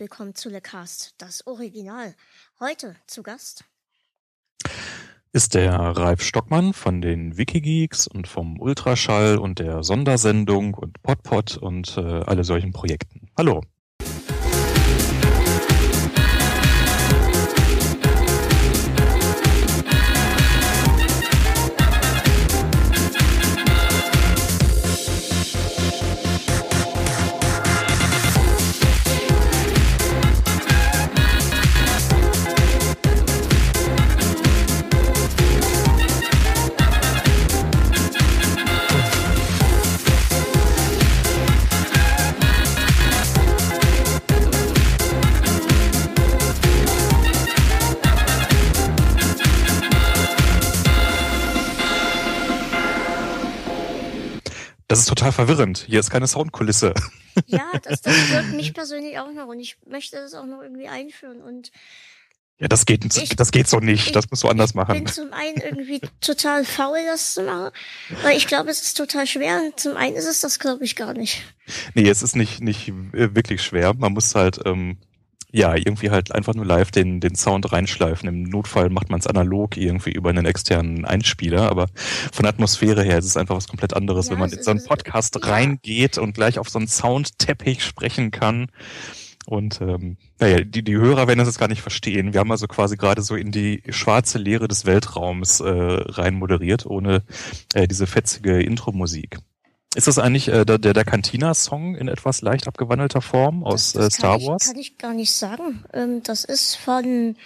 Willkommen zu LeCast, das Original. Heute zu Gast ist der Ralf Stockmann von den Wikigeeks und vom Ultraschall und der Sondersendung und Podpod und äh, alle solchen Projekten. Hallo. Total verwirrend. Hier ist keine Soundkulisse. Ja, das, das stört mich persönlich auch noch und ich möchte das auch noch irgendwie einführen und ja, das geht, ich, das geht so nicht. Ich, das musst du anders machen. Ich bin zum einen irgendwie total faul, das zu machen, weil ich glaube, es ist total schwer. Und zum einen ist es das, glaube ich, gar nicht. Nee, es ist nicht, nicht äh, wirklich schwer. Man muss halt ähm, ja, irgendwie halt einfach nur live den, den Sound reinschleifen. Im Notfall macht man es analog irgendwie über einen externen Einspieler, aber von der Atmosphäre her ist es einfach was komplett anderes, ja, wenn man in so einen Podcast ja. reingeht und gleich auf so einen Soundteppich sprechen kann. Und ähm, naja, die, die Hörer werden das jetzt gar nicht verstehen. Wir haben also quasi gerade so in die schwarze Leere des Weltraums äh, rein moderiert, ohne äh, diese fetzige Intro-Musik. Ist das eigentlich äh, der, der Cantina-Song in etwas leicht abgewandelter Form aus das, das äh, Star Wars? Das kann ich gar nicht sagen. Ähm, das ist von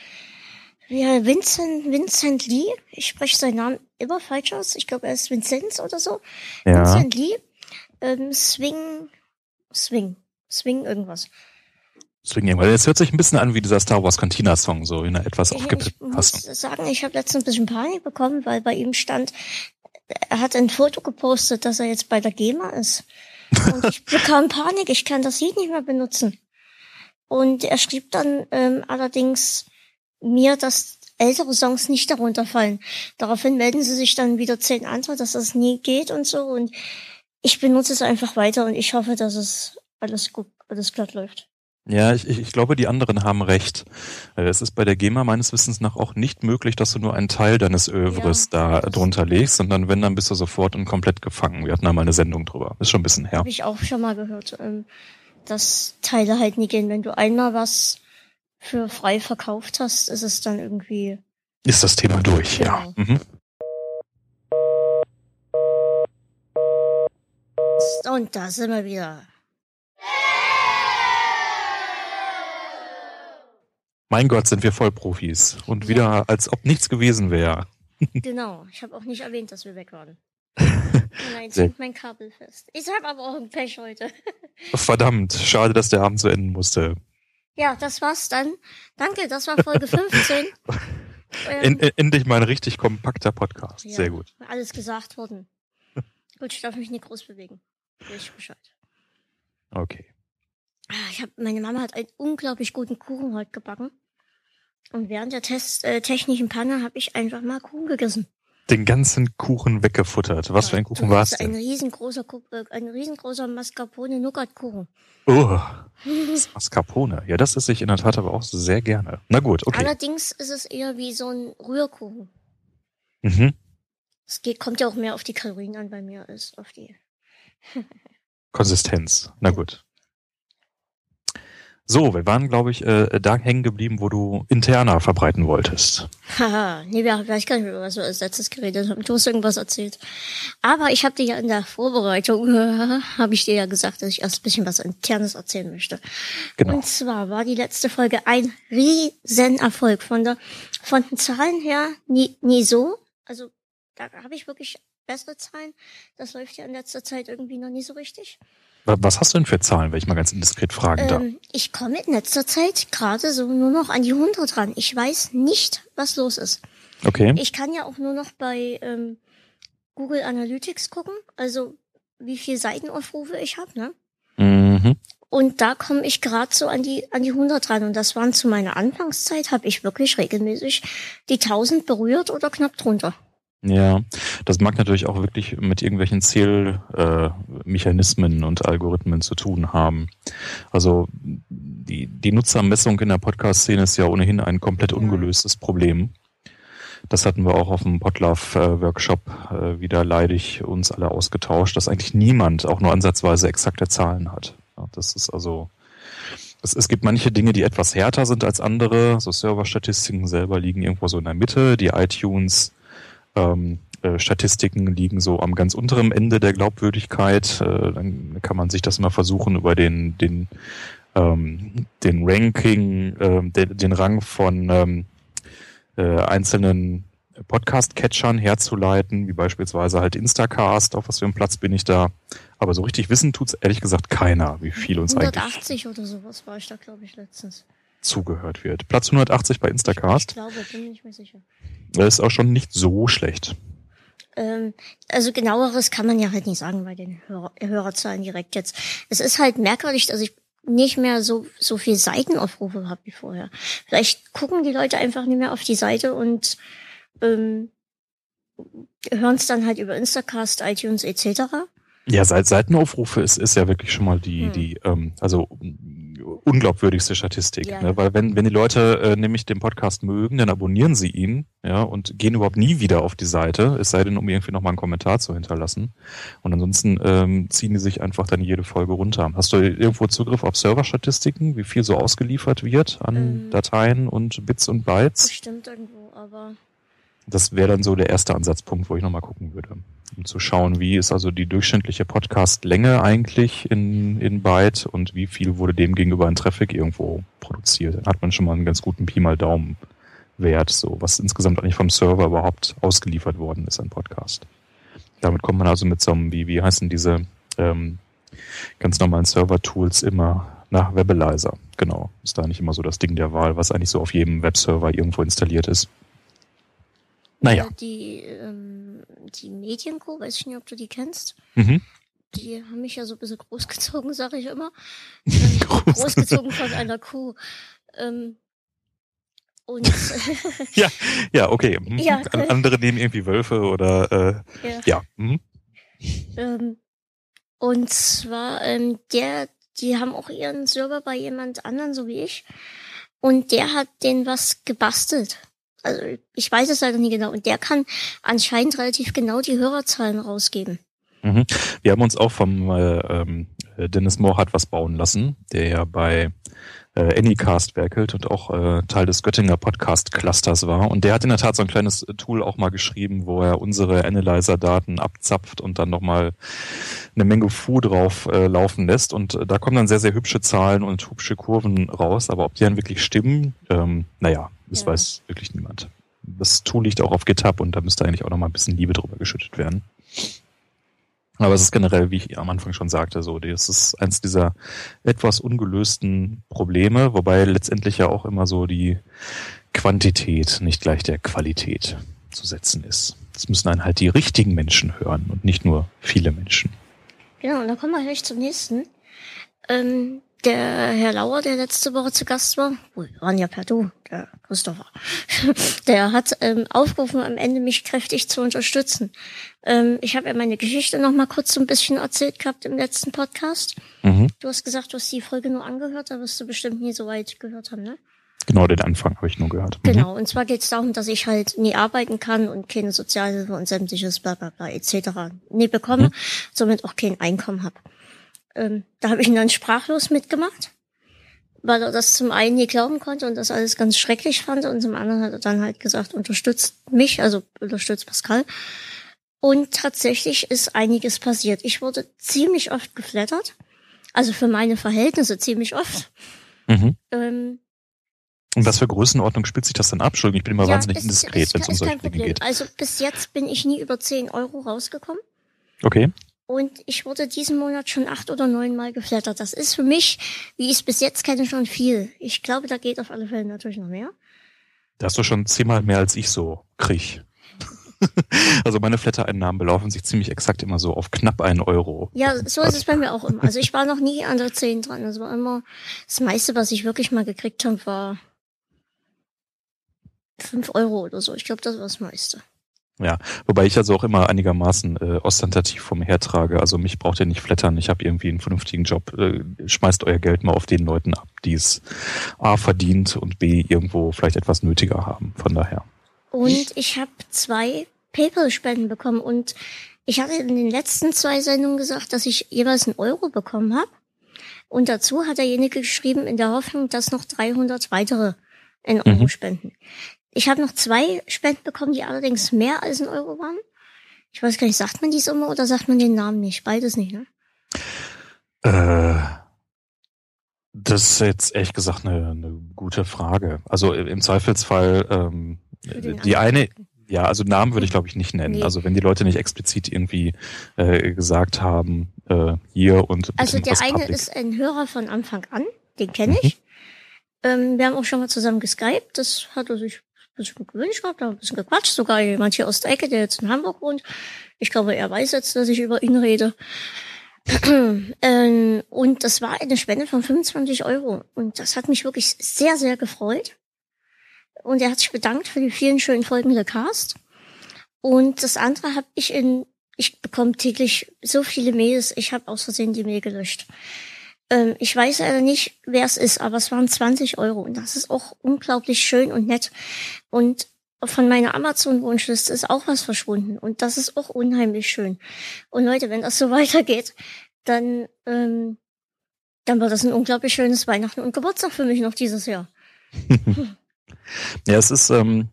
ja, Vincent, Vincent Lee. Ich spreche seinen Namen immer falsch aus. Ich glaube, er ist Vincenz oder so. Ja. Vincent Lee. Ähm, Swing, Swing, Swing irgendwas. Swing irgendwas. Es hört sich ein bisschen an wie dieser Star Wars Cantina-Song, so in einer etwas aufgepippten Fassung. Ich muss sagen, ich habe letztens ein bisschen Panik bekommen, weil bei ihm stand, er hat ein Foto gepostet, dass er jetzt bei der GEMA ist. Und ich bekam Panik, ich kann das Lied nicht mehr benutzen. Und er schrieb dann ähm, allerdings mir, dass ältere Songs nicht darunter fallen. Daraufhin melden sie sich dann wieder zehn andere, dass das nie geht und so. Und ich benutze es einfach weiter und ich hoffe, dass es alles gut, alles glatt läuft. Ja, ich, ich glaube, die anderen haben recht. Äh, es ist bei der GEMA meines Wissens nach auch nicht möglich, dass du nur einen Teil deines Övres ja, da drunter legst, sondern wenn, dann bist du sofort und komplett gefangen. Wir hatten da mal eine Sendung drüber. Ist schon ein bisschen her. Habe ich auch schon mal gehört, ähm, dass Teile halt nie gehen. Wenn du einmal was für frei verkauft hast, ist es dann irgendwie... Ist das Thema durch, genau. ja. Mhm. Und da sind wir wieder. Mein Gott, sind wir Vollprofis. Und wieder, als ob nichts gewesen wäre. genau, ich habe auch nicht erwähnt, dass wir weg waren. Nein, hängt mein Kabel fest. Ich habe aber auch ein Pech heute. Verdammt, schade, dass der Abend so enden musste. Ja, das war's dann. Danke, das war Folge 15. ähm, endlich mal ein richtig kompakter Podcast. Ja, Sehr gut. Alles gesagt worden. gut, ich darf mich nicht groß bewegen. Ich Bescheid. Okay. Ah, ich hab, meine Mama hat einen unglaublich guten Kuchen heute gebacken. Und während der Test, äh, technischen Panne habe ich einfach mal Kuchen gegessen. Den ganzen Kuchen weggefuttert. Was ja, für ein Kuchen war es denn? Ein riesengroßer, äh, ein riesengroßer Mascarpone-Nougat-Kuchen. Oh, Mascarpone. Ja, das esse ich in der Tat aber auch sehr gerne. Na gut, okay. Allerdings ist es eher wie so ein Rührkuchen. Mhm. Es geht, kommt ja auch mehr auf die Kalorien an bei mir als auf die Konsistenz. Na gut. So, wir waren, glaube ich, äh, da hängen geblieben, wo du interner verbreiten wolltest. Haha, nee, wir, ich gar nicht mehr, was wir als letztes geredet haben. Du hast irgendwas erzählt. Aber ich habe dir ja in der Vorbereitung, äh, habe ich dir ja gesagt, dass ich erst ein bisschen was Internes erzählen möchte. Genau. Und zwar war die letzte Folge ein Riesenerfolg. Von der, von den Zahlen her nie, nie so. Also da habe ich wirklich bessere Zahlen. Das läuft ja in letzter Zeit irgendwie noch nie so richtig. Was hast du denn für Zahlen, wenn ich mal ganz indiskret fragen darf? Ähm, ich komme in letzter Zeit gerade so nur noch an die 100 ran. Ich weiß nicht, was los ist. Okay. Ich kann ja auch nur noch bei ähm, Google Analytics gucken, also wie viel Seitenaufrufe ich habe, ne? Mhm. Und da komme ich gerade so an die an die 100 ran und das waren zu meiner Anfangszeit habe ich wirklich regelmäßig die 1000 berührt oder knapp drunter. Ja, das mag natürlich auch wirklich mit irgendwelchen Zählmechanismen äh, und Algorithmen zu tun haben. Also die, die Nutzermessung in der Podcast-Szene ist ja ohnehin ein komplett ungelöstes Problem. Das hatten wir auch auf dem Podlove-Workshop äh, wieder leidig uns alle ausgetauscht, dass eigentlich niemand auch nur ansatzweise exakte Zahlen hat. Ja, das ist also, es, es gibt manche Dinge, die etwas härter sind als andere. So Serverstatistiken selber liegen irgendwo so in der Mitte. Die iTunes ähm, äh, Statistiken liegen so am ganz unteren Ende der Glaubwürdigkeit. Äh, dann kann man sich das mal versuchen über den den ähm, den Ranking, äh, den, den Rang von ähm, äh, einzelnen Podcast-Catchern herzuleiten, wie beispielsweise halt Instacast, auf was für einem Platz bin ich da. Aber so richtig wissen tut's ehrlich gesagt keiner, wie viel uns 180 eigentlich oder sowas war ich da, glaube ich, letztens. Zugehört wird. Platz 180 bei Instacast. Ich glaube, bin nicht mehr sicher. Das ist auch schon nicht so schlecht. Ähm, also genaueres kann man ja halt nicht sagen bei den Hörer Hörerzahlen direkt jetzt. Es ist halt merkwürdig, dass ich nicht mehr so, so viel Seitenaufrufe habe wie vorher. Vielleicht gucken die Leute einfach nicht mehr auf die Seite und ähm, hören es dann halt über Instacast, iTunes etc. Ja, seit Seitenaufrufe ist, ist ja wirklich schon mal die, hm. die, ähm, also unglaubwürdigste Statistik. Ja. Ne? Weil wenn, wenn die Leute äh, nämlich den Podcast mögen, dann abonnieren sie ihn, ja, und gehen überhaupt nie wieder auf die Seite, es sei denn, um irgendwie nochmal einen Kommentar zu hinterlassen. Und ansonsten ähm, ziehen die sich einfach dann jede Folge runter. Hast du irgendwo Zugriff auf Serverstatistiken, wie viel so ausgeliefert wird an ähm, Dateien und Bits und Bytes? Bestimmt irgendwo, aber. Das wäre dann so der erste Ansatzpunkt, wo ich nochmal gucken würde um zu schauen, wie ist also die durchschnittliche Podcast-Länge eigentlich in, in Byte und wie viel wurde dem gegenüber an Traffic irgendwo produziert. Dann hat man schon mal einen ganz guten Pi mal Daumen Wert, so was insgesamt eigentlich vom Server überhaupt ausgeliefert worden ist an Podcast. Damit kommt man also mit so einem, wie, wie heißen diese ähm, ganz normalen Server-Tools immer nach Webalizer. Genau. Ist da nicht immer so das Ding der Wahl, was eigentlich so auf jedem Webserver irgendwo installiert ist. Naja. Die, ähm, die Medienco, weiß ich nicht, ob du die kennst. Mhm. Die haben mich ja so ein bisschen großgezogen, sage ich immer. Ähm, großgezogen von einer Kuh. Ähm, und ja, ja, okay. Mhm. Ja. Andere nehmen irgendwie Wölfe oder äh, ja. ja. Mhm. Ähm, und zwar ähm, der, die haben auch ihren Server bei jemand anderen, so wie ich. Und der hat den was gebastelt also ich weiß es leider nie genau. Und der kann anscheinend relativ genau die Hörerzahlen rausgeben. Mhm. Wir haben uns auch vom äh, ähm, Dennis Moore hat was bauen lassen, der ja bei äh, Anycast werkelt und auch äh, Teil des Göttinger Podcast Clusters war. Und der hat in der Tat so ein kleines Tool auch mal geschrieben, wo er unsere Analyzer-Daten abzapft und dann nochmal eine Menge Fu drauf äh, laufen lässt. Und äh, da kommen dann sehr, sehr hübsche Zahlen und hübsche Kurven raus. Aber ob die dann wirklich stimmen, ähm, naja, das ja. weiß wirklich niemand. Das Tool liegt auch auf GitHub und da müsste eigentlich auch nochmal ein bisschen Liebe drüber geschüttet werden. Aber es ist generell, wie ich am Anfang schon sagte, so, das ist eins dieser etwas ungelösten Probleme, wobei letztendlich ja auch immer so die Quantität nicht gleich der Qualität zu setzen ist. Es müssen einen halt die richtigen Menschen hören und nicht nur viele Menschen. Genau, und dann kommen wir gleich zum nächsten. Ähm, der Herr Lauer, der letzte Woche zu Gast war, wir waren ja per Du, der Christopher, der hat ähm, aufgerufen, am Ende mich kräftig zu unterstützen. Ähm, ich habe ja meine Geschichte noch mal kurz so ein bisschen erzählt gehabt im letzten Podcast. Mhm. Du hast gesagt, du hast die Folge nur angehört, da wirst du bestimmt nie so weit gehört haben, ne? Genau, den Anfang habe ich nur gehört. Mhm. Genau, und zwar geht es darum, dass ich halt nie arbeiten kann und keine Sozialhilfe und sämtliches bla bla bla etc. nie bekomme, mhm. somit auch kein Einkommen habe ähm, da habe ich ihn dann sprachlos mitgemacht, weil er das zum einen nie glauben konnte und das alles ganz schrecklich fand und zum anderen hat er dann halt gesagt, unterstützt mich, also unterstützt Pascal. Und tatsächlich ist einiges passiert. Ich wurde ziemlich oft geflattert, also für meine Verhältnisse ziemlich oft. Mhm. Ähm, und was für Größenordnung spielt sich das dann ab? Entschuldigung, ich bin immer ja, wahnsinnig indiskret, wenn es um solche Dinge geht. Also bis jetzt bin ich nie über 10 Euro rausgekommen. Okay. Und ich wurde diesen Monat schon acht oder neun Mal geflattert. Das ist für mich, wie ich es bis jetzt kenne, schon viel. Ich glaube, da geht auf alle Fälle natürlich noch mehr. Da hast du schon zehnmal mehr als ich so krieg. also meine Flattereinnahmen belaufen sich ziemlich exakt immer so auf knapp einen Euro. Ja, so ist es bei mir auch immer. Also ich war noch nie an der zehn dran. Das war immer das meiste, was ich wirklich mal gekriegt habe, war fünf Euro oder so. Ich glaube, das war das meiste. Ja, wobei ich also auch immer einigermaßen äh, ostentativ vom hertrage. Also mich braucht ihr nicht flattern. Ich habe irgendwie einen vernünftigen Job. Äh, schmeißt euer Geld mal auf den Leuten ab, die es A verdient und B irgendwo vielleicht etwas nötiger haben. Von daher. Und ich habe zwei PayPal-Spenden bekommen und ich hatte in den letzten zwei Sendungen gesagt, dass ich jeweils einen Euro bekommen habe. Und dazu hat derjenige geschrieben, in der Hoffnung, dass noch 300 weitere in Euro mhm. spenden. Ich habe noch zwei Spenden bekommen, die allerdings mehr als ein Euro waren. Ich weiß gar nicht, sagt man die Summe oder sagt man den Namen nicht? Beides nicht, ne? Äh, das ist jetzt ehrlich gesagt eine, eine gute Frage. Also im Zweifelsfall ähm, die eine, ja, also Namen würde ich glaube ich nicht nennen. Nee. Also wenn die Leute nicht explizit irgendwie äh, gesagt haben, äh, hier und Also der eine Public. ist ein Hörer von Anfang an, den kenne ich. Mhm. Ähm, wir haben auch schon mal zusammen geskypt, das hat er sich ein bisschen gewünscht gehabt, ein bisschen gequatscht, sogar jemand hier aus der Ecke, der jetzt in Hamburg wohnt. Ich glaube, er weiß jetzt, dass ich über ihn rede. ähm, und das war eine Spende von 25 Euro. Und das hat mich wirklich sehr, sehr gefreut. Und er hat sich bedankt für die vielen schönen Folgen der Cast. Und das andere habe ich in, ich bekomme täglich so viele Mails, ich habe aus Versehen die Mail gelöscht. Ähm, ich weiß leider nicht, wer es ist, aber es waren 20 Euro und das ist auch unglaublich schön und nett. Und von meiner Amazon-Wunschliste ist auch was verschwunden und das ist auch unheimlich schön. Und Leute, wenn das so weitergeht, dann, ähm, dann wird das ein unglaublich schönes Weihnachten und Geburtstag für mich noch dieses Jahr. ja, es ist, ähm,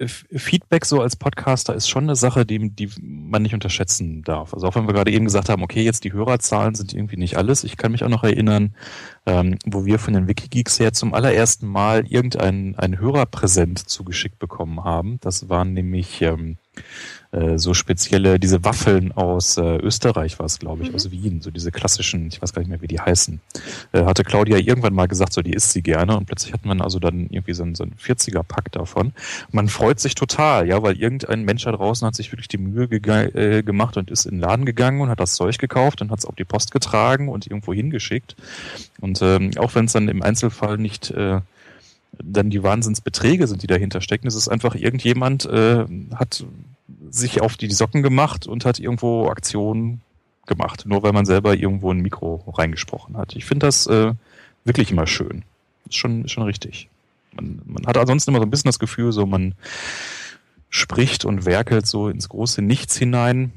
Feedback so als Podcaster ist schon eine Sache, die, die man nicht unterschätzen darf. Also auch wenn wir gerade eben gesagt haben, okay, jetzt die Hörerzahlen sind irgendwie nicht alles. Ich kann mich auch noch erinnern, ähm, wo wir von den Wikigeeks her zum allerersten Mal irgendein ein Hörerpräsent zugeschickt bekommen haben. Das waren nämlich ähm, äh, so spezielle, diese Waffeln aus äh, Österreich war es, glaube ich, mhm. aus Wien, so diese klassischen, ich weiß gar nicht mehr, wie die heißen. Äh, hatte Claudia irgendwann mal gesagt, so die isst sie gerne und plötzlich hat man also dann irgendwie so ein, so ein 40er-Pack davon. Man freut sich total, ja, weil irgendein Mensch da draußen hat sich wirklich die Mühe äh, gemacht und ist in den Laden gegangen und hat das Zeug gekauft und hat es auf die Post getragen und irgendwo hingeschickt. Und ähm, auch wenn es dann im Einzelfall nicht äh, dann die Wahnsinnsbeträge sind, die dahinter stecken. Es ist einfach irgendjemand äh, hat sich auf die Socken gemacht und hat irgendwo Aktionen gemacht, nur weil man selber irgendwo ein Mikro reingesprochen hat. Ich finde das äh, wirklich immer schön. Ist schon, ist schon richtig. Man, man hat ansonsten immer so ein bisschen das Gefühl, so man spricht und werkelt so ins große Nichts hinein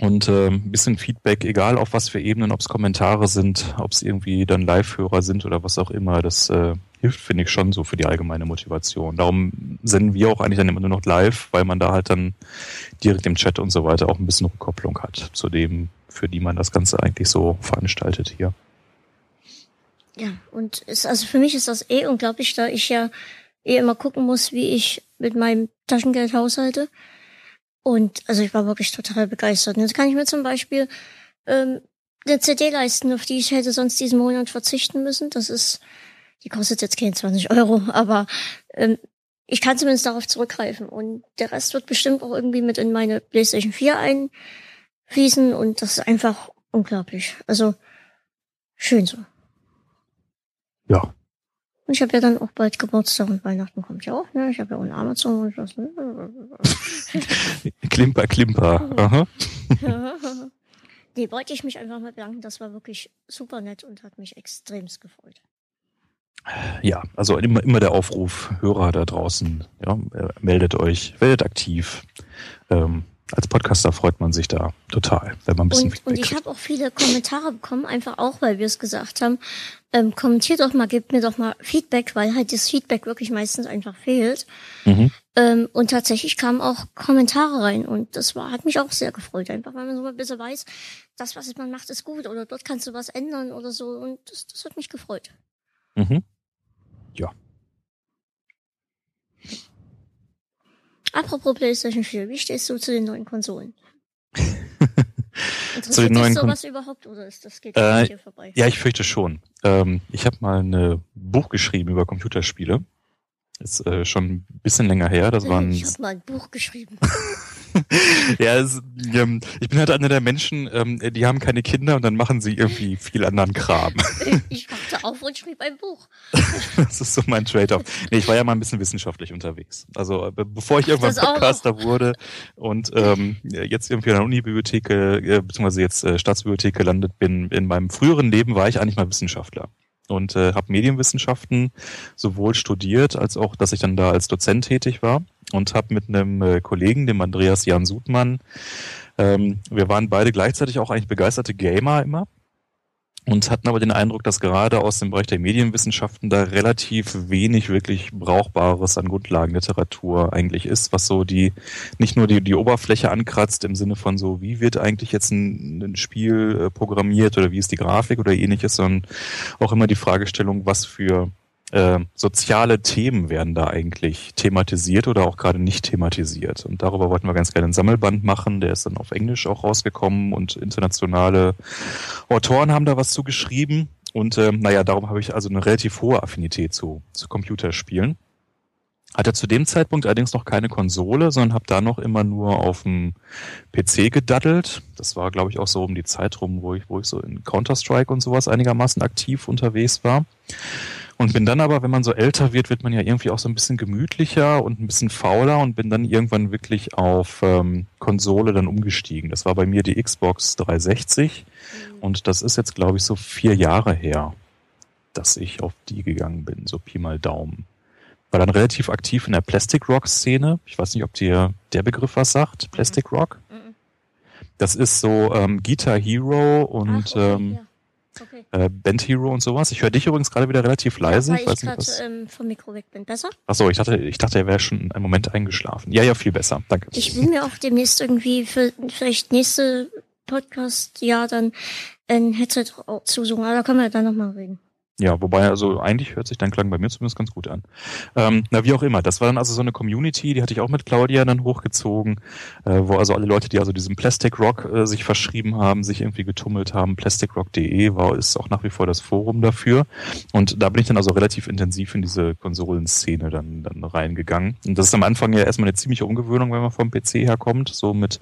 und äh, ein bisschen Feedback, egal auf was für Ebenen, ob es Kommentare sind, ob es irgendwie dann Live-Hörer sind oder was auch immer, das äh, hilft, finde ich, schon so für die allgemeine Motivation. Darum senden wir auch eigentlich dann immer nur noch live, weil man da halt dann direkt im Chat und so weiter auch ein bisschen Rückkopplung hat zu dem, für die man das Ganze eigentlich so veranstaltet hier. Ja, und ist, also für mich ist das eh unglaublich, da ich ja eh immer gucken muss, wie ich mit meinem Taschengeld haushalte. Und also ich war wirklich total begeistert. Jetzt kann ich mir zum Beispiel ähm, eine CD leisten, auf die ich hätte sonst diesen Monat verzichten müssen. Das ist, die kostet jetzt keine 20 Euro, aber ähm, ich kann zumindest darauf zurückgreifen. Und der Rest wird bestimmt auch irgendwie mit in meine PlayStation 4 einfließen und das ist einfach unglaublich. Also schön so. Ja, und ich habe ja dann auch bald Geburtstag und Weihnachten kommt ja auch, ne? Ich habe ja auch ein Amazon und was, ne? klimper, klimper. Aha. nee, wollte ich mich einfach mal bedanken. Das war wirklich super nett und hat mich extremst gefreut. Ja, also immer, immer der Aufruf, Hörer da draußen, ja, äh, meldet euch, werdet aktiv. Ähm, als Podcaster freut man sich da total, wenn man ein bisschen Und, und ich habe auch viele Kommentare bekommen, einfach auch, weil wir es gesagt haben. Ähm, kommentiert doch mal, gebt mir doch mal Feedback, weil halt das Feedback wirklich meistens einfach fehlt. Mhm. Ähm, und tatsächlich kamen auch Kommentare rein und das war, hat mich auch sehr gefreut, einfach weil man so ein bisschen weiß, das, was man macht, ist gut oder dort kannst du was ändern oder so und das, das hat mich gefreut. Mhm. Ja. Apropos PlayStation 4, wie stehst du zu den neuen Konsolen? zu den neuen sowas Kon überhaupt oder ist das geht äh, hier vorbei? Ja, ich fürchte schon. Ähm, ich habe mal ein Buch geschrieben über Computerspiele. Ist äh, schon ein bisschen länger her. Das waren. Ich habe mal ein Buch geschrieben. ja, es, ähm, ich bin halt einer der Menschen, ähm, die haben keine Kinder und dann machen sie irgendwie viel anderen Kram. Ich wachte auf und schrieb ein Buch. das ist so mein Trade-off. Nee, ich war ja mal ein bisschen wissenschaftlich unterwegs. Also bevor ich irgendwann Podcaster wurde und ähm, jetzt irgendwie in der Unibibliothek, äh, beziehungsweise jetzt äh, Staatsbibliothek gelandet bin, in meinem früheren Leben war ich eigentlich mal Wissenschaftler und äh, habe Medienwissenschaften sowohl studiert als auch, dass ich dann da als Dozent tätig war und habe mit einem äh, Kollegen, dem Andreas Jan Sudmann, ähm, wir waren beide gleichzeitig auch eigentlich begeisterte Gamer immer und hatten aber den Eindruck, dass gerade aus dem Bereich der Medienwissenschaften da relativ wenig wirklich Brauchbares an Grundlagenliteratur eigentlich ist, was so die nicht nur die, die Oberfläche ankratzt im Sinne von so, wie wird eigentlich jetzt ein, ein Spiel äh, programmiert oder wie ist die Grafik oder ähnliches, sondern auch immer die Fragestellung, was für äh, soziale Themen werden da eigentlich thematisiert oder auch gerade nicht thematisiert. Und darüber wollten wir ganz gerne einen Sammelband machen. Der ist dann auf Englisch auch rausgekommen und internationale Autoren haben da was zu geschrieben. Und äh, naja, darum habe ich also eine relativ hohe Affinität zu, zu Computerspielen. Hatte zu dem Zeitpunkt allerdings noch keine Konsole, sondern habe da noch immer nur auf dem PC gedaddelt. Das war, glaube ich, auch so um die Zeit rum, wo ich, wo ich so in Counter-Strike und sowas einigermaßen aktiv unterwegs war. Und bin dann aber, wenn man so älter wird, wird man ja irgendwie auch so ein bisschen gemütlicher und ein bisschen fauler und bin dann irgendwann wirklich auf ähm, Konsole dann umgestiegen. Das war bei mir die Xbox 360 mhm. und das ist jetzt, glaube ich, so vier Jahre her, dass ich auf die gegangen bin, so Pi mal Daumen. War dann relativ aktiv in der Plastic Rock Szene. Ich weiß nicht, ob dir der Begriff was sagt, Plastic mhm. Rock. Mhm. Das ist so ähm, Guitar Hero und Ach, okay, ähm, ja Okay. Äh, Band Hero und sowas. Ich höre dich übrigens gerade wieder relativ leise. Ja, weil ich, ich gerade ähm, vom Mikro weg bin. Besser? Achso, ich dachte, ich dachte, er wäre schon einen Moment eingeschlafen. Ja, ja, viel besser. Danke. Ich will mir auch demnächst irgendwie für vielleicht nächste Podcast ja dann ein Headset zusuchen, aber da können wir dann nochmal reden. Ja, wobei, also eigentlich hört sich dein Klang bei mir zumindest ganz gut an. Ähm, na, wie auch immer. Das war dann also so eine Community, die hatte ich auch mit Claudia dann hochgezogen, äh, wo also alle Leute, die also diesem Plastic Rock äh, sich verschrieben haben, sich irgendwie getummelt haben. PlasticRock.de war, ist auch nach wie vor das Forum dafür. Und da bin ich dann also relativ intensiv in diese Konsolenszene dann, dann reingegangen. Und das ist am Anfang ja erstmal eine ziemliche Umgewöhnung, wenn man vom PC herkommt, so mit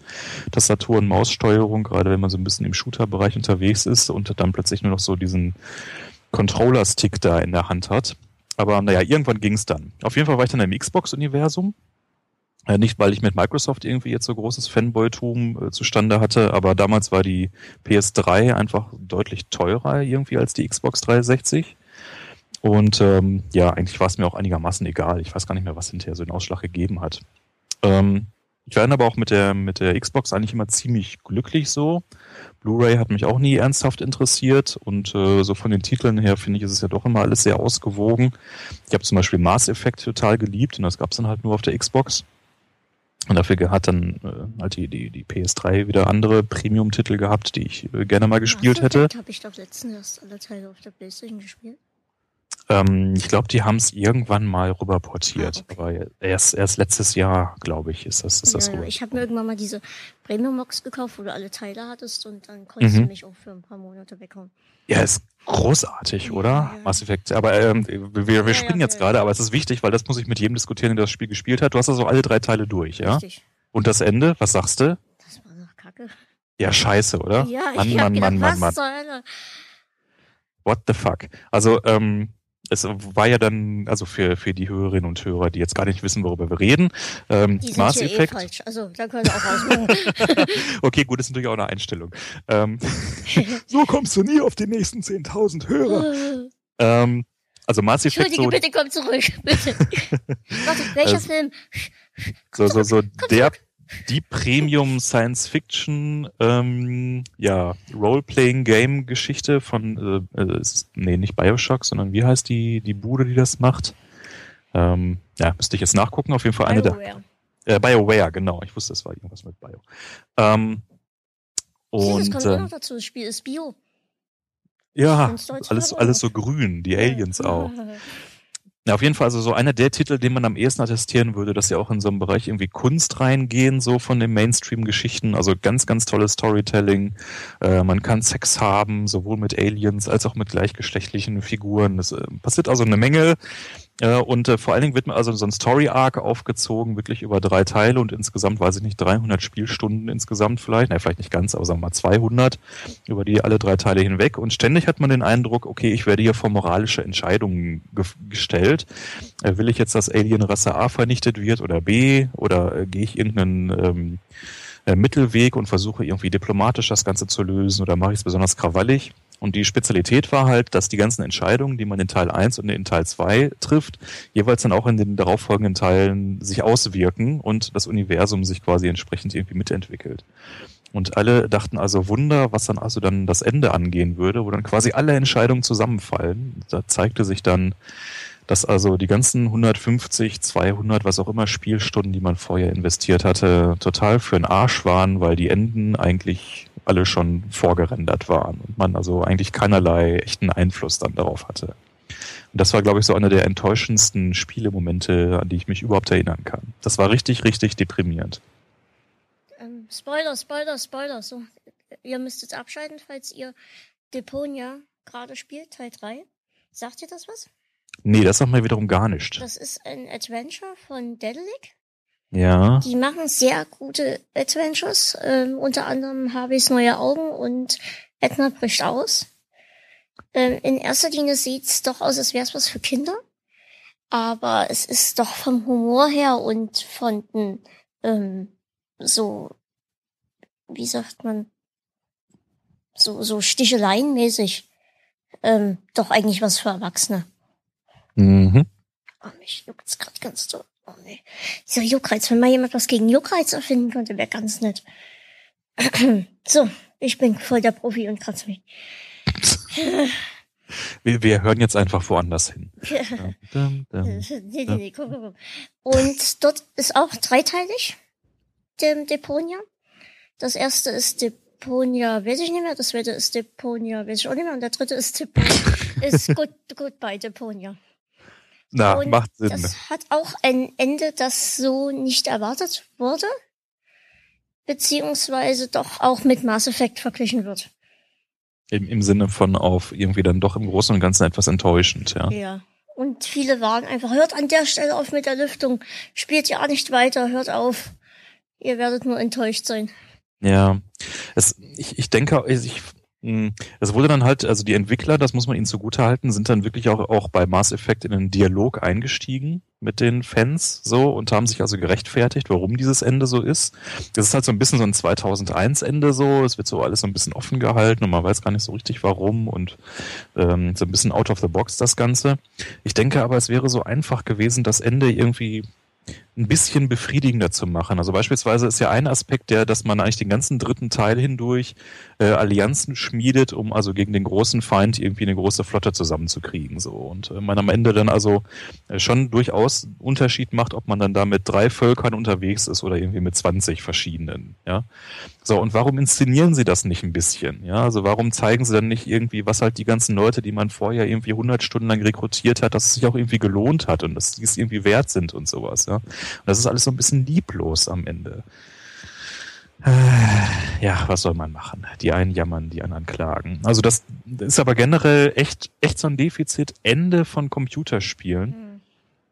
Tastatur- und Maussteuerung, gerade wenn man so ein bisschen im Shooter-Bereich unterwegs ist und dann plötzlich nur noch so diesen Controller-Stick da in der Hand hat. Aber naja, irgendwann ging es dann. Auf jeden Fall war ich dann im Xbox-Universum. Äh, nicht, weil ich mit Microsoft irgendwie jetzt so großes Fanboytum äh, zustande hatte, aber damals war die PS3 einfach deutlich teurer irgendwie als die Xbox 360. Und ähm, ja, eigentlich war es mir auch einigermaßen egal. Ich weiß gar nicht mehr, was hinterher so den Ausschlag gegeben hat. Ähm, ich war dann aber auch mit der, mit der Xbox eigentlich immer ziemlich glücklich so. Blu-ray hat mich auch nie ernsthaft interessiert und äh, so von den Titeln her finde ich, ist es ja doch immer alles sehr ausgewogen. Ich habe zum Beispiel Mass Effect total geliebt und das gab es dann halt nur auf der Xbox. Und dafür hat dann äh, halt die, die, die PS3 wieder andere Premium-Titel gehabt, die ich äh, gerne mal gespielt Mass hätte. Habe ich doch letztens erst alle Teile auf der PlayStation gespielt. Ähm, ich glaube, die haben es irgendwann mal rüber portiert. Ah, okay. Aber erst, erst letztes Jahr, glaube ich, ist das, ist ja, das rüber. Ich habe mir irgendwann mal diese Premium-Box gekauft, wo du alle Teile hattest und dann konntest mhm. du mich auch für ein paar Monate weghauen. Ja, ist großartig, oder? Ja, Mass Effect. Aber ähm, wir, wir ja, springen jetzt gerade, aber es ist wichtig, weil das muss ich mit jedem diskutieren, der das Spiel gespielt hat. Du hast also alle drei Teile durch, ja? Richtig. Und das Ende, was sagst du? Das war doch kacke. Ja, scheiße, oder? Ja, Mann, ich Mann, Mann, gedacht, Mann, Mann, Mann. What the fuck? Also, ähm, es war ja dann, also für, für die Hörerinnen und Hörer, die jetzt gar nicht wissen, worüber wir reden, ähm, die sind Mass eh Effect. Eh falsch. Also, da können wir auch okay, gut, das ist natürlich auch eine Einstellung. Ähm, so kommst du nie auf die nächsten 10.000 Hörer. ähm, also Mass Effect. Entschuldige, so, bitte komm zurück, bitte. Warte, welcher also, Film? Komm so, so, so, der, zurück die Premium Science Fiction, ähm, ja, Role-Playing Game Geschichte von, äh, äh, ist, nee, nicht Bioshock, sondern wie heißt die, die Bude, die das macht? Ähm, ja, müsste ich jetzt nachgucken, auf jeden Fall eine BioWare. der. Äh, BioWare, genau. Ich wusste, es war irgendwas mit Bio. Ähm, und, das kommt ähm, noch dazu. Das Spiel ist Bio. Ja, alles, alles so grün, die Aliens auch. Ja, auf jeden Fall also so einer der Titel, den man am ehesten attestieren würde, dass sie auch in so einem Bereich irgendwie Kunst reingehen, so von den Mainstream-Geschichten. Also ganz, ganz tolles Storytelling. Äh, man kann Sex haben, sowohl mit Aliens als auch mit gleichgeschlechtlichen Figuren. Es äh, passiert also eine Menge. Äh, und äh, vor allen Dingen wird mir also so ein Story-Arc aufgezogen, wirklich über drei Teile und insgesamt, weiß ich nicht, 300 Spielstunden insgesamt vielleicht, na, vielleicht nicht ganz, aber sagen wir mal 200 über die alle drei Teile hinweg. Und ständig hat man den Eindruck, okay, ich werde hier vor moralische Entscheidungen ge gestellt. Äh, will ich jetzt, dass Alien-Rasse A vernichtet wird oder B? Oder äh, gehe ich irgendeinen ähm, äh, Mittelweg und versuche irgendwie diplomatisch das Ganze zu lösen oder mache ich es besonders krawallig? Und die Spezialität war halt, dass die ganzen Entscheidungen, die man in Teil 1 und in Teil 2 trifft, jeweils dann auch in den darauffolgenden Teilen sich auswirken und das Universum sich quasi entsprechend irgendwie mitentwickelt. Und alle dachten also Wunder, was dann also dann das Ende angehen würde, wo dann quasi alle Entscheidungen zusammenfallen. Da zeigte sich dann, dass also die ganzen 150, 200, was auch immer Spielstunden, die man vorher investiert hatte, total für den Arsch waren, weil die Enden eigentlich alle schon vorgerendert waren und man also eigentlich keinerlei echten Einfluss dann darauf hatte. Und das war, glaube ich, so einer der enttäuschendsten Spielemomente, an die ich mich überhaupt erinnern kann. Das war richtig, richtig deprimierend. Ähm, Spoiler, Spoiler, Spoiler. So, ihr müsst jetzt abschalten, falls ihr Deponia gerade spielt, Teil 3. Sagt ihr das was? Nee, das sagt mir wiederum gar nicht. Das ist ein Adventure von Dedelic. Ja. Die machen sehr gute Adventures. Ähm, unter anderem habe ich neue Augen und Edna bricht aus. Ähm, in erster Linie sieht's doch aus, als wäre es was für Kinder. Aber es ist doch vom Humor her und von ähm, so, wie sagt man, so, so Sticheleinmäßig ähm, doch eigentlich was für Erwachsene. Mhm. Oh, mich juckt's gerade ganz so. Oh nee. Dieser Juckreiz, wenn mal jemand was gegen Juckreiz erfinden könnte, wäre ganz nett. so, ich bin voll der Profi und kratze mich. wir, wir hören jetzt einfach woanders hin. nee, nee, nee, guck, guck, guck. Und dort ist auch dreiteilig, dem Deponia. Das erste ist Deponia, weiß ich nicht mehr. Das zweite ist Deponia, weiß ich auch nicht mehr. Und der dritte ist Deponia, ist gut bei Deponia. Na, Und macht Sinn. Das hat auch ein Ende, das so nicht erwartet wurde, beziehungsweise doch auch mit Mass Effect verglichen wird. Im, Im Sinne von auf irgendwie dann doch im Großen und Ganzen etwas enttäuschend, ja. Ja. Und viele waren einfach, hört an der Stelle auf mit der Lüftung, spielt ja nicht weiter, hört auf. Ihr werdet nur enttäuscht sein. Ja. Es, ich, ich denke, ich, es wurde dann halt, also die Entwickler, das muss man ihnen zugutehalten, sind dann wirklich auch, auch bei Mass Effect in einen Dialog eingestiegen mit den Fans so und haben sich also gerechtfertigt, warum dieses Ende so ist. Das ist halt so ein bisschen so ein 2001 Ende so, es wird so alles so ein bisschen offen gehalten und man weiß gar nicht so richtig warum und ähm, so ein bisschen out of the box das Ganze. Ich denke aber, es wäre so einfach gewesen, das Ende irgendwie ein bisschen befriedigender zu machen. Also beispielsweise ist ja ein Aspekt der, dass man eigentlich den ganzen dritten Teil hindurch äh, Allianzen schmiedet, um also gegen den großen Feind irgendwie eine große Flotte zusammenzukriegen. So und äh, man am Ende dann also äh, schon durchaus Unterschied macht, ob man dann da mit drei Völkern unterwegs ist oder irgendwie mit 20 verschiedenen. Ja, so und warum inszenieren sie das nicht ein bisschen? Ja, also warum zeigen sie dann nicht irgendwie, was halt die ganzen Leute, die man vorher irgendwie 100 Stunden lang rekrutiert hat, dass es sich auch irgendwie gelohnt hat und dass die es irgendwie wert sind und sowas. Ja, und das ist alles so ein bisschen lieblos am Ende. Ja, was soll man machen? Die einen jammern, die anderen klagen. Also das ist aber generell echt, echt so ein Defizit Ende von Computerspielen. Hm.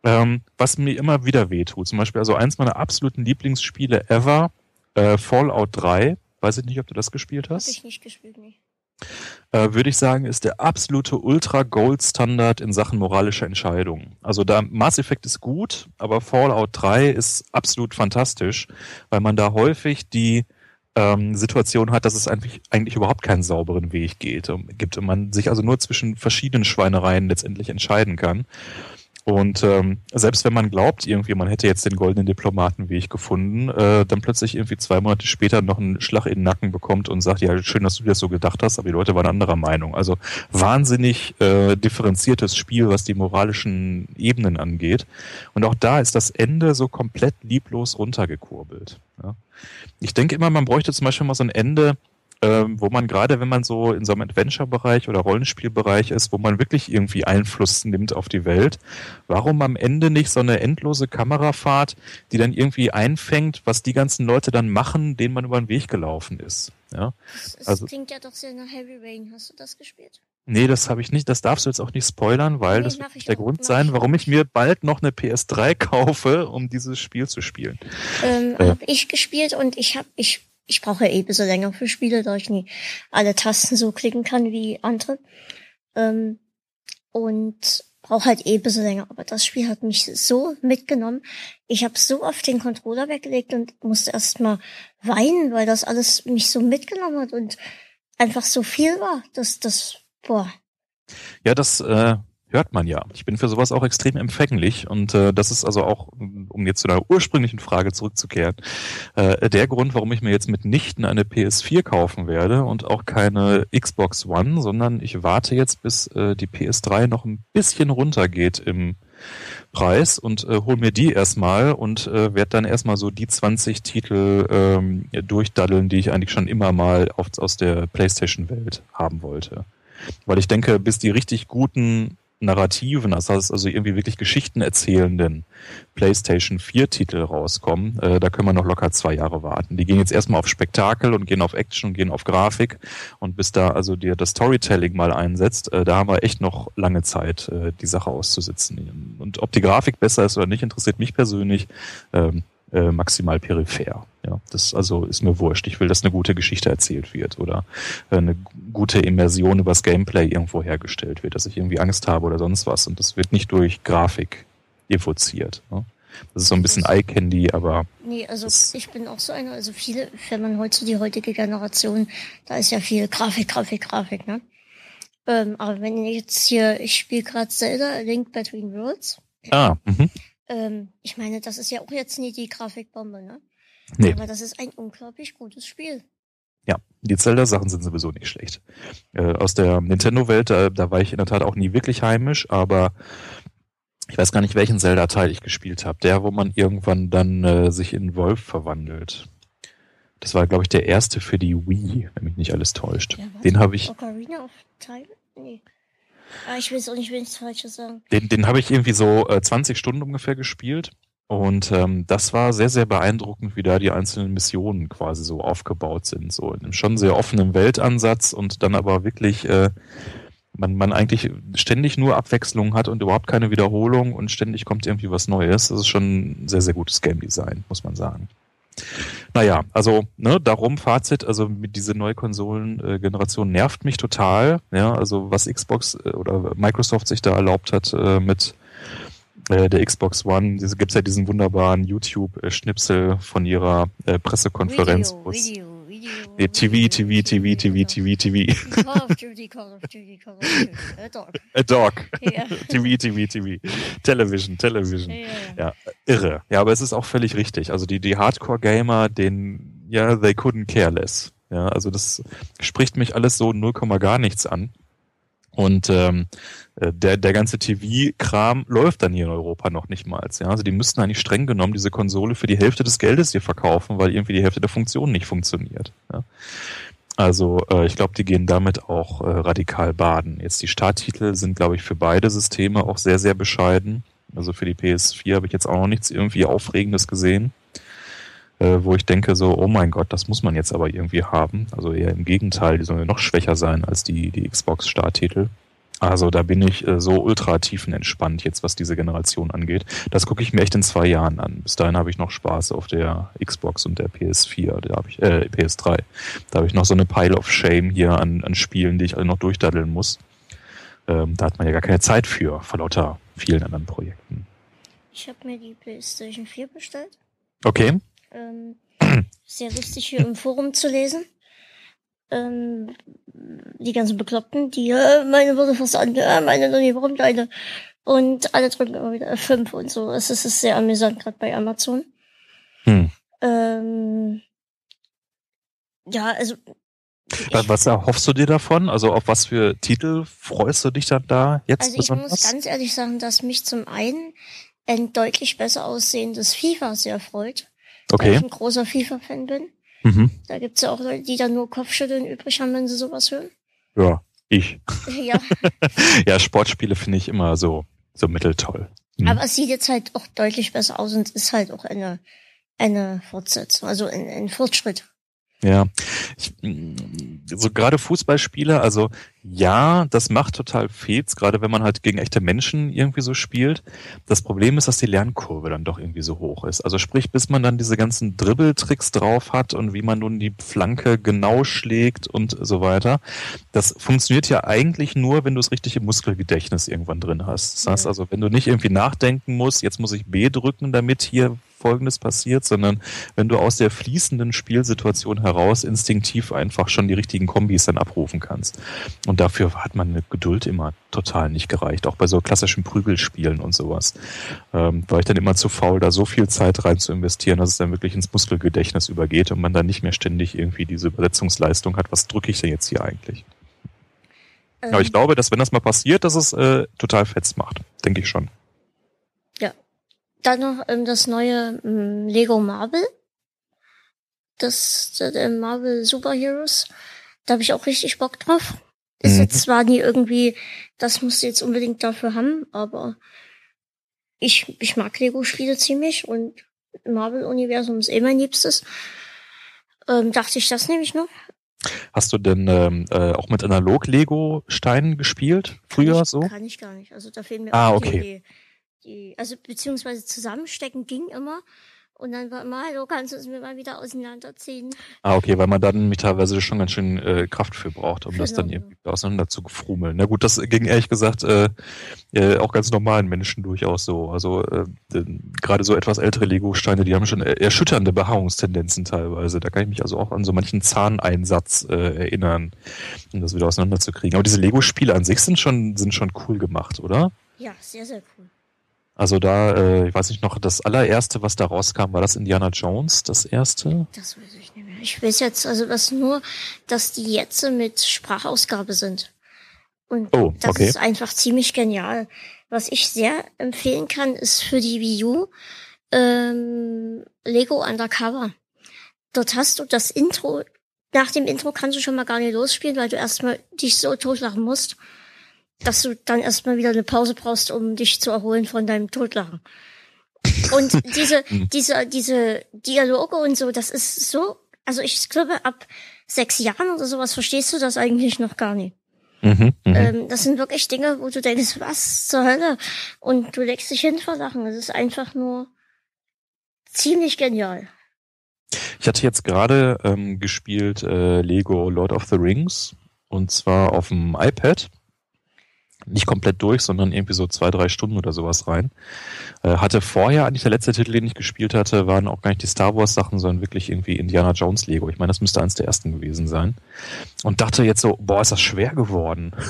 Ähm, was mir immer wieder wehtut. Zum Beispiel, also eins meiner absoluten Lieblingsspiele ever, äh, Fallout 3. Weiß ich nicht, ob du das gespielt Hab hast. ich nicht gespielt, nee. Äh, würde ich sagen, ist der absolute Ultra-Gold-Standard in Sachen moralischer Entscheidungen. Also da Mass Effect ist gut, aber Fallout 3 ist absolut fantastisch, weil man da häufig die ähm, Situation hat, dass es eigentlich, eigentlich überhaupt keinen sauberen Weg geht, um, gibt und man sich also nur zwischen verschiedenen Schweinereien letztendlich entscheiden kann. Und ähm, selbst wenn man glaubt, irgendwie man hätte jetzt den goldenen Diplomatenweg gefunden, äh, dann plötzlich irgendwie zwei Monate später noch einen Schlag in den Nacken bekommt und sagt, ja, schön, dass du das so gedacht hast, aber die Leute waren anderer Meinung. Also wahnsinnig äh, differenziertes Spiel, was die moralischen Ebenen angeht. Und auch da ist das Ende so komplett lieblos runtergekurbelt. Ja. Ich denke immer, man bräuchte zum Beispiel mal so ein Ende, ähm, wo man gerade, wenn man so in so einem Adventure-Bereich oder Rollenspielbereich ist, wo man wirklich irgendwie Einfluss nimmt auf die Welt, warum am Ende nicht so eine endlose Kamerafahrt, die dann irgendwie einfängt, was die ganzen Leute dann machen, denen man über den Weg gelaufen ist. Ja, Das, das Also- klingt ja doch sehr nach Heavy Rain. Hast du das gespielt? Nee, das habe ich nicht. Das darfst du jetzt auch nicht spoilern, weil nee, das wird der Grund sein, warum ich mir bald noch eine PS3 kaufe, um dieses Spiel zu spielen. Ähm, äh. Habe ich gespielt und ich habe ich ich brauche ja eh bisschen länger für Spiele, da ich nie alle Tasten so klicken kann wie andere. Ähm, und brauche halt eh bisschen länger. Aber das Spiel hat mich so mitgenommen. Ich habe so oft den Controller weggelegt und musste erst mal weinen, weil das alles mich so mitgenommen hat und einfach so viel war. Das, das Boah. Ja, das äh, hört man ja. Ich bin für sowas auch extrem empfänglich und äh, das ist also auch, um jetzt zu der ursprünglichen Frage zurückzukehren, äh, der Grund, warum ich mir jetzt mitnichten eine PS4 kaufen werde und auch keine Xbox One, sondern ich warte jetzt, bis äh, die PS3 noch ein bisschen runtergeht im Preis und äh, hol mir die erstmal und äh, werde dann erstmal so die 20 Titel ähm, durchdaddeln, die ich eigentlich schon immer mal auf, aus der PlayStation-Welt haben wollte. Weil ich denke, bis die richtig guten narrativen, das heißt also irgendwie wirklich Geschichten erzählenden PlayStation 4 Titel rauskommen, äh, da können wir noch locker zwei Jahre warten. Die gehen jetzt erstmal auf Spektakel und gehen auf Action und gehen auf Grafik und bis da also dir das Storytelling mal einsetzt, äh, da haben wir echt noch lange Zeit, äh, die Sache auszusitzen. Und ob die Grafik besser ist oder nicht, interessiert mich persönlich. Ähm, äh, maximal peripher. Ja, das also ist mir wurscht. Ich will, dass eine gute Geschichte erzählt wird oder äh, eine gute Immersion übers Gameplay irgendwo hergestellt wird, dass ich irgendwie Angst habe oder sonst was. Und das wird nicht durch Grafik evoziert. Ne? Das ist so ein bisschen Eye Candy, aber. Nee, also ich bin auch so einer, also viele, wenn man heute die heutige Generation, da ist ja viel Grafik, Grafik, Grafik, ne? Ähm, aber wenn ich jetzt hier, ich spiele gerade Zelda, Link Between Worlds. Ah, mhm. Ähm, ich meine, das ist ja auch jetzt nie die Grafikbombe, ne? Nee. Aber das ist ein unglaublich gutes Spiel. Ja, die Zelda-Sachen sind sowieso nicht schlecht. Äh, aus der Nintendo-Welt, da, da war ich in der Tat auch nie wirklich heimisch, aber ich weiß gar nicht, welchen Zelda-Teil ich gespielt habe. Der, wo man irgendwann dann äh, sich in Wolf verwandelt. Das war, glaube ich, der erste für die Wii, wenn mich nicht alles täuscht. Ja, Den habe ich. Ocarina of Time? Nee. Ah, ich will auch nicht nichts Falsches sagen. Den, den habe ich irgendwie so äh, 20 Stunden ungefähr gespielt. Und ähm, das war sehr, sehr beeindruckend, wie da die einzelnen Missionen quasi so aufgebaut sind. So in einem schon sehr offenen Weltansatz und dann aber wirklich äh, man, man eigentlich ständig nur Abwechslung hat und überhaupt keine Wiederholung und ständig kommt irgendwie was Neues. Das ist schon ein sehr, sehr gutes Game Design, muss man sagen. Naja, also ne, darum Fazit, also mit dieser neue Konsolengeneration nervt mich total. Ja, also was Xbox äh, oder Microsoft sich da erlaubt hat äh, mit äh, der Xbox One, diese gibt's ja diesen wunderbaren YouTube-Schnipsel von ihrer äh, Pressekonferenz. Video, Video, nee, TV, TV, TV, TV, TV, TV. Call of Duty, Call of Duty, Call of Duty. A dog. A dog. Yeah. TV, TV, TV. Television, Television. Ja, ja, irre. Ja, aber es ist auch völlig richtig. Also die, die Hardcore-Gamer, den, ja, they couldn't care less. Ja, also das spricht mich alles so 0, gar nichts an. Und ähm, äh, der, der ganze TV-Kram läuft dann hier in Europa noch nicht mal. Ja? Also die müssten eigentlich streng genommen diese Konsole für die Hälfte des Geldes hier verkaufen, weil irgendwie die Hälfte der Funktionen nicht funktioniert. Ja? Also äh, ich glaube, die gehen damit auch äh, radikal baden. Jetzt die Starttitel sind, glaube ich, für beide Systeme auch sehr, sehr bescheiden. Also für die PS4 habe ich jetzt auch noch nichts irgendwie Aufregendes gesehen, äh, wo ich denke so, oh mein Gott, das muss man jetzt aber irgendwie haben. Also eher im Gegenteil, die sollen ja noch schwächer sein als die, die Xbox-Starttitel. Also da bin ich äh, so ultra tiefenentspannt jetzt, was diese Generation angeht. Das gucke ich mir echt in zwei Jahren an. Bis dahin habe ich noch Spaß auf der Xbox und der PS4, da habe ich, äh, PS3. Da habe ich noch so eine Pile of Shame hier an, an Spielen, die ich alle noch durchdaddeln muss. Ähm, da hat man ja gar keine Zeit für, vor lauter vielen anderen Projekten. Ich habe mir die PlayStation 4 bestellt. Okay. Ähm, sehr lustig hier im Forum zu lesen ähm, die ganzen Bekloppten, die, äh, meine wurde fast an, äh, meine noch nie, warum deine? Und alle drücken immer wieder F5 und so. Es ist, es ist sehr amüsant, gerade bei Amazon. Hm. Ähm, ja, also. Was, was erhoffst du dir davon? Also auf was für Titel freust du dich dann da jetzt Also ich besonders? muss ganz ehrlich sagen, dass mich zum einen ein deutlich besser aussehendes FIFA sehr freut. Okay. Weil ich ein großer FIFA-Fan bin. Mhm. Da gibt's ja auch Leute, die dann nur Kopfschütteln übrig haben, wenn sie sowas hören. Ja, ich. Ja. ja, Sportspiele finde ich immer so, so mitteltoll. Mhm. Aber es sieht jetzt halt auch deutlich besser aus und ist halt auch eine, eine Fortsetzung, also ein, ein Fortschritt. Ja, ich, so gerade Fußballspiele, also ja, das macht total Fets, gerade wenn man halt gegen echte Menschen irgendwie so spielt. Das Problem ist, dass die Lernkurve dann doch irgendwie so hoch ist. Also sprich, bis man dann diese ganzen Dribbeltricks drauf hat und wie man nun die Flanke genau schlägt und so weiter. Das funktioniert ja eigentlich nur, wenn du das richtige Muskelgedächtnis irgendwann drin hast. Das heißt also, wenn du nicht irgendwie nachdenken musst, jetzt muss ich B drücken, damit hier Folgendes passiert, sondern wenn du aus der fließenden Spielsituation heraus instinktiv einfach schon die richtigen Kombis dann abrufen kannst. Und dafür hat man eine Geduld immer total nicht gereicht, auch bei so klassischen Prügelspielen und sowas. Ähm, war ich dann immer zu faul, da so viel Zeit rein zu investieren, dass es dann wirklich ins Muskelgedächtnis übergeht und man dann nicht mehr ständig irgendwie diese Übersetzungsleistung hat, was drücke ich denn jetzt hier eigentlich? Ähm. Aber ich glaube, dass wenn das mal passiert, dass es äh, total fetz macht. Denke ich schon. Dann noch ähm, das neue ähm, Lego Marvel. Das äh, Marvel Superheroes. Da habe ich auch richtig Bock drauf. Ist mhm. jetzt zwar nie irgendwie, das musst du jetzt unbedingt dafür haben, aber ich, ich mag Lego-Spiele ziemlich und Marvel-Universum ist eh mein Liebstes. Ähm, dachte ich, das nehme ich noch. Hast du denn ähm, äh, auch mit Analog-Lego-Steinen gespielt? Früher kann ich, so? Kann ich gar nicht. Also da fehlen mir ah, auch okay. die, die, also beziehungsweise zusammenstecken ging immer. Und dann war immer, hallo, kannst du es mir mal wieder auseinanderziehen? Ah, okay, weil man dann teilweise schon ganz schön äh, Kraft für braucht, um genau. das dann irgendwie auseinander zu gefrummeln. Na gut, das ging ehrlich gesagt äh, äh, auch ganz normalen Menschen durchaus so. Also äh, gerade so etwas ältere Lego-Steine, die haben schon erschütternde Beharrungstendenzen teilweise. Da kann ich mich also auch an so manchen Zahneinsatz äh, erinnern, um das wieder auseinanderzukriegen. Aber diese Lego-Spiele an sich sind schon, sind schon cool gemacht, oder? Ja, sehr, sehr cool. Also da, äh, ich weiß nicht noch, das allererste, was da rauskam, war das Indiana Jones, das erste? Das weiß ich nicht mehr. Ich weiß jetzt, also das nur, dass die jetzt mit Sprachausgabe sind. Und oh, das okay. ist einfach ziemlich genial. Was ich sehr empfehlen kann, ist für die Wii U ähm, Lego Undercover. Dort hast du das Intro, nach dem Intro kannst du schon mal gar nicht losspielen, weil du erstmal dich so totlachen musst dass du dann erstmal wieder eine Pause brauchst, um dich zu erholen von deinem Totlachen. Und diese, hm. diese, diese Dialoge und so, das ist so, also ich glaube, ab sechs Jahren oder sowas verstehst du das eigentlich noch gar nicht. Mhm, mh. ähm, das sind wirklich Dinge, wo du denkst, was zur Hölle? Und du legst dich hin vor Sachen. Es ist einfach nur ziemlich genial. Ich hatte jetzt gerade ähm, gespielt äh, Lego Lord of the Rings und zwar auf dem iPad nicht komplett durch, sondern irgendwie so zwei, drei Stunden oder sowas rein. Äh, hatte vorher eigentlich der letzte Titel, den ich gespielt hatte, waren auch gar nicht die Star Wars Sachen, sondern wirklich irgendwie Indiana Jones Lego. Ich meine, das müsste eins der ersten gewesen sein. Und dachte jetzt so, boah, ist das schwer geworden.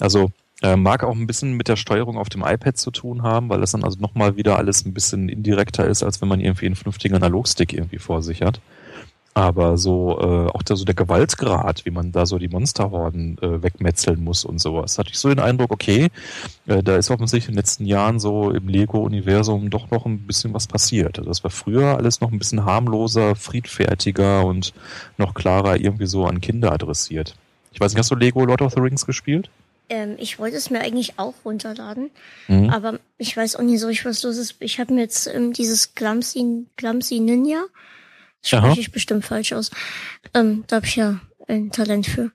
Also äh, mag auch ein bisschen mit der Steuerung auf dem iPad zu tun haben, weil das dann also nochmal wieder alles ein bisschen indirekter ist, als wenn man irgendwie einen vernünftigen Analogstick irgendwie vor sich hat. Aber so äh, auch da so der Gewaltgrad, wie man da so die Monsterhorden äh, wegmetzeln muss und sowas, hatte ich so den Eindruck, okay, äh, da ist offensichtlich in den letzten Jahren so im Lego-Universum doch noch ein bisschen was passiert. Also das war früher alles noch ein bisschen harmloser, friedfertiger und noch klarer irgendwie so an Kinder adressiert. Ich weiß nicht, hast du Lego Lord of the Rings gespielt? Ähm, ich wollte es mir eigentlich auch runterladen, mhm. aber ich weiß auch nicht so, ich was los ist. Ich habe mir jetzt ähm, dieses Clumsy, Clumsy Ninja Spreche ich bestimmt falsch aus. Ähm, da habe ich ja ein Talent für.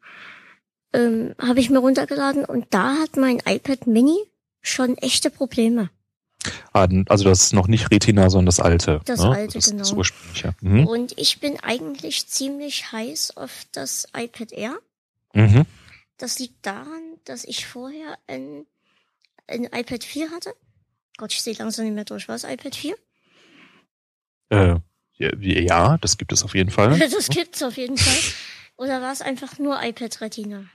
Ähm, habe ich mir runtergeladen und da hat mein iPad Mini schon echte Probleme. Ah, also das ist noch nicht Retina, sondern das alte. Das ne? alte, das, genau. Das ursprüngliche. Mhm. Und ich bin eigentlich ziemlich heiß auf das iPad Air. Mhm. Das liegt daran, dass ich vorher ein, ein iPad 4 hatte. Gott, ich sehe langsam nicht mehr durch. Was iPad 4? Äh, ja, das gibt es auf jeden Fall. das gibt es auf jeden Fall. Oder war es einfach nur iPad Retina?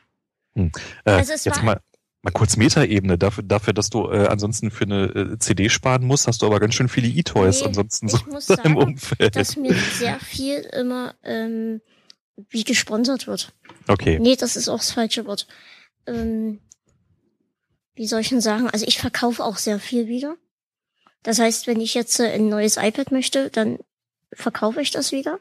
Hm. Äh, also es jetzt war, mal, mal kurz Metaebene. Dafür, dafür, dass du äh, ansonsten für eine äh, CD sparen musst, hast du aber ganz schön viele E-Toys nee, ansonsten so muss sagen, im Umfeld. Dass mir sehr viel immer ähm, wie gesponsert wird. Okay. Nee, das ist auch das falsche Wort. Ähm, wie soll ich denn sagen? Also ich verkaufe auch sehr viel wieder. Das heißt, wenn ich jetzt äh, ein neues iPad möchte, dann verkaufe ich das wieder.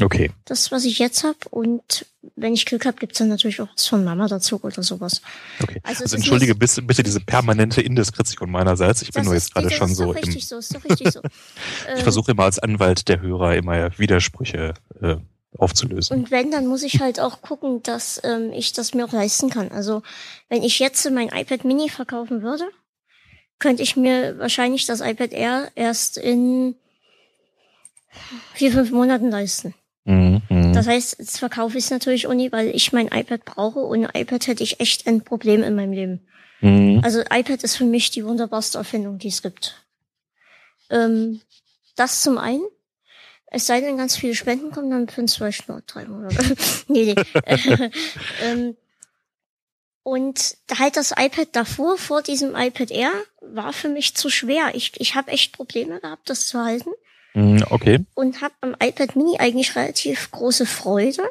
Okay. Das, was ich jetzt habe. Und wenn ich Glück habe, gibt's dann natürlich auch was von Mama dazu oder sowas. Okay. Also, also entschuldige bitte, bitte diese permanente Indiskretion meinerseits. Ich bin nur jetzt gerade schon so. Richtig so, ist doch richtig so. ich versuche immer als Anwalt der Hörer immer Widersprüche äh, aufzulösen. Und wenn, dann muss ich halt auch gucken, dass ähm, ich das mir auch leisten kann. Also wenn ich jetzt mein iPad Mini verkaufen würde, könnte ich mir wahrscheinlich das iPad Air erst in vier, fünf Monaten leisten. Mhm, mhm. Das heißt, jetzt verkaufe ich es natürlich Uni, weil ich mein iPad brauche. Ohne iPad hätte ich echt ein Problem in meinem Leben. Mhm. Also iPad ist für mich die wunderbarste Erfindung, die es gibt. Ähm, das zum einen. Es sei denn, ganz viele Spenden kommen, dann für zwei nur drei Monate. nee, nee. ähm, und halt das iPad davor, vor diesem iPad Air, war für mich zu schwer. Ich, ich habe echt Probleme gehabt, das zu halten. Mhm, okay. Und habe am iPad Mini eigentlich relativ große Freude.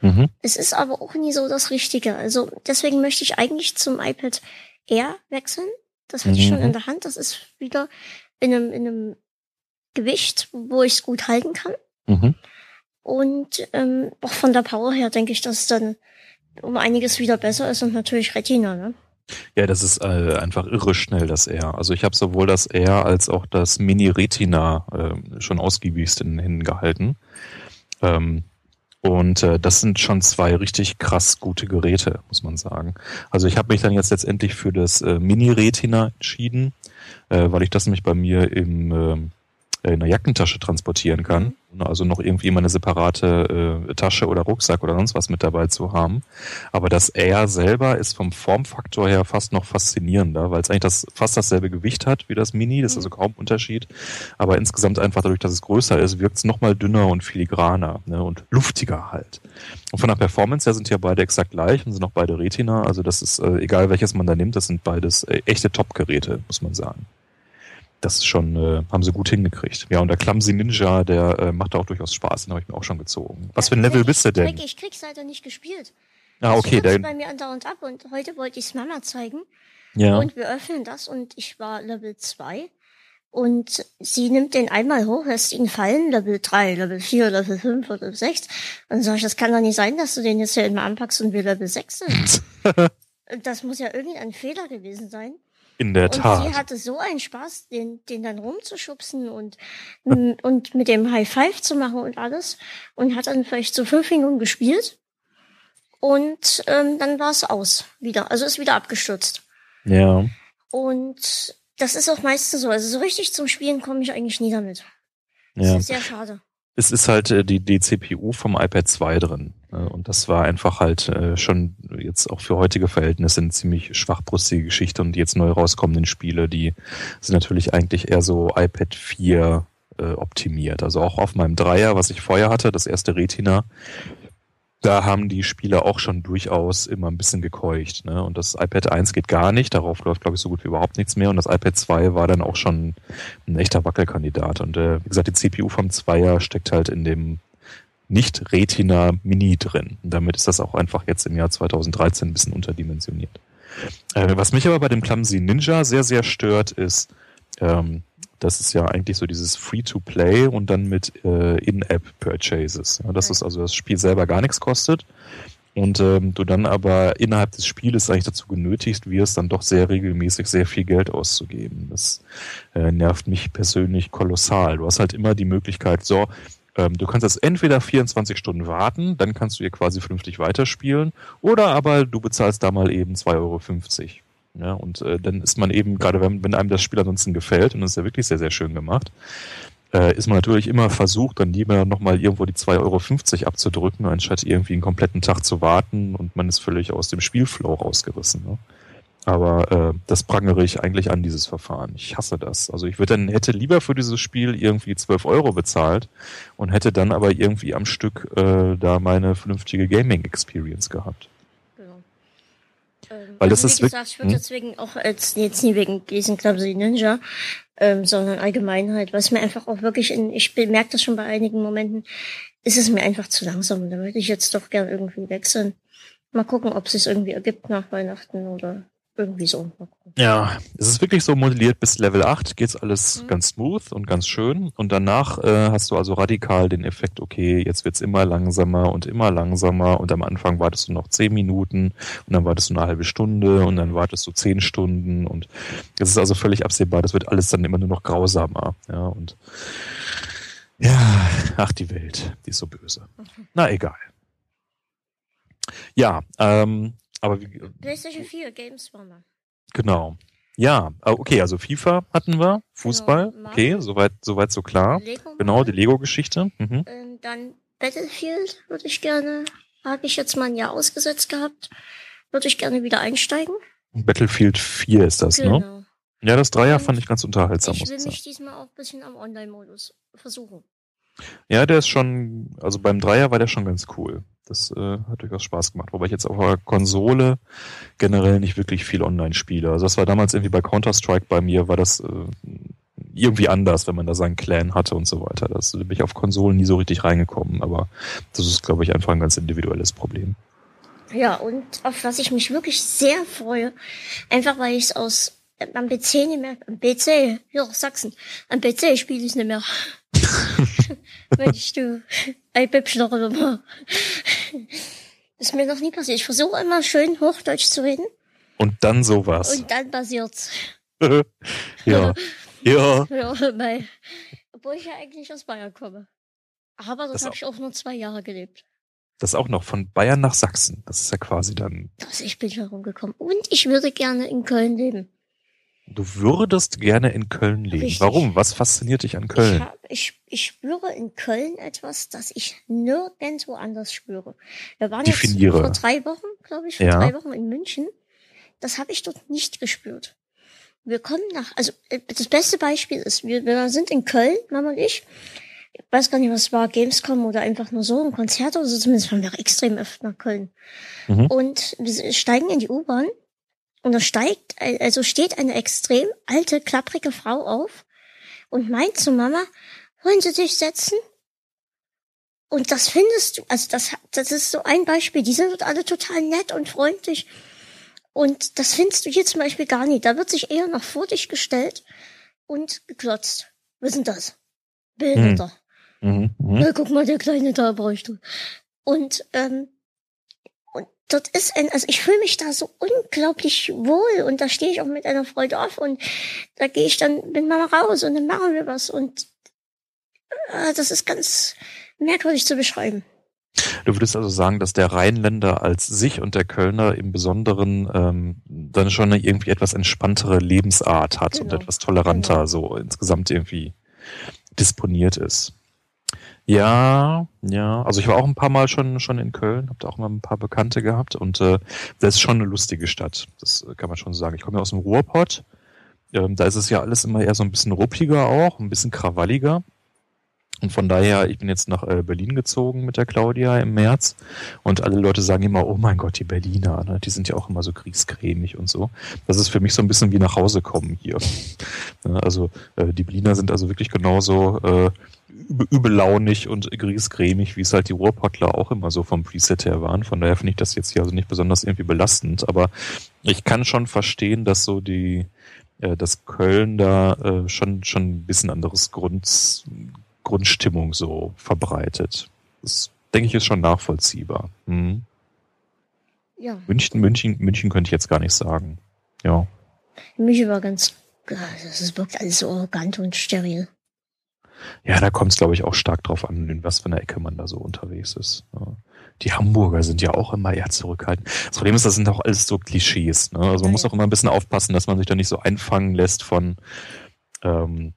Mhm. Es ist aber auch nie so das Richtige. Also deswegen möchte ich eigentlich zum iPad Air wechseln. Das hatte mhm. ich schon in mhm. der Hand. Das ist wieder in einem, in einem Gewicht, wo ich es gut halten kann. Mhm. Und ähm, auch von der Power her denke ich, dass es dann um einiges wieder besser ist und natürlich Retina, ne? Ja, das ist äh, einfach irre schnell, das R. Also ich habe sowohl das R als auch das Mini Retina äh, schon ausgiebigst in den Händen gehalten. Ähm, und äh, das sind schon zwei richtig krass gute Geräte, muss man sagen. Also ich habe mich dann jetzt letztendlich für das äh, Mini Retina entschieden, äh, weil ich das nämlich bei mir im äh, äh, in der Jackentasche transportieren kann. Also noch irgendwie immer eine separate äh, Tasche oder Rucksack oder sonst was mit dabei zu haben. Aber das Air selber ist vom Formfaktor her fast noch faszinierender, weil es eigentlich das, fast dasselbe Gewicht hat wie das Mini. Das ist also mhm. kaum Unterschied. Aber insgesamt einfach dadurch, dass es größer ist, wirkt es nochmal dünner und filigraner ne, und luftiger halt. Und von der Performance her sind ja beide exakt gleich und sind auch beide Retina. Also das ist, äh, egal welches man da nimmt, das sind beides äh, echte Top-Geräte, muss man sagen das ist schon, äh, haben sie gut hingekriegt. Ja, und der Clumsy Ninja, der äh, macht auch durchaus Spaß, den habe ich mir auch schon gezogen. Was für ein Level bist du denn? Ich krieg's leider nicht gespielt. Ah, okay. Der bei mir andauernd ab und heute wollte ich's Mama zeigen. Ja. Und wir öffnen das und ich war Level 2. Und sie nimmt den einmal hoch, lässt ihn fallen, Level 3, Level 4, Level 5 oder Level 6. Und dann sage ich, das kann doch nicht sein, dass du den jetzt hier immer anpackst und wir Level 6 sind. das muss ja irgendein Fehler gewesen sein. In der und Tat. sie hatte so einen Spaß, den, den dann rumzuschubsen und, und mit dem High Five zu machen und alles. Und hat dann vielleicht so fünf Minuten gespielt. Und ähm, dann war es aus wieder. Also ist wieder abgestürzt. Ja. Und das ist auch meistens so. Also so richtig zum Spielen komme ich eigentlich nie damit. Das ja. ist sehr schade es ist halt äh, die, die CPU vom iPad 2 drin. Ne? Und das war einfach halt äh, schon jetzt auch für heutige Verhältnisse eine ziemlich schwachbrustige Geschichte. Und die jetzt neu rauskommenden Spiele, die sind natürlich eigentlich eher so iPad 4 äh, optimiert. Also auch auf meinem Dreier, was ich vorher hatte, das erste Retina, da haben die Spieler auch schon durchaus immer ein bisschen gekeucht. Ne? Und das iPad 1 geht gar nicht, darauf läuft, glaube ich, so gut wie überhaupt nichts mehr. Und das iPad 2 war dann auch schon ein echter Wackelkandidat. Und äh, wie gesagt, die CPU vom 2er steckt halt in dem nicht Retina Mini drin. Und damit ist das auch einfach jetzt im Jahr 2013 ein bisschen unterdimensioniert. Äh, was mich aber bei dem Clumsy Ninja sehr, sehr stört, ist, ähm, das ist ja eigentlich so dieses Free-to-Play und dann mit äh, In-App-Purchases. Ja, dass okay. es also das Spiel selber gar nichts kostet und ähm, du dann aber innerhalb des Spieles eigentlich dazu genötigt wirst, dann doch sehr regelmäßig sehr viel Geld auszugeben. Das äh, nervt mich persönlich kolossal. Du hast halt immer die Möglichkeit, so, ähm, du kannst jetzt entweder 24 Stunden warten, dann kannst du hier quasi vernünftig weiterspielen, oder aber du bezahlst da mal eben 2,50 Euro. Ja, und äh, dann ist man eben, gerade wenn, wenn einem das Spiel ansonsten gefällt, und das ist ja wirklich sehr, sehr schön gemacht, äh, ist man natürlich immer versucht, dann lieber nochmal irgendwo die 2,50 Euro abzudrücken, anstatt irgendwie einen kompletten Tag zu warten und man ist völlig aus dem Spielflow rausgerissen. Ne? Aber äh, das prangere ich eigentlich an, dieses Verfahren. Ich hasse das. Also ich würde dann, hätte lieber für dieses Spiel irgendwie 12 Euro bezahlt und hätte dann aber irgendwie am Stück äh, da meine vernünftige Gaming-Experience gehabt. Ähm, Weil das also, ist wie gesagt, ich würde hm? deswegen auch als, jetzt nie wegen diesen Clumsy Ninja, ähm, sondern allgemein halt, was mir einfach auch wirklich in, ich bemerke das schon bei einigen Momenten, ist es mir einfach zu langsam und da würde ich jetzt doch gern irgendwie wechseln. Mal gucken, ob es sich irgendwie ergibt nach Weihnachten oder irgendwie so. Ja, es ist wirklich so modelliert, bis Level 8 geht's alles mhm. ganz smooth und ganz schön. Und danach äh, hast du also radikal den Effekt, okay, jetzt wird's immer langsamer und immer langsamer. Und am Anfang wartest du noch 10 Minuten und dann wartest du eine halbe Stunde und dann wartest du 10 Stunden. Und es ist also völlig absehbar, das wird alles dann immer nur noch grausamer. Ja, und Ja, ach die Welt, die ist so böse. Mhm. Na egal. Ja, ähm, aber wie, PlayStation 4 Games waren wir. genau. Ja, okay, also FIFA hatten wir, Fußball, Genau, okay, soweit, soweit so klar. Lego Genau, die. Lego-Geschichte. Mhm. Ähm, dann Battlefield würde ich gerne, habe ich jetzt mal ein Jahr ausgesetzt gehabt, würde ich gerne wieder einsteigen. Battlefield 4 ist das, ne? Genau. Ja, das Dreier Und fand ich ganz unterhaltsam, Ich muss will ich sagen. mich diesmal auch ein bisschen am Online-Modus versuchen. Ja, der ist schon, also beim Dreier war der schon ganz cool. Das äh, hat durchaus Spaß gemacht. Wobei ich jetzt auf der Konsole generell nicht wirklich viel online spiele. Also das war damals irgendwie bei Counter-Strike bei mir, war das äh, irgendwie anders, wenn man da seinen Clan hatte und so weiter. Das da bin ich auf Konsolen nie so richtig reingekommen. Aber das ist, glaube ich, einfach ein ganz individuelles Problem. Ja, und auf was ich mich wirklich sehr freue, einfach weil ich es aus am PC nicht mehr, am PC, hier Sachsen, am PC spiele ich es nicht mehr. Ich du ein oder mal. Ist mir noch nie passiert. Ich versuche immer schön Hochdeutsch zu reden Und dann sowas. und dann passiert's. ja. Ja. Ja, mei. Obwohl ich ja eigentlich aus Bayern komme. Aber dort Das habe ich auch nur zwei Jahre gelebt. Das auch noch von Bayern nach Sachsen. Das ist ja quasi dann. Also ich bin herumgekommen. Und ich würde gerne in Köln leben. Du würdest gerne in Köln leben. Richtig. Warum? Was fasziniert dich an Ich, Köln? hab, ich, ich spüre in Köln etwas, das ich nirgendwo anders spüre. Wir waren Definiere. jetzt vor drei Wochen, glaube ich, vor Ja. drei Wochen in München. Das habe ich dort nicht gespürt. Wir kommen nach, also äh, das beste Beispiel ist, wir, wir sind in Köln, Mama und ich. Ich weiß gar nicht, was war, Gamescom oder einfach nur so ein Konzert oder so, zumindest waren wir extrem öfter nach Köln. Mhm. Und wir steigen in die U-Bahn und da steigt, also steht eine extrem alte, klapprige Frau auf und meint zu Mama, wollen Sie sich setzen? Und das findest du, also das, das ist so ein Beispiel. Die sind alle total nett und freundlich. Und das findest du hier zum Beispiel gar nicht. Da wird sich eher noch vor dich gestellt und geklotzt. Was denn das? Behinderter. Mhm. Mhm. Na, guck mal, der Kleine da bräuchte. Und, ähm, dort ist ein, also ich fühle mich da so unglaublich wohl und da stehe ich auch mit einer Freude auf und da gehe ich dann mit Mama raus und dann machen wir was und äh, das ist ganz merkwürdig zu beschreiben. Du würdest also sagen, dass der Rheinländer als sich und der Kölner im Besonderen ähm, dann schon eine irgendwie etwas entspanntere Lebensart hat und Genau. etwas toleranter Genau. so insgesamt irgendwie disponiert ist. Ja, ja. Also ich war auch ein paar Mal schon schon in Köln, habe da auch mal ein paar Bekannte gehabt und äh, das ist schon eine lustige Stadt. Das kann man schon sagen. Ich komme ja aus dem Ruhrpott. Ähm, da ist es ja alles immer eher so ein bisschen ruppiger auch, ein bisschen krawalliger. Und von daher, ich bin jetzt nach äh, Berlin gezogen mit der Claudia im März und alle Leute sagen immer, oh mein Gott, die Berliner, ne? die sind ja auch immer so kriegscremig und so. Das ist für mich so ein bisschen wie nach Hause kommen hier. Also äh, die Berliner sind also wirklich genauso äh, übellaunig und kriegscremig, wie es halt die Ruhrpottler auch immer so vom Preset her waren. Von daher finde ich das jetzt hier also nicht besonders irgendwie belastend, aber ich kann schon verstehen, dass so die äh, dass Köln da äh, schon schon ein bisschen anderes Grund, Grundstimmung so verbreitet. Das denke ich ist schon nachvollziehbar. Hm. Ja, München, München, München könnte ich jetzt gar nicht sagen. Ja. mich war ganz, das ist wirkt alles so arrogant und steril. Ja, da kommt es, glaube ich, auch stark drauf an, in was für einer Ecke man da so unterwegs ist. Ja. Die Hamburger sind ja auch immer eher zurückhaltend. Das Problem ist, das sind auch alles so Klischees. Ne? Also man Ja, muss ja. auch immer ein bisschen aufpassen, dass man sich da nicht so einfangen lässt von ähm,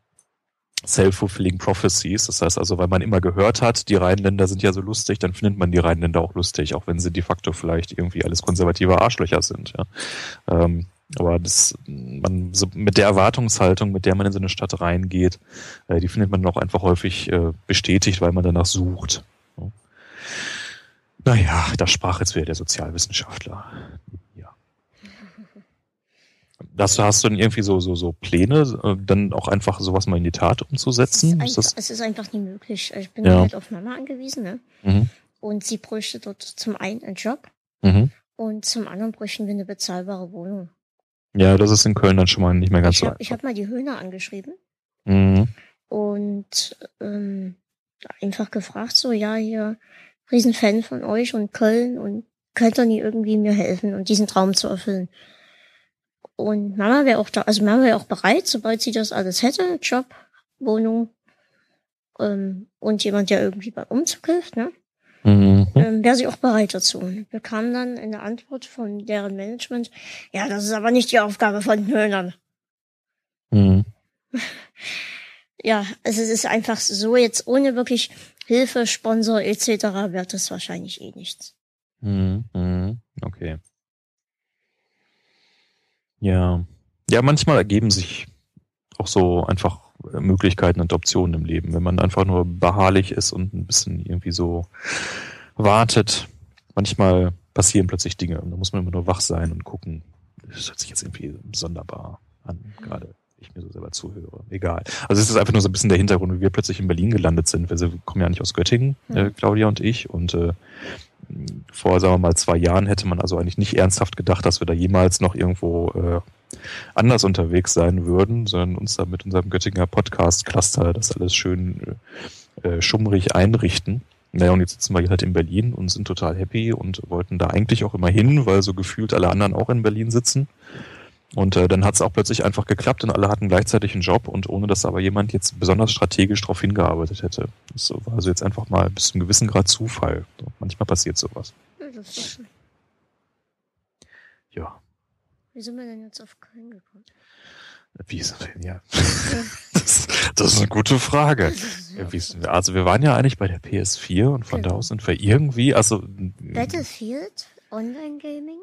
self-fulfilling prophecies. Das heißt also, weil man immer gehört hat, die Rheinländer sind ja so lustig, dann findet man die Rheinländer auch lustig, auch wenn sie de facto vielleicht irgendwie alles konservative Arschlöcher sind. Ja. Ähm, aber das, man, so mit der Erwartungshaltung, mit der man in so eine Stadt reingeht, äh, die findet man auch einfach häufig äh, bestätigt, weil man danach sucht. Ja. Naja, da sprach jetzt wieder der Sozialwissenschaftler. Ja. Das, hast du denn irgendwie so, so, so Pläne, äh, dann auch einfach sowas mal in die Tat umzusetzen? Es Ist ist, einfach, das, es ist einfach nicht möglich. Ich bin Ja. halt auf Mama angewiesen, ne? mhm, Und sie bräuchte dort zum einen einen Job mhm. und zum anderen bräuchten wir eine bezahlbare Wohnung. Ja, das ist in Köln dann schon mal nicht mehr ganz Ich so habe ich einfach. hab mal die Höhner angeschrieben Mhm. und ähm, einfach gefragt, so, ja, hier, Riesenfan von euch und Köln und könnt ihr nie irgendwie mir helfen und diesen Traum zu erfüllen. Und Mama wäre auch da, also Mama wäre auch bereit, sobald sie das alles hätte, Job, Wohnung, ähm, und jemand, der irgendwie beim Umzug hilft, ne? Mhm. Wäre sie auch bereit dazu. Und kamen dann in der Antwort von deren Management, ja, das ist aber nicht die Aufgabe von Höhnern. Mhm. Ja, also es ist einfach so, jetzt ohne wirklich Hilfe, Sponsor etc. wird es wahrscheinlich eh nichts. Mhm. Mhm. Okay. Ja. Ja, manchmal ergeben sich auch so einfach äh, Möglichkeiten und Optionen im Leben. Wenn man einfach nur beharrlich ist und ein bisschen irgendwie so wartet, manchmal passieren plötzlich Dinge und da muss man immer nur wach sein und gucken. Das hört sich jetzt irgendwie sonderbar an, gerade ich mir so selber zuhöre. Egal. Also es ist einfach nur so ein bisschen der Hintergrund, wie wir plötzlich in Berlin gelandet sind. Wir kommen ja nicht aus Göttingen, äh, Claudia und ich. Und äh, vor, sagen wir mal, zwei Jahren hätte man also eigentlich nicht ernsthaft gedacht, dass wir da jemals noch irgendwo äh, anders unterwegs sein würden, sondern uns da mit unserem Göttinger Podcast-Cluster das alles schön äh, schummrig einrichten. Naja, und jetzt sitzen wir halt in Berlin und sind total happy und wollten da eigentlich auch immer hin, weil so gefühlt alle anderen auch in Berlin sitzen. Und äh, dann hat es auch plötzlich einfach geklappt und alle hatten gleichzeitig einen Job und ohne dass aber jemand jetzt besonders strategisch darauf hingearbeitet hätte. Das war also jetzt einfach mal bis zu einem gewissen Grad Zufall. So, manchmal passiert sowas. Ja, das ist doch schön. Ja. Wie sind wir denn jetzt auf Köln gekommen? Wie ist das denn? Ja. das, das ist eine gute Frage. Das ist ja Ja, wie ist, also wir waren ja eigentlich bei der PS4 und von da Genau. aus sind wir irgendwie, also Battlefield, Online-Gaming?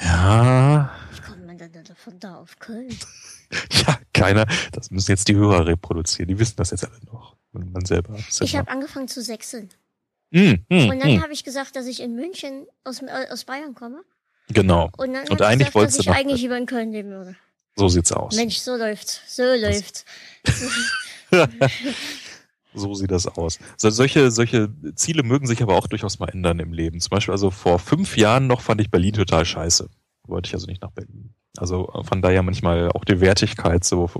ja, Wie kommt man denn da von da auf Köln? ja, keiner, das müssen jetzt die Hörer reproduzieren, die wissen das jetzt alle noch. Und man selber. Ich selber. habe angefangen zu sechseln. Hm, hm, Und dann hm, habe ich gesagt, dass ich in München aus, äh, aus Bayern komme. genau, Und dann Und ich eigentlich gesagt, wolltest dass ich eigentlich lieber in Köln leben würde. So sieht's aus. Mensch, so läuft's. So läuft's. So sieht das aus. So, solche, solche Ziele mögen sich aber auch durchaus mal ändern im Leben. Zum Beispiel, also vor fünf Jahren noch fand ich Berlin total scheiße. Wollte ich also nicht nach Berlin. Also von daher manchmal auch die Wertigkeit so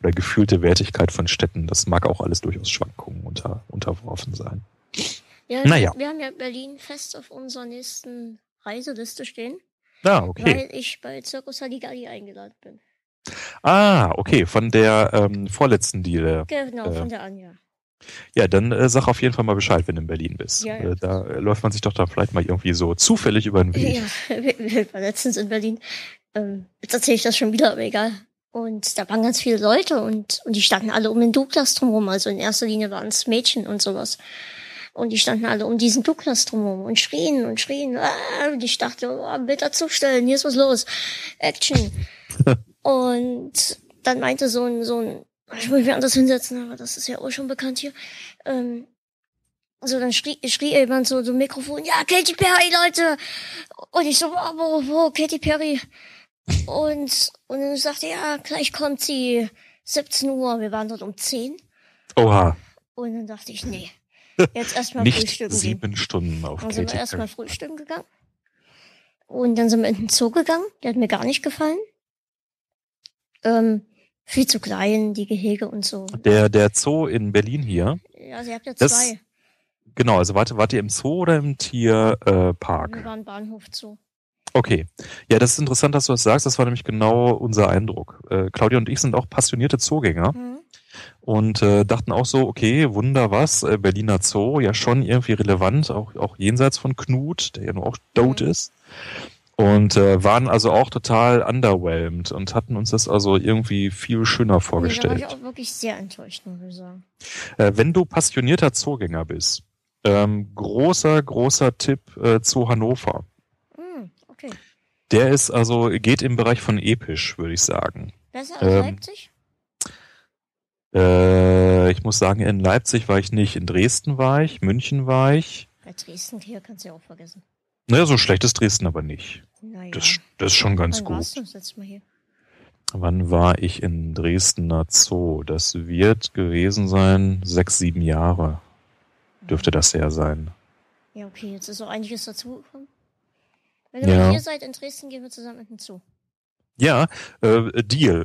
oder gefühlte Wertigkeit von Städten, das mag auch alles durchaus Schwankungen unter, unterworfen sein. Ja, Naja. Wir haben ja Berlin fest auf unserer nächsten Reiseliste stehen, Ah, okay. weil ich bei Circus Haligali eingeladen bin. Ah, okay, von der ähm, vorletzten Deal. Genau, Äh, von der Anja. Ja, dann äh, sag auf jeden Fall mal Bescheid, wenn du in Berlin bist. Ja, ja. Äh, da äh, läuft man sich doch da vielleicht mal irgendwie so zufällig über den Weg. Ja, wir, wir waren letztens in Berlin. Ähm, jetzt erzähle ich das schon wieder, aber egal. Und da waren ganz viele Leute und, und die standen alle um den Douglas drumherum. Also in erster Linie waren es Mädchen und sowas. Und die standen alle um diesen Douglas drumherum und schrien und schrien. Ah, und ich dachte, oh, Bild dazustellen, hier ist was los. Action. und dann meinte so ein, so ein, ich muss mich anders hinsetzen, aber das ist ja auch schon bekannt hier. Ähm, also dann schrie, schrie jemand so, so ein Mikrofon, ja, Katy Perry, Leute! Und ich so, wo, wo, wo, Katy Perry? Und, und dann sagte er, ja, gleich kommt sie, 17 Uhr, wir waren dort um 10. Oha, Und dann dachte ich, nee, jetzt erstmal nicht frühstücken sieben Stunden auf Dann sind wir erstmal frühstücken gegangen. Und dann sind wir in den Zoo gegangen, der hat mir gar nicht gefallen. Ähm, viel zu klein, die Gehege und so. Der, der Zoo in Berlin hier. Ja, sie habt ja Das- zwei. Genau, also warte, wart ihr im Zoo oder im Tierpark? Äh, Wir waren Bahnhof Zoo. okay. Ja, das ist interessant, dass du das sagst. Das war nämlich genau unser Eindruck. Äh, Claudia und ich sind auch passionierte Zoogänger Mhm. Und äh, dachten auch so, okay, Wunder was, äh, Berliner Zoo, ja schon irgendwie relevant, auch, auch jenseits von Knut, der ja nur auch tot Mhm. ist. Und äh, waren also auch total underwhelmed und hatten uns das also irgendwie viel schöner Nee, da war vorgestellt. ich auch wirklich sehr enttäuscht, muss ich sagen. Äh, wenn du passionierter Zoogänger bist, ähm, großer, großer Tipp äh, zu Hannover. Hm, okay. Der ist also, geht im Bereich von episch, würde ich sagen. Besser als Ähm, Leipzig? Äh, ich muss sagen, in Leipzig war ich nicht, in Dresden war ich, München war ich. Bei Dresden hier kannst du ja auch vergessen. Naja, so schlecht ist Dresden aber nicht. Naja. Das, das ist schon ganz Wann warst gut. du das letzte Mal hier? Wann war ich in Dresdner Zoo? Das wird gewesen sein, sechs, sieben Jahre dürfte das her sein. Ja, okay, jetzt ist so einiges dazugekommen. Wenn ihr Ja. mal hier seid in Dresden, gehen wir zusammen mit dem Zoo. Ja, äh, Deal.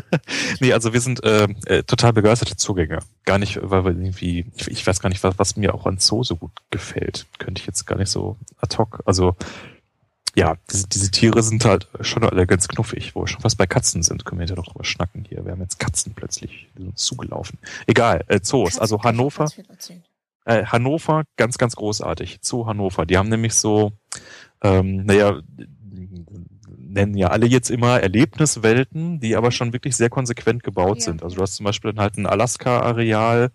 nee, also wir sind äh, äh, total begeisterte Zugänger. Gar nicht, weil wir irgendwie, ich, ich weiß gar nicht, was, was mir auch an Zoo so gut gefällt. Könnte ich jetzt gar nicht so ad hoc. Also ja, diese, diese Tiere sind halt schon alle ganz knuffig, wo wir schon fast bei Katzen sind. Können wir ja noch drüber schnacken hier. Wir haben jetzt Katzen plötzlich, die sind uns zugelaufen. Egal, äh, Zoos. Also Hannover, äh, Hannover, ganz, ganz großartig. Zoo Hannover. Die haben nämlich so, ähm, naja, nennen ja alle jetzt immer Erlebniswelten, die aber schon wirklich sehr konsequent gebaut Ja. sind. Also du hast zum Beispiel dann halt ein Alaska-Areal,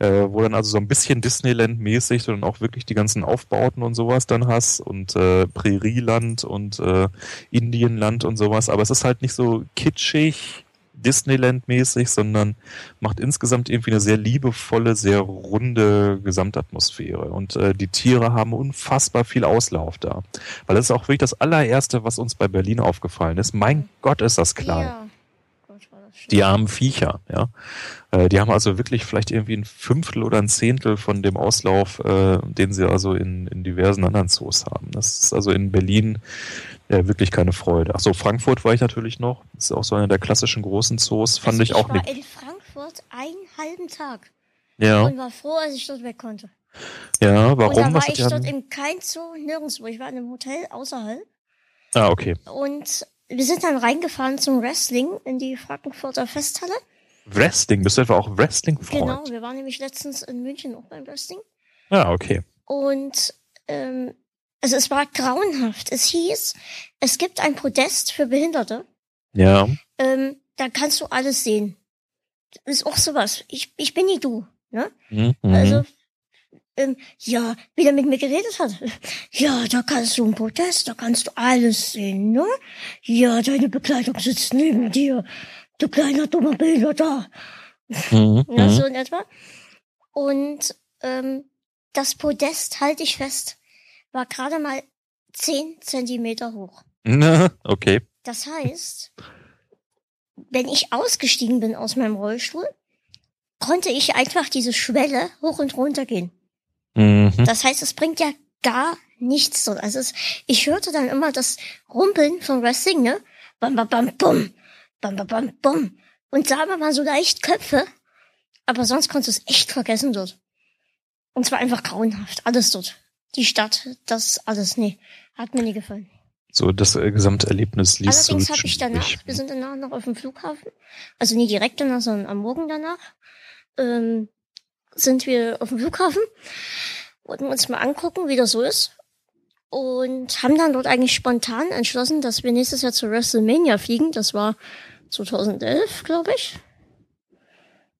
äh, wo dann also so ein bisschen Disneyland-mäßig dann auch wirklich die ganzen Aufbauten und sowas dann hast und äh, Prärieland und äh, Indienland und sowas. Aber es ist halt nicht so kitschig, Disneyland-mäßig, sondern macht insgesamt irgendwie eine sehr liebevolle, sehr runde Gesamtatmosphäre. Und äh, die Tiere haben unfassbar viel Auslauf da. Weil das ist auch wirklich das allererste, was uns bei Berlin aufgefallen ist. Mein Gott, ist das klein. Ja. Die armen Viecher, ja. Äh, die haben also wirklich vielleicht irgendwie ein Fünftel oder ein Zehntel von dem Auslauf, äh, den sie also in, in diversen anderen Zoos haben. Das ist also in Berlin äh, wirklich keine Freude. Ach so, Frankfurt war ich natürlich noch. Das ist auch so einer der klassischen großen Zoos. Fand also ich auch war nicht. in Frankfurt einen halben Tag Ja, und war froh, als ich dort weg konnte. ja, Und da warum? war Was ich dort haben? im kein Zoo, nirgendwo. Ich war in einem Hotel außerhalb Ah, okay. und wir sind dann reingefahren zum Wrestling in die Frankfurter Festhalle. Wrestling, bist du etwa auch Wrestling-Freund? Genau, wir waren nämlich letztens in München auch beim Wrestling. Ah, okay. Und ähm, also es war grauenhaft. Es hieß, es gibt ein Podest für Behinderte. Ja. Ähm, da kannst du alles sehen. Das ist auch sowas. Ich, ich bin nie du. Ne? Mhm. Also, ähm, ja, wie der mit mir geredet hat. Ja, da kannst du ein Podest, da kannst du alles sehen, ne? Ja, deine Bekleidung sitzt neben dir. Du kleiner dummer Behinderter. Mhm. Ja, Mhm. so in etwa. Und ähm, das Podest, halte ich fest, war gerade mal zehn Zentimeter hoch. Okay. Das heißt, wenn ich ausgestiegen bin aus meinem Rollstuhl, konnte ich einfach diese Schwelle hoch und runter gehen. Mhm. Das heißt, es bringt ja gar nichts so. Also es, ich hörte dann immer das Rumpeln von Wrestling, ne? Bam, bam, bam, bum. Bam, bam, bam, bum. Und aber mal so leicht Köpfe. Aber sonst konntest du es echt vergessen dort. Und zwar einfach grauenhaft. Alles dort. Die Stadt, das alles, nee. Hat mir nie gefallen. So, das äh, Gesamterlebnis liest Allerdings du habe ich danach, wir sind danach noch auf dem Flughafen, also nie direkt danach, sondern am Morgen danach, ähm, sind wir auf dem Flughafen, wollten uns mal angucken, wie das so ist. Und haben dann dort eigentlich spontan entschlossen, dass wir nächstes Jahr zu WrestleMania fliegen. Das war 2011, glaube ich.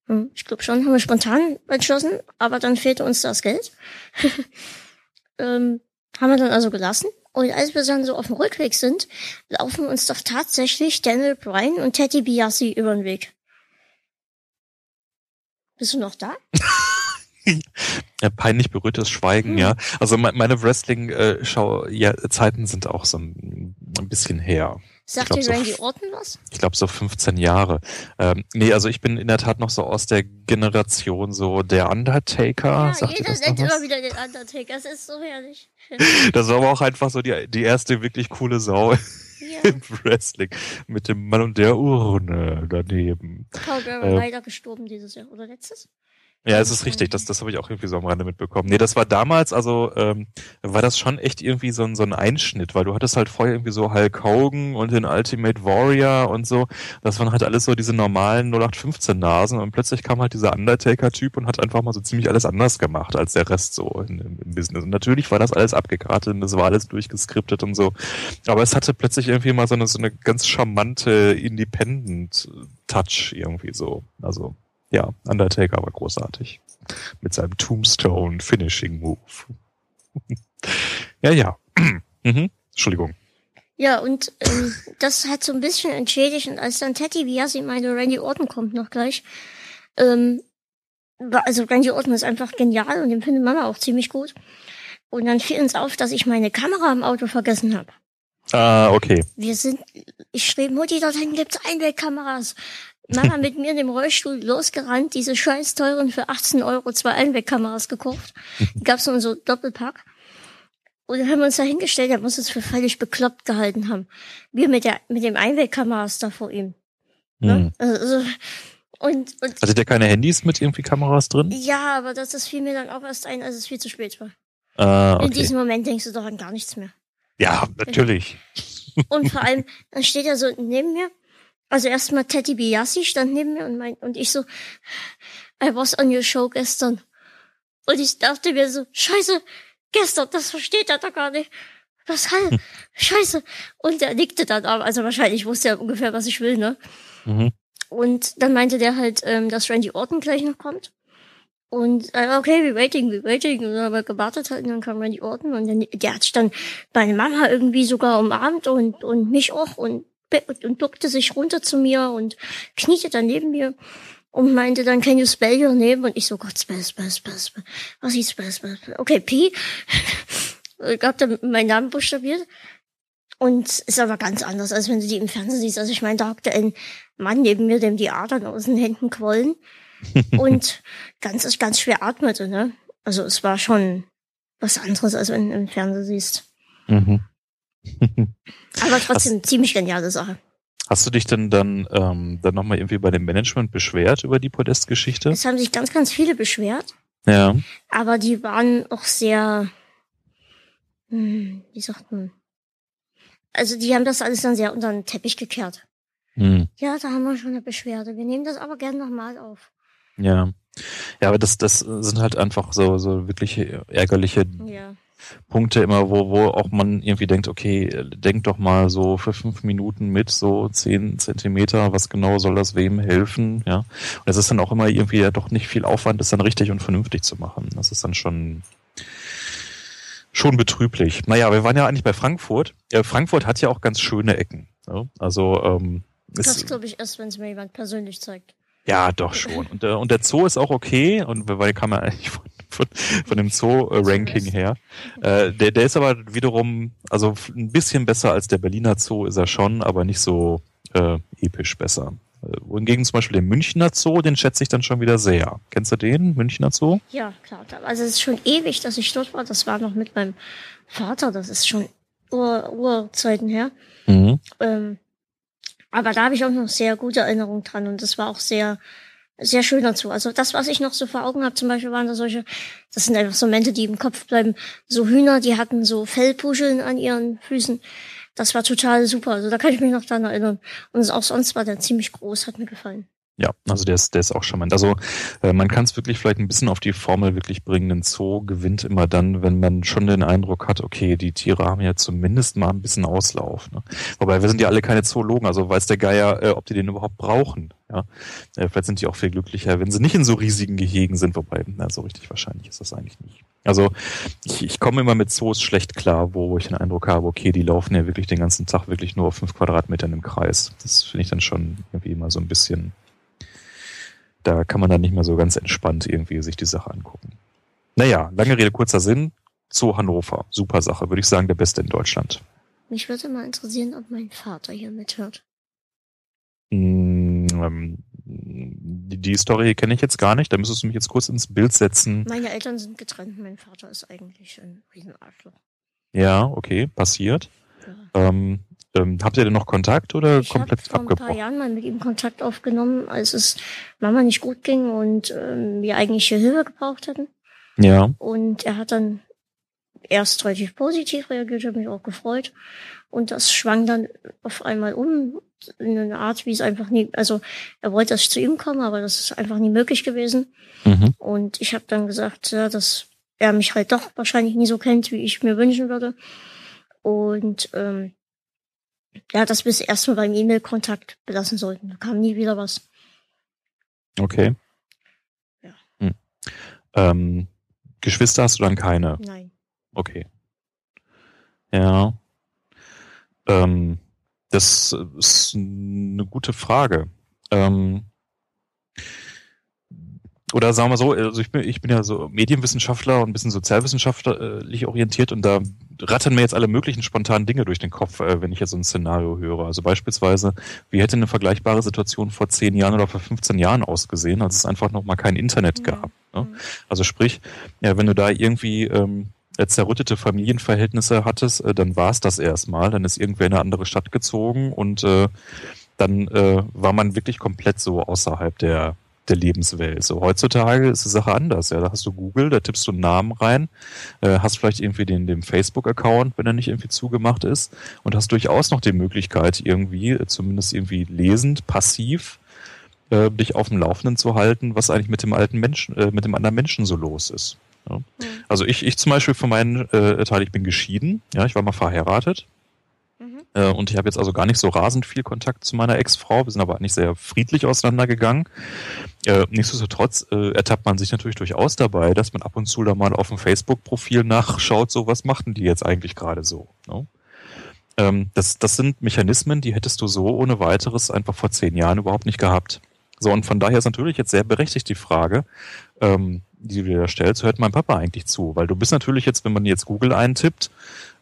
Hm, Ich glaube schon, haben wir spontan entschlossen, aber dann fehlte uns das Geld. ähm, haben wir dann also gelassen. Und als wir dann so auf dem Rückweg sind, laufen uns doch tatsächlich Daniel Bryan und Teddy Biassi über den Weg. Bist du noch da? Ja, peinlich berührtes Schweigen, Hm. ja. Also me- meine Wrestling-Schau-Zeiten sind auch so ein bisschen her. Sagt dir so Randy f- Orton was? Ich glaube so 15 Jahre. Ähm, nee, also ich bin in der Tat noch so aus der Generation so der Undertaker. Ja, Sagt jeder nennt immer wieder den Undertaker. Das ist so herrlich. Das war aber auch einfach so die, die erste wirklich coole Sau Ja, im Wrestling. Mit dem Mann und der Urne daneben. Paul Bearer Äh, leider gestorben dieses Jahr. Oder letztes? Ja, es ist richtig, das, das habe ich auch irgendwie so am Rande mitbekommen. Nee, das war damals, also ähm, war das schon echt irgendwie so ein, so ein Einschnitt, weil du hattest halt vorher irgendwie so Hulk Hogan und den Ultimate Warrior und so. Das waren halt alles so diese normalen 0815-Nasen und plötzlich kam halt dieser Undertaker-Typ und hat einfach mal so ziemlich alles anders gemacht als der Rest so in, im, Business. Und natürlich war das alles abgekartet und das war alles durchgeskriptet und so. Aber es hatte plötzlich irgendwie mal so eine, so eine ganz charmante Independent-Touch irgendwie so. Also ja, Undertaker war großartig. Mit seinem Tombstone Finishing Move. ja, ja. mhm. Entschuldigung. Ja, und ähm, das hat so ein bisschen entschädigt. Und als dann Teddy Biassi meinte, Randy Orton kommt noch gleich, ähm, also Randy Orton ist einfach genial und den findet Mama auch ziemlich gut. Und dann fiel uns auf, dass ich meine Kamera im Auto vergessen habe. Ah, okay. Wir sind, ich schrieb, Mutti, dort hinten gibt's Einwegkameras. Mama mit mir in dem Rollstuhl losgerannt, diese scheiß teuren für 18 Euro zwei Einwegkameras gekauft. Die gab's nur in so Doppelpack. Und dann haben wir uns da hingestellt, er muss uns für völlig bekloppt gehalten haben. Wir mit der, mit dem Einwegkameras da vor ihm. Ne? Hm. Also, und, und, Hattet ihr keine Handys mit irgendwie Kameras drin? ja, aber das, das fiel mir dann auch erst ein, als es viel zu spät war. Ah, In okay. diesem Moment denkst du doch an gar nichts mehr. Ja, natürlich. Und vor allem, dann steht er so neben mir. Also erstmal Teddy Biassi stand neben mir und mein, und ich so, I was on your show gestern. Und ich dachte mir so, scheiße, gestern, das versteht er doch gar nicht. Was halt, scheiße. Und er nickte dann aber, also wahrscheinlich wusste er ungefähr, was ich will, ne? Mhm. Und dann meinte der halt, ähm, dass Randy Orton gleich noch kommt. Und äh, okay, we waiting, we waiting. Und dann haben wir gewartet halt, und dann kam Randy Orton und dann, der hat sich dann meine Mama irgendwie sogar umarmt und, und mich auch und, und duckte sich runter zu mir und kniete dann neben mir und meinte dann, can you spell your name? Und ich so, Gott, spell, spell, spell, spell. Was ist spell, spell, spell? Okay, P. ich hab dann meinen Namen buchstabiert. Und ist aber ganz anders, als wenn du die im Fernsehen siehst. Also ich meine, da hockte ein Mann neben mir, dem die Adern aus den Händen quollen. und ganz, ganz schwer atmete, ne? Also es war schon was anderes, als wenn du im Fernsehen siehst. Mhm. Aber trotzdem Hast ziemlich geniale Sache. Hast du dich denn dann, ähm, dann nochmal irgendwie bei dem Management beschwert über die Podestgeschichte? Es haben sich ganz, ganz viele beschwert. Ja. Aber die waren auch sehr, hm, wie sagt man? Also die haben das alles dann sehr unter den Teppich gekehrt. Hm. Ja, da haben wir schon eine Beschwerde. Wir nehmen das aber gerne nochmal auf. Ja. Ja, aber das, das sind halt einfach so, so wirklich ärgerliche ja. Punkte immer, wo, wo auch man irgendwie denkt, okay, denk doch mal so für fünf Minuten mit, so zehn Zentimeter, was genau soll das wem helfen, ja. Und es ist dann auch immer irgendwie ja doch nicht viel Aufwand, das dann richtig und vernünftig zu machen. Das ist dann schon, schon betrüblich. Naja, wir waren ja eigentlich bei Frankfurt. Ja, Frankfurt hat ja auch ganz schöne Ecken. Ja? Also, ähm, das glaube ich erst, wenn es mir jemand persönlich zeigt. Ja, doch schon. Und, äh, und der Zoo ist auch okay, und weil kann man eigentlich von, von, von dem Zoo-Ranking her. Äh, der, der ist aber wiederum, also ein bisschen besser als der Berliner Zoo ist er schon, aber nicht so äh, episch besser. Äh, wohingegen zum Beispiel den Münchner Zoo, den schätze ich dann schon wieder sehr. Kennst du den, Münchner Zoo? Ja, klar. Also es ist schon ewig, dass ich dort war. Das war noch mit meinem Vater. Das ist schon Ur Urzeiten her. Mhm. Ähm, aber da habe ich auch noch sehr gute Erinnerungen dran und das war auch sehr, sehr schön dazu. Also das, was ich noch so vor Augen habe, zum Beispiel waren da solche, das sind einfach so Momente, die im Kopf bleiben. So Hühner, die hatten so Fellpuscheln an ihren Füßen. Das war total super. Also da kann ich mich noch dran erinnern. Und auch sonst war der ziemlich groß, hat mir gefallen. Ja, also der ist, der ist auch charmant. Also äh, man kann es wirklich vielleicht ein bisschen auf die Formel wirklich bringen. Ein Zoo gewinnt immer dann, wenn man schon den Eindruck hat, okay, die Tiere haben ja zumindest mal ein bisschen Auslauf. Ne? Wobei wir sind ja alle keine Zoologen, also weiß der Geier, äh, ob die den überhaupt brauchen. Ja, äh, vielleicht sind die auch viel glücklicher, wenn sie nicht in so riesigen Gehegen sind. Wobei, na, so richtig wahrscheinlich ist das eigentlich nicht. Also ich, ich komme immer mit Zoos schlecht klar, wo ich den Eindruck habe, okay, die laufen ja wirklich den ganzen Tag wirklich nur auf fünf Quadratmetern im Kreis. Das finde ich dann schon irgendwie immer so ein bisschen da kann man dann nicht mehr so ganz entspannt irgendwie sich die Sache angucken. Naja, lange Rede, kurzer Sinn. Zoo Hannover. Super Sache. Würde ich sagen, der beste in Deutschland. Mich würde mal interessieren, ob mein Vater hier mithört. Mm, ähm, die, die Story kenne ich jetzt gar nicht. Da müsstest du mich jetzt kurz ins Bild setzen. Meine Eltern sind getrennt. Mein Vater ist eigentlich ein Riesenarschloch. Ja, okay, passiert. Ähm, ähm, habt ihr denn noch Kontakt oder ich komplett abgebrochen? Ich habe vor ein paar Jahren mal mit ihm Kontakt aufgenommen, als es Mama nicht gut ging und ähm, wir eigentlich Hilfe gebraucht hatten. Ja. Und er hat dann erst relativ positiv reagiert, hat mich auch gefreut. Und das schwang dann auf einmal um in eine Art, wie es einfach nie, also er wollte, dass ich zu ihm komme, aber das ist einfach nie möglich gewesen. Mhm. Und ich habe dann gesagt, ja, dass er mich halt doch wahrscheinlich nie so kennt, wie ich mir wünschen würde. Und ähm, ja, das bis erstmal beim E-Mail-Kontakt belassen sollten. Da kam nie wieder was. Okay. Ja. Hm. Ähm, Geschwister hast du dann keine? Nein. Okay. Ja. Ähm, das ist eine gute Frage. Ähm, oder sagen wir so, also ich bin, ich bin ja so Medienwissenschaftler und ein bisschen sozialwissenschaftlich orientiert und da rattern mir jetzt alle möglichen spontanen Dinge durch den Kopf, äh, wenn ich jetzt so ein Szenario höre. Also beispielsweise, wie hätte eine vergleichbare Situation vor zehn Jahren oder vor 15 Jahren ausgesehen, als es einfach noch mal kein Internet gab. Ne? Mhm. Also sprich, ja, wenn du da irgendwie ähm, zerrüttete Familienverhältnisse hattest, äh, dann war es das erstmal. Dann ist irgendwer in eine andere Stadt gezogen und äh, dann äh, war man wirklich komplett so außerhalb der der Lebenswelt. So heutzutage ist die Sache anders. Ja, da hast du Google, da tippst du einen Namen rein, äh, hast vielleicht irgendwie den, den Facebook-Account, wenn er nicht irgendwie zugemacht ist, und hast durchaus noch die Möglichkeit, irgendwie, äh, zumindest irgendwie lesend, passiv, äh, dich auf dem Laufenden zu halten, was eigentlich mit dem alten Menschen, äh, mit dem anderen Menschen so los ist. Ja. Mhm. Also ich, ich zum Beispiel für meinen äh, Teil, ich bin geschieden, ja, ich war mal verheiratet, äh, und ich habe jetzt also gar nicht so rasend viel Kontakt zu meiner Ex-Frau. Wir sind aber eigentlich sehr friedlich auseinandergegangen. Äh, nichtsdestotrotz äh, ertappt man sich natürlich durchaus dabei, dass man ab und zu da mal auf dem Facebook-Profil nachschaut, so was machten die jetzt eigentlich gerade so. Ne? Ähm, das, das sind Mechanismen, die hättest du so ohne weiteres einfach vor zehn Jahren überhaupt nicht gehabt. So, und von daher ist natürlich jetzt sehr berechtigt die Frage, ähm, die du dir da stellst, hört mein Papa eigentlich zu? Weil du bist natürlich jetzt, wenn man jetzt Google eintippt,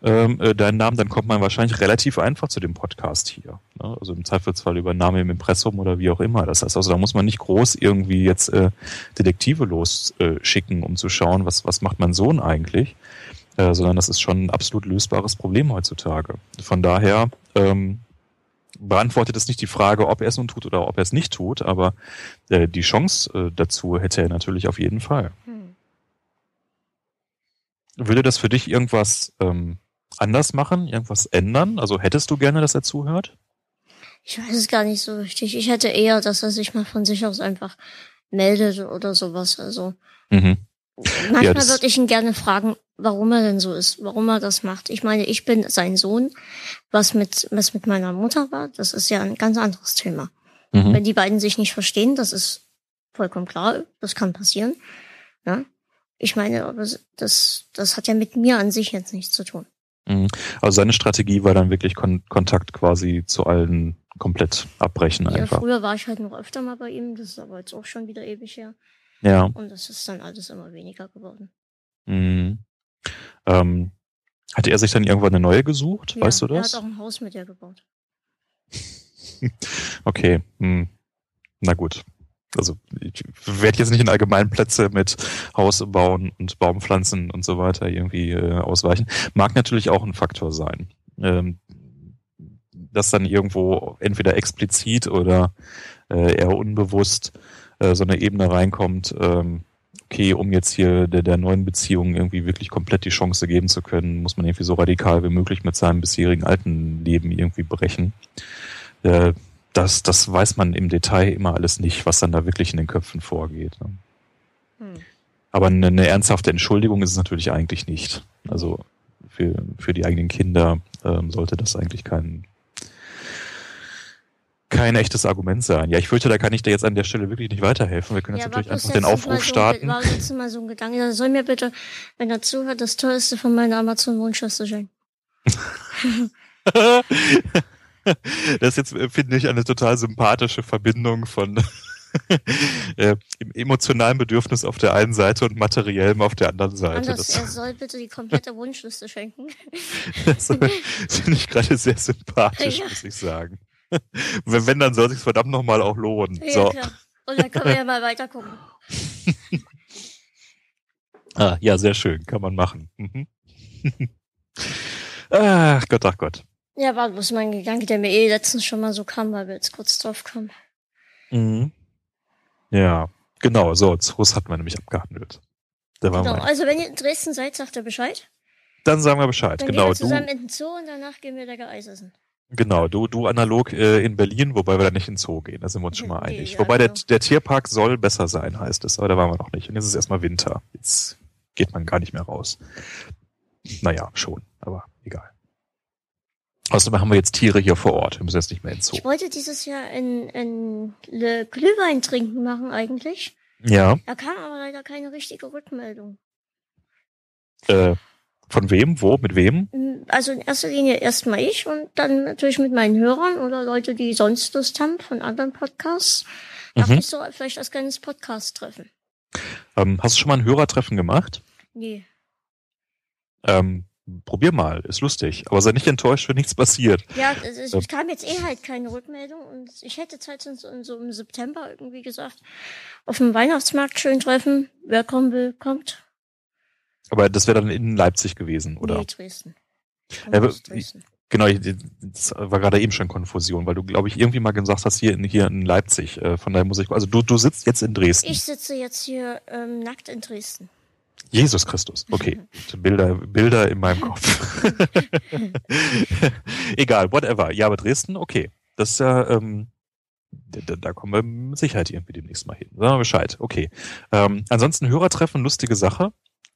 ähm, äh, deinen Namen, dann kommt man wahrscheinlich relativ einfach zu dem Podcast hier. Ne? Also im Zweifelsfall über Name im Impressum oder wie auch immer. Das heißt also, da muss man nicht groß irgendwie jetzt äh, Detektive losschicken, äh, um zu schauen, was, was macht mein Sohn eigentlich, äh, sondern das ist schon ein absolut lösbares Problem heutzutage. Von daher ähm, beantwortet es nicht die Frage, ob er es nun tut oder ob er es nicht tut, aber äh, die Chance äh, dazu hätte er natürlich auf jeden Fall. Hm. Würde das für dich irgendwas ähm, anders machen, irgendwas ändern? Also hättest du gerne, dass er zuhört? Ich weiß es gar nicht so richtig. Ich hätte eher, dass er sich mal von sich aus einfach meldet oder sowas. Also mhm. manchmal ja, würde ich ihn gerne fragen, warum er denn so ist, warum er das macht. Ich meine, ich bin sein Sohn, was mit was mit meiner Mutter war. Das ist ja ein ganz anderes Thema. Mhm. Wenn die beiden sich nicht verstehen, das ist vollkommen klar. Das kann passieren. Ja? Ich meine, aber das das hat ja mit mir an sich jetzt nichts zu tun. Mhm. Also seine Strategie war dann wirklich Kon Kontakt quasi zu allen komplett abbrechen ja, einfach. Früher war ich halt noch öfter mal bei ihm, das ist aber jetzt auch schon wieder ewig her. Ja. Und das ist dann alles immer weniger geworden. Mhm. Ähm, hatte er sich dann irgendwann eine neue gesucht? Ja, weißt du das? Er hat auch ein Haus mit ihr gebaut. okay. Hm. Na gut also ich werde jetzt nicht in allgemeinen Plätze mit Haus bauen und Baumpflanzen und so weiter irgendwie äh, ausweichen. Mag natürlich auch ein Faktor sein. Ähm, dass dann irgendwo entweder explizit oder äh, eher unbewusst äh, so eine Ebene reinkommt, ähm, okay, um jetzt hier der, der neuen Beziehung irgendwie wirklich komplett die Chance geben zu können, muss man irgendwie so radikal wie möglich mit seinem bisherigen alten Leben irgendwie brechen. Äh, das, das weiß man im Detail immer alles nicht, was dann da wirklich in den Köpfen vorgeht. Ne? Hm. Aber eine, eine, ernsthafte Entschuldigung ist es natürlich eigentlich nicht. Also für, für die eigenen Kinder ähm, sollte das eigentlich kein, kein echtes Argument sein. Ja, ich fürchte, da kann ich dir jetzt an der Stelle wirklich nicht weiterhelfen. Wir können jetzt natürlich einfach den Aufruf so, starten. War jetzt mal so ein Gedanke, er soll mir bitte, wenn er zuhört, das Teuerste von meiner Amazon-Wunschliste schenken. das jetzt äh, finde ich eine total sympathische Verbindung von äh, emotionalen Bedürfnis auf der einen Seite und materiellem auf der anderen Seite. Anders, das, er soll bitte die komplette Wunschliste schenken. das finde ich gerade sehr sympathisch, ja. muss ich sagen. wenn, wenn, dann soll sich verdammt nochmal auch lohnen. Ja, so. klar. Und dann können wir ja mal weiter gucken. ah, ja, sehr schön, kann man machen. Mhm. ach Gott, ach Gott. Ja, war bloß mein Gedanke, der mir eh letztens schon mal so kam, weil wir jetzt kurz drauf kamen. Mhm. Ja, genau, so, Zoos hat man nämlich abgehandelt. Da genau, also wenn ihr in Dresden seid, sagt ihr Bescheid. Dann sagen wir Bescheid, dann genau. Gehen wir zusammen du, in den Zoo und danach gehen wir lecker Eis essen. Genau, du, du analog äh, in Berlin, wobei wir da nicht in den Zoo gehen, da sind wir uns schon mal okay, einig. Ja, wobei genau. der, der Tierpark soll besser sein, heißt es, aber da waren wir noch nicht. Und jetzt ist erstmal Winter. Jetzt geht man gar nicht mehr raus. Naja, schon, aber egal. Außerdem haben wir jetzt Tiere hier vor Ort. Wir müssen jetzt nicht mehr ins Zoo. Ich wollte dieses Jahr ein, ein Glühwein trinken machen eigentlich. Ja. Da kam aber leider keine richtige Rückmeldung. Äh, von wem? Wo? Mit wem? Mm, also in erster Linie erstmal ich und dann natürlich mit meinen Hörern oder Leute, die sonst Lust haben von anderen Podcasts. Mhm. Dachte ich so, vielleicht als kleines Podcast-Treffen. Ähm, hast du schon mal ein Hörertreffen gemacht? Nee. Ähm, probier mal, ist lustig. Aber sei nicht enttäuscht, wenn nichts passiert. Ja, es, es kam jetzt eh halt keine Rückmeldung und ich hätte Zeit so, so im September irgendwie gesagt, auf dem Weihnachtsmarkt schön treffen. Wer kommen will, kommt. Aber das wäre dann in Leipzig gewesen, oder? Nee, Dresden. Ja, Dresden. Genau, das war gerade eben schon Konfusion, weil du, glaube ich, irgendwie mal gesagt hast, hier in, hier in Leipzig. Äh, von daher muss ich, also du, du sitzt jetzt in Dresden. Ich sitze jetzt hier ähm, nackt in Dresden. Jesus Christus, okay. Bilder, Bilder in meinem Kopf. Egal, whatever. Ja, aber Dresden, okay. Das ist ja, ähm, da, da kommen wir mit Sicherheit irgendwie demnächst mal hin. Sagen wir Bescheid, okay. Ähm, ansonsten Hörertreffen, lustige Sache.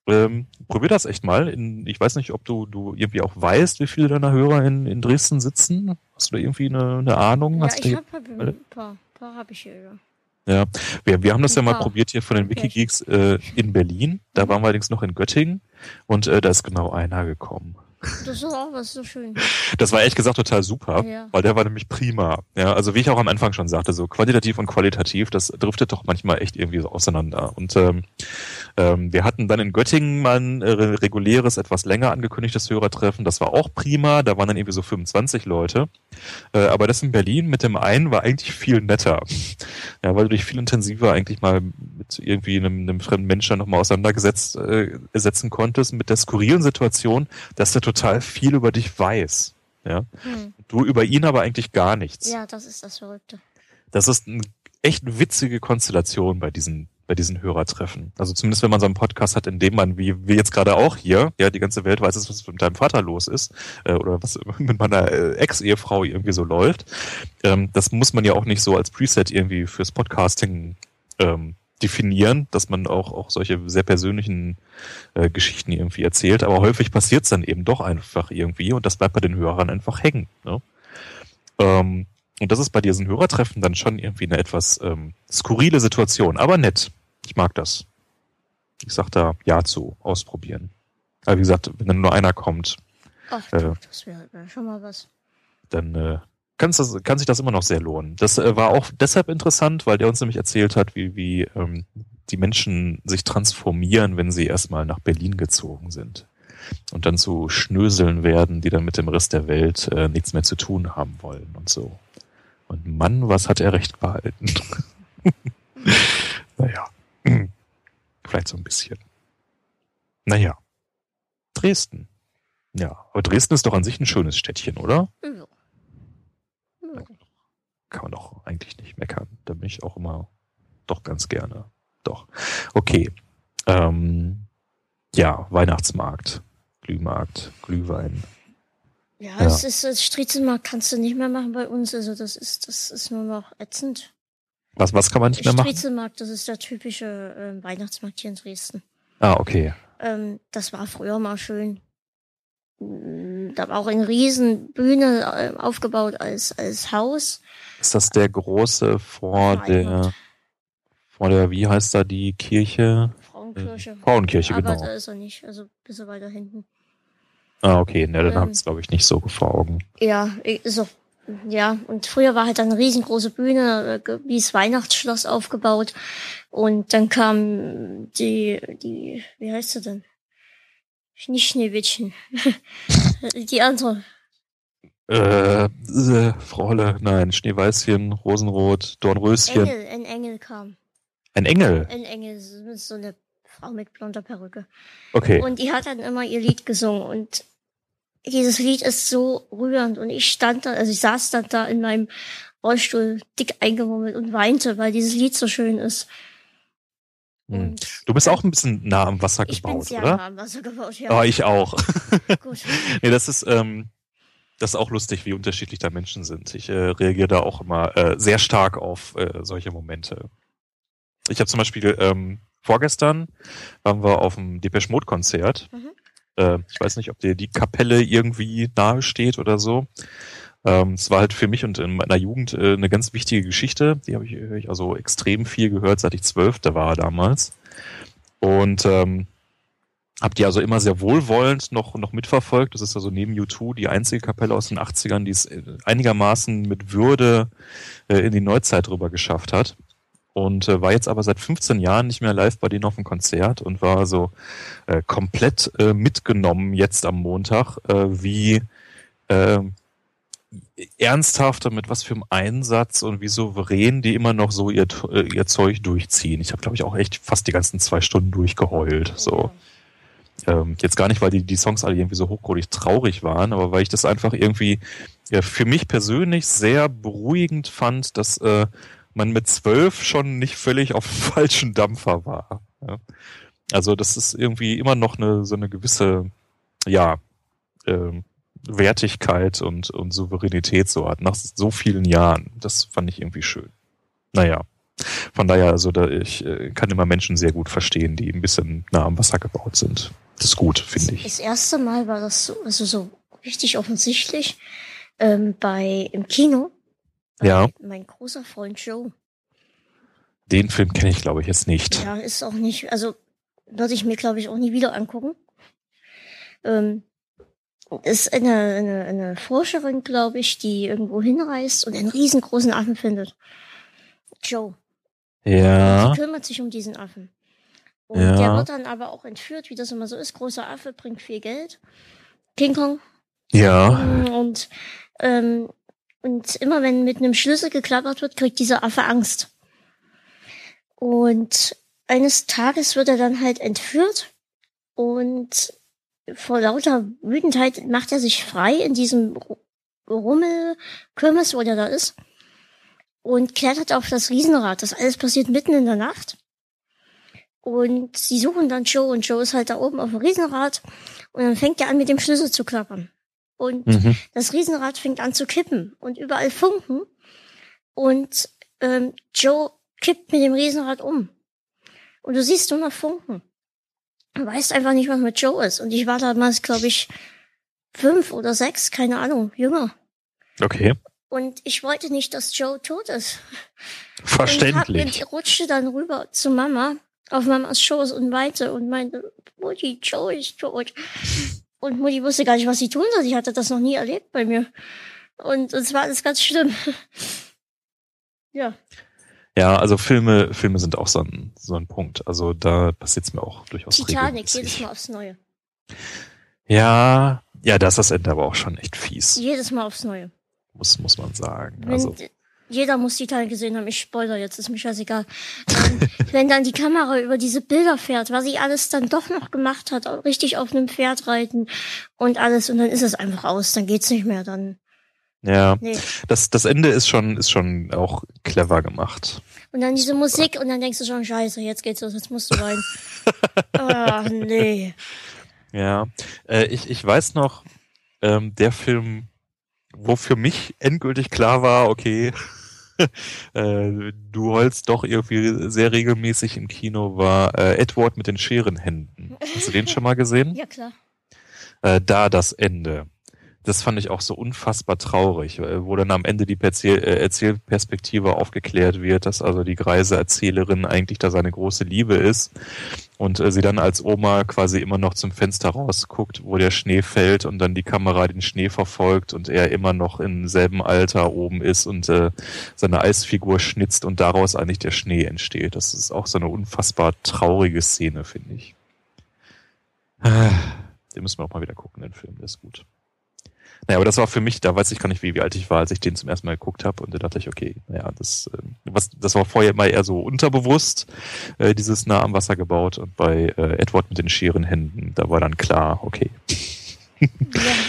Ähm, probier das echt mal. In, ich weiß nicht, ob du, du irgendwie auch weißt, wie viele deiner Hörer in, in Dresden sitzen. Hast du da irgendwie eine, eine Ahnung? Ja, Hast ich habe hab ein paar, paar habe ich hier. Ja. Ja, wir, wir haben das ja mal probiert hier von den. Wikigeeks äh, in Berlin. Da waren wir allerdings noch in Göttingen und äh, da ist genau einer gekommen. Das ist auch was so schön. Das war ehrlich gesagt total super, Ja. weil der war nämlich prima. Ja, also wie ich auch am Anfang schon sagte, so quantitativ und qualitativ, das driftet doch manchmal echt irgendwie so auseinander. Und ähm, ähm, wir hatten dann in Göttingen mal ein äh, reguläres, etwas länger angekündigtes Hörertreffen. Das war auch prima. Da waren dann irgendwie so 25 Leute. Äh, aber das in Berlin mit dem einen war eigentlich viel netter. Ja, weil du dich viel intensiver eigentlich mal mit irgendwie einem, einem fremden Menschen nochmal auseinandergesetzt äh, setzen konntest mit der skurrilen Situation, dass der total viel über dich weiß. Ja, Hm. du über ihn aber eigentlich gar nichts. Ja, das ist das Verrückte. Das ist eine echt witzige Konstellation bei diesen bei diesen Hörertreffen. Also zumindest wenn man so einen Podcast hat, in dem man, wie wir jetzt gerade auch hier, ja, die ganze Welt weiß, was mit deinem Vater los ist, äh, oder was mit meiner äh, Ex-Ehefrau irgendwie so läuft. Ähm, das muss man ja auch nicht so als Preset irgendwie fürs Podcasting ähm, definieren, dass man auch, auch solche sehr persönlichen äh, Geschichten irgendwie erzählt. Aber häufig passiert es dann eben doch einfach irgendwie und das bleibt bei den Hörern einfach hängen. Ne? Ähm, und das ist bei diesen Hörertreffen dann schon irgendwie eine etwas ähm, skurrile Situation, aber nett. Ich mag das. Ich sag da Ja zu, ausprobieren. Aber wie gesagt, wenn dann nur einer kommt, Ach, Äh. das wäre wär schon mal was. dann äh, kann's das, kann sich das immer noch sehr lohnen. Das äh, war auch deshalb interessant, weil der uns nämlich erzählt hat, wie, wie ähm, die Menschen sich transformieren, wenn sie erstmal nach Berlin gezogen sind. Und dann zu Schnöseln werden, die dann mit dem Rest der Welt äh, nichts mehr zu tun haben wollen und so. Und Mann, was hat er recht behalten? naja. Vielleicht so ein bisschen. Naja. Dresden. Ja, aber Dresden ist doch an sich ein schönes Städtchen, oder? Ja. Kann man doch eigentlich nicht meckern. Da bin ich auch immer doch ganz gerne. Doch. Okay. Ähm, ja, Weihnachtsmarkt, Glühmarkt, Glühwein. Ja, Ja. es ist das Striezelmarkt kannst du nicht mehr machen bei uns. Also das ist das ist nur noch ätzend. Was, was kann man nicht mehr machen? Striezelmarkt, das ist der typische ähm, Weihnachtsmarkt hier in Dresden. Ah, okay. Ähm, das war früher mal schön. Mm, Da war auch eine riesen Bühne äh, aufgebaut als als Haus. Ist das der große vor Nein, der, vor der, wie heißt da die Kirche? Frauenkirche. Frauenkirche, Aber genau. da ist er nicht, also ein bisschen weiter hinten. Ah, okay. Ne, dann Ähm. habe ich es, glaube ich, nicht so vor Augen. Ja, auch, ja, und früher war halt eine riesengroße Bühne, äh, wie das Weihnachtsschloss aufgebaut. Und dann kam die, die, wie heißt sie denn? Nicht Schneewittchen. die andere. Äh, äh, Frau Holle, nein, Schneeweißchen, Rosenrot, Dornröschen. Engel, ein Engel kam. Ein Engel. Ein Engel, so eine Frau mit blonder Perücke. Okay. Und die hat dann immer ihr Lied gesungen und dieses Lied ist so rührend und ich stand da, also ich saß dann da in meinem Rollstuhl dick eingemummelt und weinte, weil dieses Lied so schön ist. Du bist auch ein bisschen nah am Wasser ich bin gebaut, sehr oder? nah am Wasser gebaut, ja. Ah, ich auch. Gut. nee, das ist, ähm, das ist auch lustig, wie unterschiedlich da Menschen sind. Ich äh, reagiere da auch immer äh, sehr stark auf äh, solche Momente. Ich habe zum Beispiel ähm, vorgestern waren wir auf dem Depeche Mode Konzert. Mhm. Äh, ich weiß nicht, ob dir die Kapelle irgendwie nahe steht oder so. Ähm, es war halt für mich und in meiner Jugend äh, eine ganz wichtige Geschichte. Die habe ich, also extrem viel gehört, seit ich zwölf war damals. Und ähm, Habt ihr also immer sehr wohlwollend noch, noch mitverfolgt. Das ist also neben U2 die einzige Kapelle aus den 80ern, die es äh, einigermaßen mit Würde äh, in die Neuzeit rüber geschafft hat. Und äh, war jetzt aber seit 15 Jahren nicht mehr live bei denen auf dem Konzert und war so äh, komplett äh, mitgenommen jetzt am Montag, äh, wie ernsthaft und mit was für einem Einsatz und wie souverän die immer noch so ihr, ihr Zeug durchziehen. Ich habe, glaube ich, auch echt fast die ganzen zwei Stunden durchgeheult. So. Ähm, jetzt gar nicht, weil die, die Songs alle irgendwie so hochgradig traurig waren, aber weil ich das einfach irgendwie ja, für mich persönlich sehr beruhigend fand, dass äh, man mit zwölf schon nicht völlig auf dem falschen Dampfer war. Ja. Also das ist irgendwie immer noch eine so eine gewisse, ja, ähm, Wertigkeit und, und Souveränität so hat, nach so vielen Jahren. Das fand ich irgendwie schön. Naja. Von daher, also da, ich äh, kann immer Menschen sehr gut verstehen, die ein bisschen nah am Wasser gebaut sind. Das ist gut, finde ich. Das erste Mal war das so, also so richtig offensichtlich ähm, bei im Kino. Ja. Mein großer Freund Joe. Den Film kenne ich, glaube ich, jetzt nicht. Ja, ist auch nicht, also würde ich mir, glaube ich, auch nie wieder angucken. Ähm, ist eine, eine, eine Forscherin, glaube ich, die irgendwo hinreist und einen riesengroßen Affen findet. Joe. Ja. Die kümmert sich um diesen Affen. Und Ja. der wird dann aber auch entführt, wie das immer so ist. Großer Affe bringt viel Geld. King Kong. Ja. Und, ähm, und immer wenn mit einem Schlüssel geklappert wird, kriegt dieser Affe Angst. Und eines Tages wird er dann halt entführt und vor lauter Wütendheit macht er sich frei in diesem Ru- Rummel, Kirmes, wo der da ist, und klettert auf das Riesenrad. Das alles passiert mitten in der Nacht. Und sie suchen dann Joe und Joe ist halt da oben auf dem Riesenrad und dann fängt er an mit dem Schlüssel zu klappern. Und Mhm. das Riesenrad fängt an zu kippen und überall Funken. Und ähm, Joe kippt mit dem Riesenrad um. Und du siehst nur noch Funken. Weißt einfach nicht, was mit Joe ist. Und ich war damals, glaube ich, fünf oder sechs, keine Ahnung, jünger. Okay. Und ich wollte nicht, dass Joe tot ist. Verständlich. Und hab, rutschte dann rüber zu Mama auf Mamas Schoß und weinte und meinte, Mutti, Joe ist tot. Und Mutti wusste gar nicht, was sie tun soll. Sie hatte das noch nie erlebt bei mir. Und es war alles ganz schlimm. ja. Ja, also Filme, Filme sind auch so ein, so ein Punkt. Also da passiert es mir auch durchaus Titanic, regelmäßig. jedes Mal aufs Neue. Ja, ja, da ist das Ende aber auch schon echt fies, Jedes Mal aufs Neue. muss, muss man sagen. Wenn, Also, jeder muss Titanic gesehen haben. Ich spoiler jetzt, ist mir scheißegal. Ähm, wenn dann die Kamera über diese Bilder fährt, was sie alles dann doch noch gemacht hat, richtig auf einem Pferd reiten und alles, und dann ist es einfach aus, dann geht's nicht mehr, dann, ja, nee. das, das Ende ist schon, ist schon auch clever gemacht. Und dann diese Musik und dann denkst du schon, scheiße, jetzt geht's los, jetzt musst du rein. Ach, nee. Ja, äh, ich, ich weiß noch, ähm, der Film, wo für mich endgültig klar war, okay, äh, du heulst doch irgendwie sehr regelmäßig im Kino, war äh, Edward mit den Scherenhänden. Hast du den schon mal gesehen? Ja, klar. äh, da das Ende. Das fand ich auch so unfassbar traurig, äh, wo dann am Ende die äh, Erzählperspektive aufgeklärt wird, dass also die greise Erzählerin eigentlich da seine große Liebe ist und äh, sie dann als Oma quasi immer noch zum Fenster rausguckt, wo der Schnee fällt und dann die Kamera den Schnee verfolgt und er immer noch im selben Alter oben ist und äh, seine Eisfigur schnitzt und daraus eigentlich der Schnee entsteht. Das ist auch so eine unfassbar traurige Szene, finde ich. Ah, Den müssen wir auch mal wieder gucken, den Film, der ist gut. Naja, aber das war für mich, da weiß ich gar nicht, wie, wie alt ich war, als ich den zum ersten Mal geguckt habe. Und da dachte ich, okay, naja, das, ähm, was, das war vorher immer eher so unterbewusst, äh, dieses nah am Wasser gebaut. Und bei äh, Edward mit den schieren Händen, da war dann klar, okay. Wir,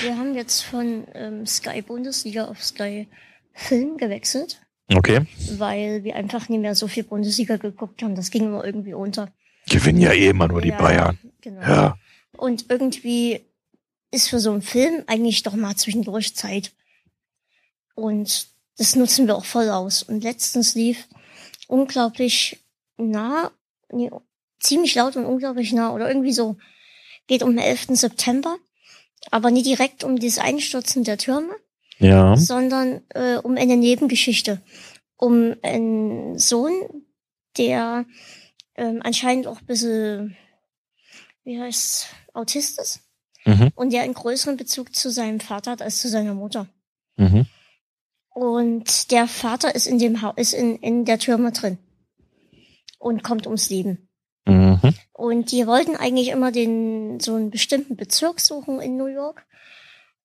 wir haben jetzt von ähm, Sky Bundesliga auf Sky Film gewechselt, Okay. weil wir einfach nicht mehr so viel Bundesliga geguckt haben. Das ging immer irgendwie unter. Gewinnen ja eh immer nur die Ja, Bayern. Genau. Ja. Und irgendwie ist für so einen Film eigentlich doch mal zwischendurch Zeit. Und das nutzen wir auch voll aus. Und letztens lief unglaublich nah, nee, ziemlich laut und unglaublich nah oder irgendwie so, geht um den 11. September, aber nie direkt um das Einstürzen der Türme, Ja. sondern äh, um eine Nebengeschichte. Um einen Sohn, der ähm, anscheinend auch ein bisschen, wie heißt Autist ist Mhm. und der einen größeren Bezug zu seinem Vater hat als zu seiner Mutter. Mhm. Und der Vater ist in dem ha ist in, in der Türme drin und kommt ums Leben. Mhm. Und die wollten eigentlich immer den so einen bestimmten Bezirk suchen in New York.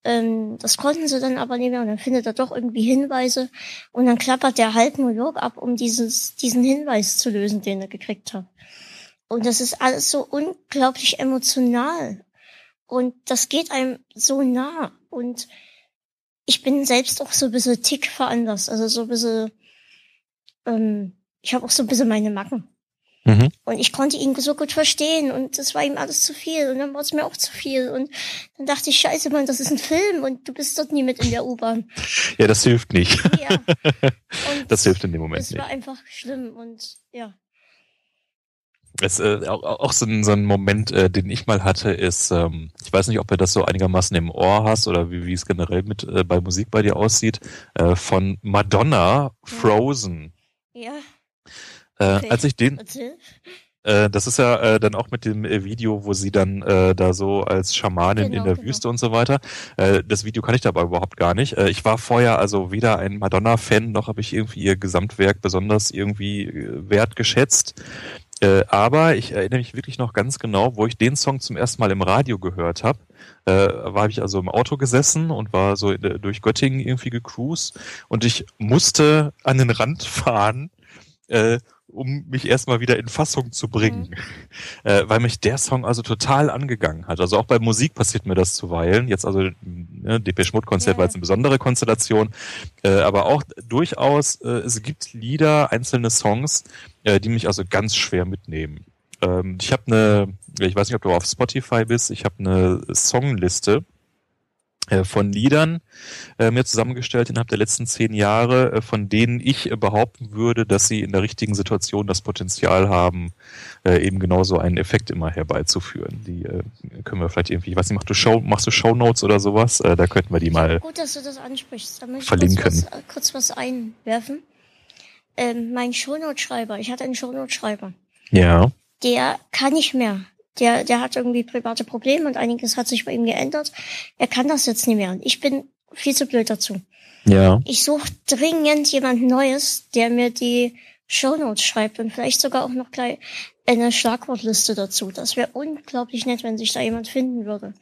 Ähm, das konnten sie dann aber nicht mehr und dann findet er doch irgendwie Hinweise und dann klappert der halb New York ab, um dieses, diesen Hinweis zu lösen, den er gekriegt hat. Und das ist alles so unglaublich emotional. Und das geht einem so nah. Und ich bin selbst auch so ein bisschen tick veranlasst. Also so ein bisschen, ähm, ich habe auch so ein bisschen meine Macken. Mhm. Und ich konnte ihn so gut verstehen und das war ihm alles zu viel und dann war es mir auch zu viel und dann dachte ich, scheiße Mann, das ist ein Film und du bist dort nie mit in der U-Bahn. Ja, das hilft nicht. Ja. Das hilft in dem Moment nicht. Das war einfach schlimm und ja. Es, äh, auch, auch so, ein, so ein Moment, äh, den ich mal hatte, ist, ähm, ich weiß nicht, ob du das so einigermaßen im Ohr hast oder wie, wie es generell mit äh, bei Musik bei dir aussieht, äh, von Madonna Frozen. Ja. Äh, okay. Als ich den, äh, das ist ja äh, dann auch mit dem äh, Video, wo sie dann äh, da so als Schamanin genau, in der genau. Wüste und so weiter. Äh, das Video kann ich dabei überhaupt gar nicht. Äh, ich war vorher also weder ein Madonna-Fan noch habe ich irgendwie ihr Gesamtwerk besonders irgendwie äh, wertgeschätzt. Äh, aber ich erinnere mich wirklich noch ganz genau, wo ich den Song zum ersten Mal im Radio gehört habe. Äh, war ich also im Auto gesessen und war so durch Göttingen irgendwie gecruised und ich musste an den Rand fahren, äh, um mich erstmal wieder in Fassung zu bringen, mhm. äh, weil mich der Song also total angegangen hat. Also auch bei Musik passiert mir das zuweilen. Jetzt also ne, Depeche Mode Konzert ja, war jetzt eine besondere Konstellation, äh, aber auch durchaus äh, es gibt Lieder, einzelne Songs, äh, die mich also ganz schwer mitnehmen. Ähm, ich habe eine, ich weiß nicht, ob du auf Spotify bist, ich habe eine Songliste von Liedern äh, mir zusammengestellt innerhalb der letzten zehn Jahre, äh, von denen ich äh, behaupten würde, dass sie in der richtigen Situation das Potenzial haben, äh, eben genauso einen Effekt immer herbeizuführen. Die äh, können wir vielleicht irgendwie, ich weiß nicht, machst du Show, machst du Shownotes oder sowas? Äh, da könnten wir die mal Gut, dass du das ansprichst. Da möchte ich verlinken. Kurz was, kurz was einwerfen. Ähm, mein Shownote-Schreiber, ich hatte einen Shownote-Schreiber. Ja. Der kann nicht mehr. Der, der hat irgendwie private Probleme und einiges hat sich bei ihm geändert. Er kann das jetzt nicht mehr. Und ich bin viel zu blöd dazu. Ja. Ich suche dringend jemand Neues, der mir die Shownotes schreibt und vielleicht sogar auch noch gleich eine Schlagwortliste dazu. Das wäre unglaublich nett, wenn sich da jemand finden würde.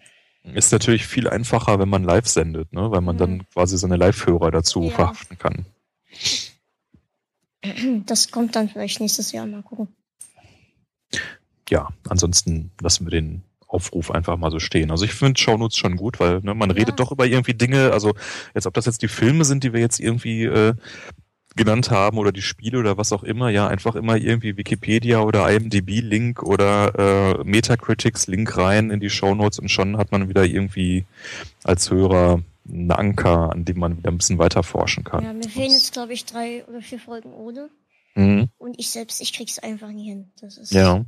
Ist natürlich viel einfacher, wenn man live sendet, ne? weil man mhm. dann quasi seine Live-Hörer dazu ja. verhaften kann. Das kommt dann vielleicht nächstes Jahr, mal gucken ja, ansonsten lassen wir den Aufruf einfach mal so stehen. Also ich finde Shownotes schon gut, weil ne, man ja. redet doch über irgendwie Dinge, also jetzt ob das jetzt die Filme sind, die wir jetzt irgendwie äh, genannt haben oder die Spiele oder was auch immer, ja, einfach immer irgendwie Wikipedia oder IMDb-Link oder äh, Metacritics-Link rein in die Shownotes und schon hat man wieder irgendwie als Hörer einen Anker, an dem man wieder ein bisschen weiter forschen kann. Ja, mir fehlen jetzt, glaube ich, drei oder vier Folgen ohne. Mhm. Und ich selbst, ich krieg's einfach nie hin. Das ist ja.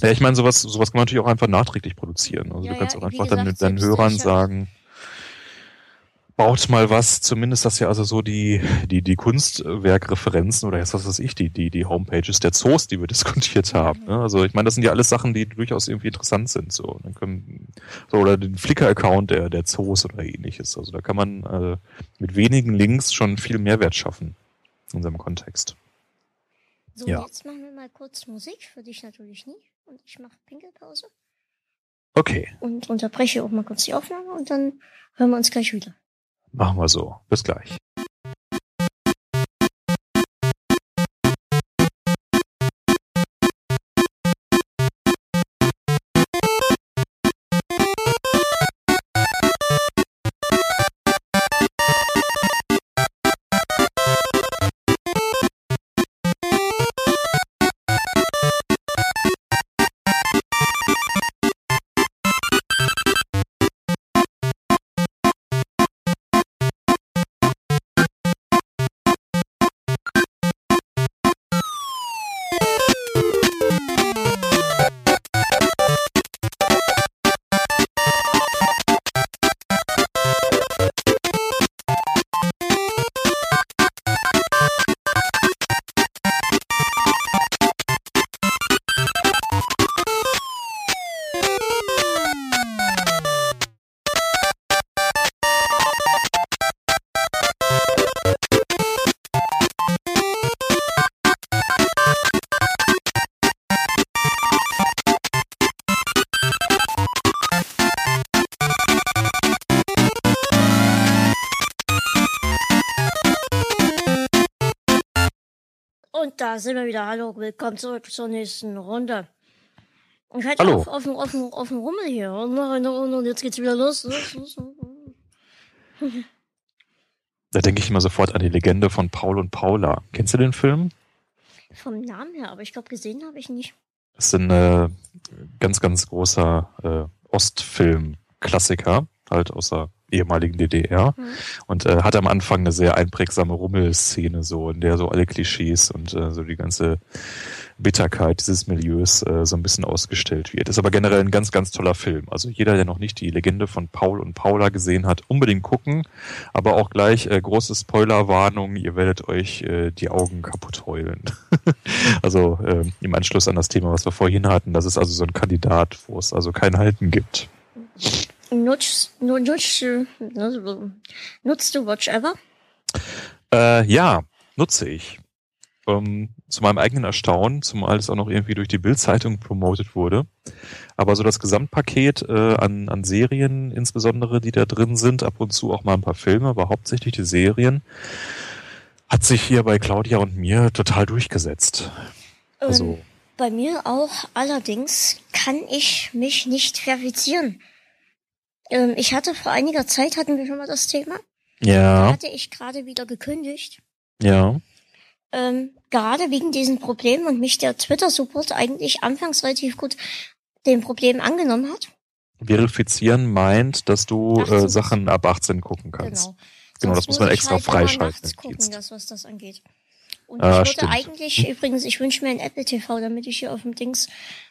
Ja, ich meine, sowas, sowas kann man natürlich auch einfach nachträglich produzieren. Also ja, du kannst ja, auch einfach gesagt, deinen, deinen Hörern sagen, baut mal was, zumindest das ja also so die, die, die Kunstwerkreferenzen oder jetzt was weiß ich, die, die, die Homepages der Zoos, die wir diskutiert haben. Ne? Also ich meine, das sind ja alles Sachen, die durchaus irgendwie interessant sind. So, dann können, so oder den Flickr-Account der, der Zoos oder ähnliches. Also da kann man äh, mit wenigen Links schon viel Mehrwert schaffen in unserem Kontext. So, ja. jetzt machen wir mal kurz Musik, für dich natürlich nicht. Und ich mache Pinkelpause. Okay. Und unterbreche auch mal kurz die Aufnahme und dann hören wir uns gleich wieder. Machen wir so. Bis gleich. Da sind wir wieder. Hallo, willkommen zurück zur nächsten Runde. Ich hatte Hallo. auf, auf, dem- auf, dem- auf dem Rummel hier. Und noch eine Runde und jetzt geht's wieder los, los. Da denke ich immer sofort an die Legende von Paul und Paula. Kennst du den Film? Vom Namen her, aber ich glaube, gesehen habe ich nicht. Das ist ein äh, ganz, ganz großer äh, Ostfilm-Klassiker, halt aus der ehemaligen DDR. Mhm. Und äh, hat am Anfang eine sehr einprägsame Rummelszene, so, in der so alle Klischees und äh, so die ganze Bitterkeit dieses Milieus äh, so ein bisschen ausgestellt wird. Ist aber generell ein ganz, ganz toller Film. Also jeder, der noch nicht die Legende von Paul und Paula gesehen hat, unbedingt gucken. Aber auch gleich äh, große Spoilerwarnung, ihr werdet euch äh, die Augen kaputt heulen. also äh, im Anschluss an das Thema, was wir vorhin hatten, das ist also so ein Kandidat, wo es also kein Halten gibt. Nutzt, nu- nutzt, du- nutzt du Watch Ever? Äh, ja, nutze ich. Ähm, zu meinem eigenen Erstaunen, zumal es auch noch irgendwie durch die Bild-Zeitung promotet wurde. Aber so das Gesamtpaket äh, an, an Serien, insbesondere die da drin sind, ab und zu auch mal ein paar Filme, aber hauptsächlich die Serien, hat sich hier bei Claudia und mir total durchgesetzt. Also, Ähm, bei mir auch. Allerdings kann ich mich nicht verifizieren. Ähm, ich hatte vor einiger Zeit, hatten wir schon mal das Thema, da ja, hatte ich gerade wieder gekündigt. ja. Ähm, gerade wegen diesen Problemen und mich der Twitter-Support eigentlich anfangs relativ gut dem Problem angenommen hat. Verifizieren meint, dass du 18 äh, Sachen ab 18 gucken kannst. Genau. Genau, das muss man extra halt freischalten nachts gucken, das, was das angeht. Und Ah, ich würde eigentlich, übrigens, ich wünsche mir ein Apple TV, damit ich hier auf dem Dings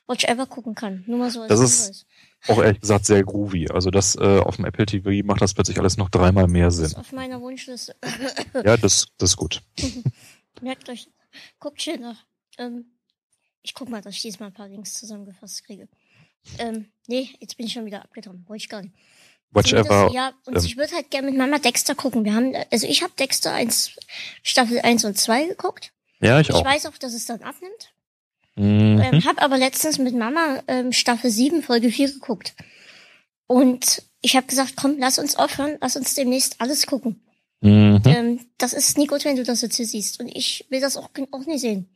Watch Ever gucken kann. Nur mal so als Das ist-. Auch ehrlich gesagt sehr groovy. Also das äh, auf dem Apple TV macht das plötzlich alles noch dreimal mehr Das Sinn. ist auf meiner Wunschliste. Ja, das, das ist gut. Merkt euch, guckt schön nach. Ähm, ich guck mal, dass ich diesmal ein paar Links zusammengefasst kriege. Ähm, nee, jetzt bin ich schon wieder abgetan. Wollte ich gar nicht. Watch Zumindest- Ever. Ja, und ähm, ich würde halt gerne mit Mama Dexter gucken. Wir haben, also ich habe Dexter 1, Staffel 1 und 2 geguckt. Ja, ich Ich auch. weiß auch, dass es dann abnimmt. Mhm. Ähm, hab aber letztens mit Mama ähm, Staffel 7, Folge 4 geguckt. Und ich habe gesagt, komm, lass uns aufhören, lass uns demnächst alles gucken. Mhm. Ähm, das ist nie gut, wenn du das jetzt hier siehst. Und ich will das auch, auch nicht sehen.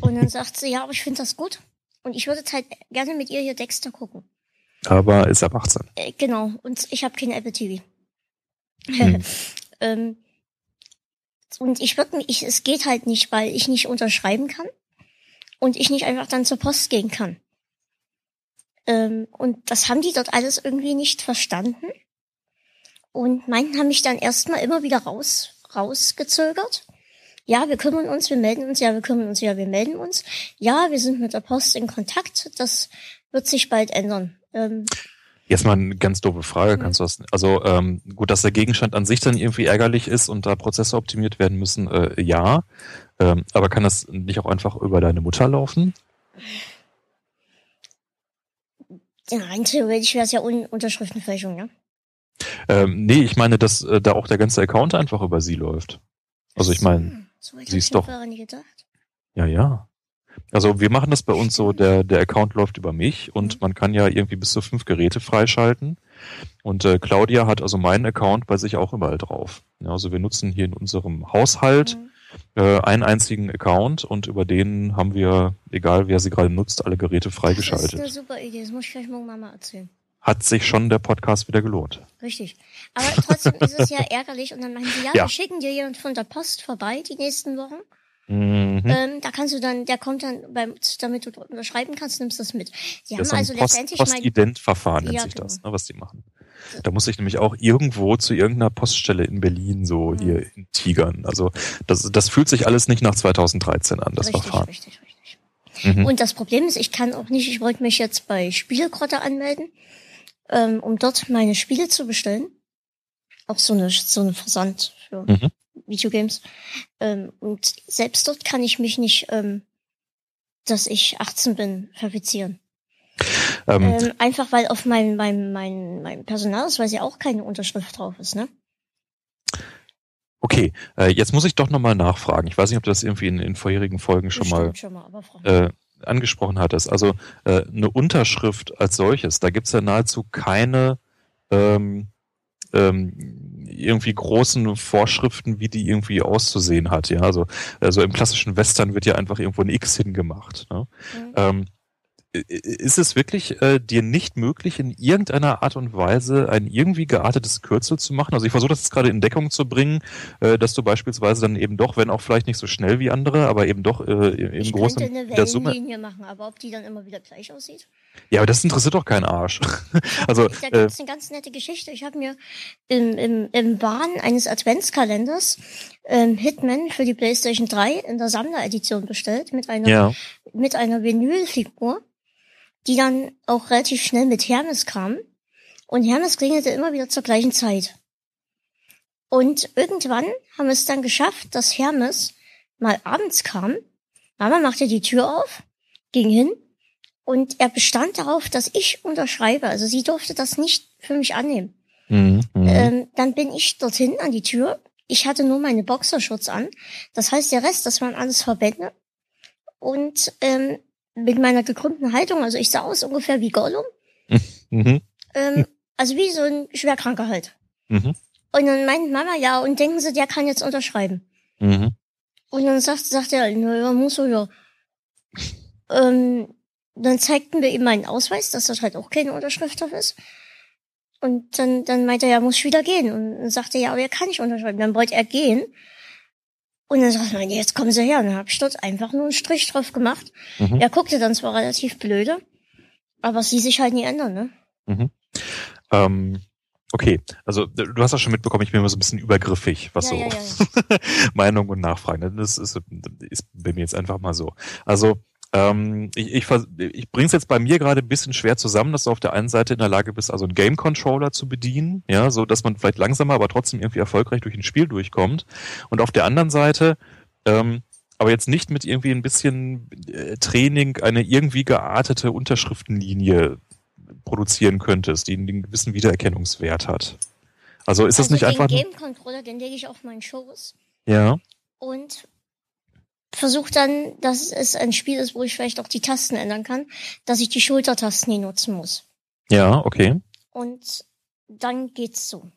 Und dann sagt sie, ja, aber ich finde das gut. Und ich würde halt gerne mit ihr hier Dexter gucken. Aber ist ab 18. Äh, genau. Und ich habe kein Apple TV. Mhm. ähm, und ich würde mich, ich, es geht halt nicht, weil ich nicht unterschreiben kann und ich nicht einfach dann zur Post gehen kann. Ähm, und das haben die dort alles irgendwie nicht verstanden und meinten, haben mich dann erstmal immer wieder raus, rausgezögert. Ja, wir kümmern uns, wir melden uns, ja, wir kümmern uns, ja, wir melden uns. Ja, wir sind mit der Post in Kontakt, das wird sich bald ändern. Ähm, Jetzt mal eine ganz doofe Frage, Mhm. kannst du das? Also ähm, gut, dass der Gegenstand an sich dann irgendwie ärgerlich ist und da Prozesse optimiert werden müssen, äh, ja. Ähm, aber kann das nicht auch einfach über deine Mutter laufen? ja, rein theoretisch wäre es ja Un Unterschriftenfälschung, ne? Ähm, nee, ich meine, dass äh, da auch der ganze Account einfach über sie läuft. Also ich meine, so sie ist doch- ja, ja. Also wir machen das bei uns so, der, der Account läuft über mich und Mhm. man kann ja irgendwie bis zu fünf Geräte freischalten. Und äh, Claudia hat also meinen Account bei sich auch überall drauf. Ja, also wir nutzen hier in unserem Haushalt Mhm. äh, einen einzigen Account und über den haben wir, egal wer sie gerade nutzt, alle Geräte Das ist freigeschaltet. eine super Idee, das muss ich gleich morgen Mama erzählen. Hat sich schon der Podcast wieder gelohnt. Richtig. Aber trotzdem ist es ja ärgerlich und dann meinen sie, ja, Ja. wir schicken dir jemand von der Post vorbei die nächsten Wochen. Mhm. Ähm, da kannst du dann, der kommt dann, beim, damit du unterschreiben kannst, nimmst das mit. Sie Das haben also Post, letztendlich Postident-Verfahren nennt Ja, sich genau. das, ne, was die machen. Da muss ich nämlich auch irgendwo zu irgendeiner Poststelle in Berlin so Mhm. hier in Tigern. Also das, das fühlt sich alles nicht nach 2013 an, das richtig, Verfahren. richtig, richtig. Mhm. Und das Problem ist, ich kann auch nicht, ich wollte mich jetzt bei Spielegrotte anmelden, ähm, um dort meine Spiele zu bestellen. Auch so eine, so eine Versand für Mhm. Videogames. Ähm, und selbst dort kann ich mich nicht, ähm, dass ich 18 bin, verifizieren. Ähm, Ähm, einfach weil auf meinem, meinem, meinem, meinem Personalausweis ja auch keine Unterschrift drauf ist, ne? okay, äh, jetzt muss ich doch nochmal nachfragen. Ich weiß nicht, ob du das irgendwie in, in vorherigen Folgen schon mal Bestimmt schon mal, aber Frau. äh, angesprochen hattest. Also äh, eine Unterschrift als solches, da gibt's ja nahezu keine ähm, ähm, irgendwie großen Vorschriften, wie die irgendwie auszusehen hat. Ja, also, also im klassischen Western wird ja einfach irgendwo ein X hingemacht. Ne? Mhm. Ähm, ist es wirklich äh, dir nicht möglich, in irgendeiner Art und Weise ein irgendwie geartetes Kürzel zu machen? Also ich versuche das jetzt gerade in Deckung zu bringen, äh, dass du beispielsweise dann eben doch, wenn auch vielleicht nicht so schnell wie andere, aber eben doch äh, im ich großen könnte eine Wellenlinie machen, aber ob die dann immer wieder gleich aussieht? Ja, aber das interessiert doch keinen Arsch. also da gibt es äh, eine ganz nette Geschichte. Ich habe mir im, im, im Bahn eines Adventskalenders ähm, Hitman für die PlayStation 3 in der Sammleredition bestellt mit einer ja. mit einer Vinylfigur die dann auch relativ schnell mit Hermes kam. Und Hermes klingelte immer wieder zur gleichen Zeit. Und irgendwann haben wir es dann geschafft, dass Hermes mal abends kam. Mama machte die Tür auf, ging hin und er bestand darauf, dass ich unterschreibe. Also sie durfte das nicht für mich annehmen. Mhm, mhm. ähm, dann bin ich dorthin an die Tür. Ich hatte nur meine Boxerschutz an. Das heißt, der Rest, das waren alles Verbände. Und ähm, mit meiner gekrümmten Haltung, also ich sah aus ungefähr wie Gollum. Mhm. Ähm, also wie so ein Schwerkranker halt. Mhm. Und dann meint Mama, ja, und denken Sie, der kann jetzt unterschreiben. Mhm. Und dann sagt, sagt er, naja, muss so, ja. ähm, dann zeigten wir ihm meinen Ausweis, dass das halt auch keine Unterschrift drauf ist. Und dann, dann meinte er, ja, muss ich wieder gehen. Und dann sagte er, ja, aber er kann nicht unterschreiben. Dann wollte er gehen. Und dann sagt man, jetzt kommen sie her. Und dann habe ich dort einfach nur einen Strich drauf gemacht. Mhm. Er guckte dann zwar relativ blöde, aber sie sich halt nie ändern, ne? Mhm. Ähm, okay, also du hast das schon mitbekommen, ich bin immer so ein bisschen übergriffig, was ja, so ja, ja, Meinung und Nachfragen. Das ist, ist bei mir jetzt einfach mal so. Also ähm, ich ich, ich bringe es jetzt bei mir gerade ein bisschen schwer zusammen, dass du auf der einen Seite in der Lage bist, also einen Game Controller zu bedienen, ja, so dass man vielleicht langsamer, aber trotzdem irgendwie erfolgreich durch ein Spiel durchkommt. Und auf der anderen Seite ähm, aber jetzt nicht mit irgendwie ein bisschen äh, Training eine irgendwie geartete Unterschriftenlinie produzieren könntest, die einen gewissen Wiedererkennungswert hat. Also ist also das nicht den einfach. Den Game Controller, den lege ich auf meinen Schoß. Ja. Und versuche dann, dass es ein Spiel ist, wo ich vielleicht auch die Tasten ändern kann, dass ich die Schultertasten nie nutzen muss. Ja, okay. Und dann geht's so.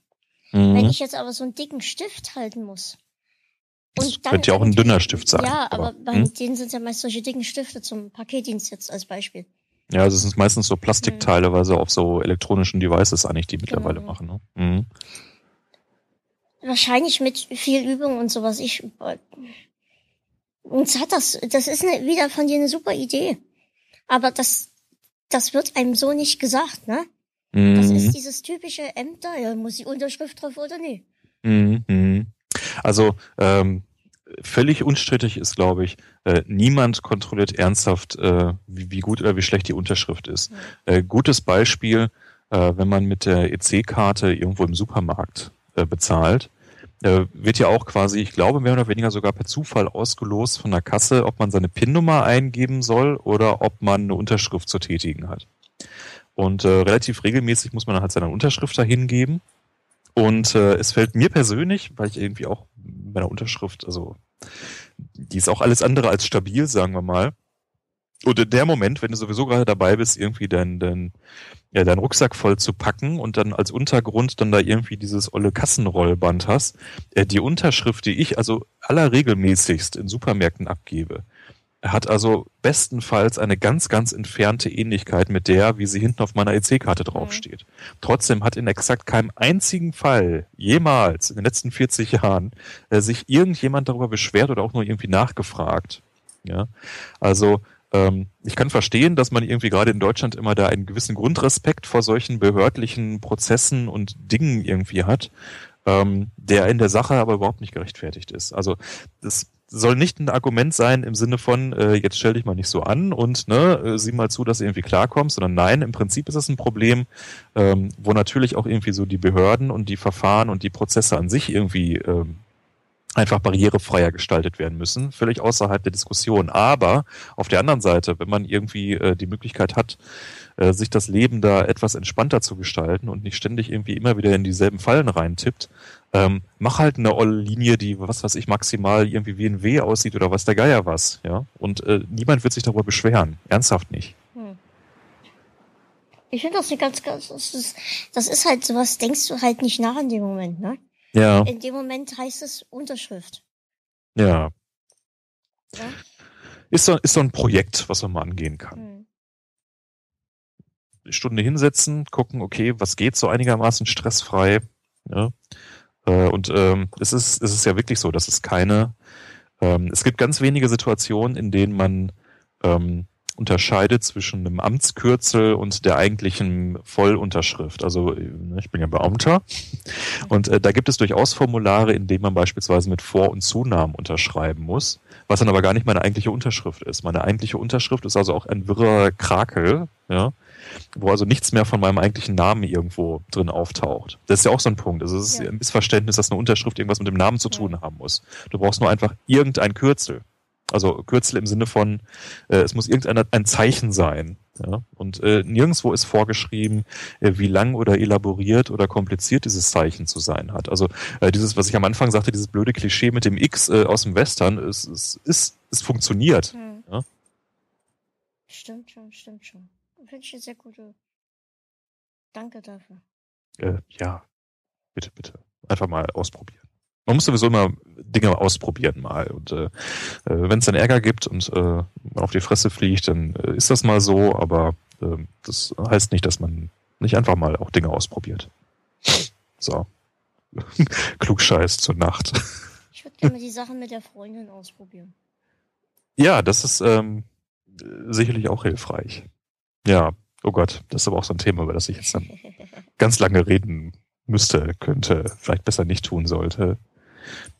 Mhm. Wenn ich jetzt aber so einen dicken Stift halten muss. Und das dann könnte ja auch ein dünner Stift sein. Ja, aber, aber bei hm? denen sind ja meist solche dicken Stifte zum Paketdienst jetzt als Beispiel. Ja, also es sind meistens so Plastikteile, mhm. weil sie auf so elektronischen Devices eigentlich die mittlerweile genau. machen. Ne? Mhm. Wahrscheinlich mit viel Übung und sowas. Ich uns hat das, das ist eine, wieder von dir eine super Idee. Aber das, das wird einem so nicht gesagt, ne? Mhm. Das ist dieses typische Ämter, ja, muss die Unterschrift drauf oder nee? Mhm. Also, ähm, völlig unstrittig ist, glaube ich, äh, niemand kontrolliert ernsthaft, äh, wie, wie, gut oder wie schlecht die Unterschrift ist. Mhm. Äh, gutes Beispiel, äh, wenn man mit der EC-Karte irgendwo im Supermarkt äh, bezahlt, äh, wird ja auch quasi, ich glaube, mehr oder weniger sogar per Zufall ausgelost von der Kasse, ob man seine PIN-Nummer eingeben soll oder ob man eine Unterschrift zu tätigen hat. Und äh, relativ regelmäßig muss man halt seine Unterschrift dahin geben. Und äh, es fällt mir persönlich, weil ich irgendwie auch meiner Unterschrift, also die ist auch alles andere als stabil, sagen wir mal, oder der Moment, wenn du sowieso gerade dabei bist, irgendwie deinen dein, ja, dein Rucksack voll zu packen und dann als Untergrund dann da irgendwie dieses olle Kassenrollband hast, äh, die Unterschrift, die ich also allerregelmäßigst in Supermärkten abgebe, hat also bestenfalls eine ganz, ganz entfernte Ähnlichkeit mit der, wie sie hinten auf meiner EC-Karte draufsteht. Mhm. Trotzdem hat in exakt keinem einzigen Fall jemals in den letzten 40 Jahren äh, sich irgendjemand darüber beschwert oder auch nur irgendwie nachgefragt. Ja, also ähm, ich kann verstehen, dass man irgendwie gerade in Deutschland immer da einen gewissen Grundrespekt vor solchen behördlichen Prozessen und Dingen irgendwie hat, ähm, der in der Sache aber überhaupt nicht gerechtfertigt ist. Also das soll nicht ein Argument sein im Sinne von, äh, jetzt stell dich mal nicht so an und ne, äh, sieh mal zu, dass du irgendwie klarkommst, sondern nein, im Prinzip ist es ein Problem, ähm, wo natürlich auch irgendwie so die Behörden und die Verfahren und die Prozesse an sich irgendwie ähm, einfach barrierefreier gestaltet werden müssen, völlig außerhalb der Diskussion. Aber auf der anderen Seite, wenn man irgendwie äh, die Möglichkeit hat, äh, sich das Leben da etwas entspannter zu gestalten und nicht ständig irgendwie immer wieder in dieselben Fallen reintippt, ähm, mach halt eine olle Linie, die, was weiß ich, maximal irgendwie wie ein W aussieht oder was der Geier was, ja. Und äh, niemand wird sich darüber beschweren. Ernsthaft nicht. Hm. Ich finde das nicht ganz, ganz, das ist, das ist halt sowas, denkst du halt nicht nach in dem Moment, ne? Ja. In dem Moment heißt es Unterschrift. Ja. Ja? Ist so, ist so ein Projekt, was man mal angehen kann. Hm. Stunde hinsetzen, gucken, okay, was geht so einigermaßen stressfrei. Ja? Äh, Und ähm, es ist es ist ja wirklich so, dass es keine ähm, es gibt ganz wenige Situationen, in denen man ähm, unterscheidet zwischen einem Amtskürzel und der eigentlichen Vollunterschrift. Also äh, ich bin ja Beamter und äh, da gibt es durchaus Formulare, in denen man beispielsweise mit Vor- und Zunamen unterschreiben muss, was dann aber gar nicht meine eigentliche Unterschrift ist. Meine eigentliche Unterschrift ist also auch ein wirrer Krakel, ja, wo also nichts mehr von meinem eigentlichen Namen irgendwo drin auftaucht. Das ist ja auch so ein Punkt. Also es ist Ja. ein Missverständnis, dass eine Unterschrift irgendwas mit dem Namen zu tun haben muss. Du brauchst nur einfach irgendein Kürzel. Also Kürzel im Sinne von, äh, es muss irgendein ein Zeichen sein. Ja? Und äh, nirgendwo ist vorgeschrieben, äh, wie lang oder elaboriert oder kompliziert dieses Zeichen zu sein hat. Also äh, dieses, was ich am Anfang sagte, dieses blöde Klischee mit dem X äh, aus dem Western, es, es, es, es funktioniert. Hm. Ja. Stimmt schon, stimmt schon. Finde ich eine sehr gute. Danke dafür. Äh, ja, bitte, bitte. Einfach mal ausprobieren. Man muss sowieso immer Dinge ausprobieren mal. Und äh, äh, wenn es dann Ärger gibt und äh, man auf die Fresse fliegt, dann äh, ist das mal so, aber äh, das heißt nicht, dass man nicht einfach mal auch Dinge ausprobiert. So. Klugscheiß zur Nacht. Ich würde gerne mal die Sache mit der Freundin ausprobieren. Ja, das ist ähm, sicherlich auch hilfreich. Ja, oh Gott, das ist aber auch so ein Thema, über das ich jetzt dann ganz lange reden müsste, könnte, vielleicht besser nicht tun sollte.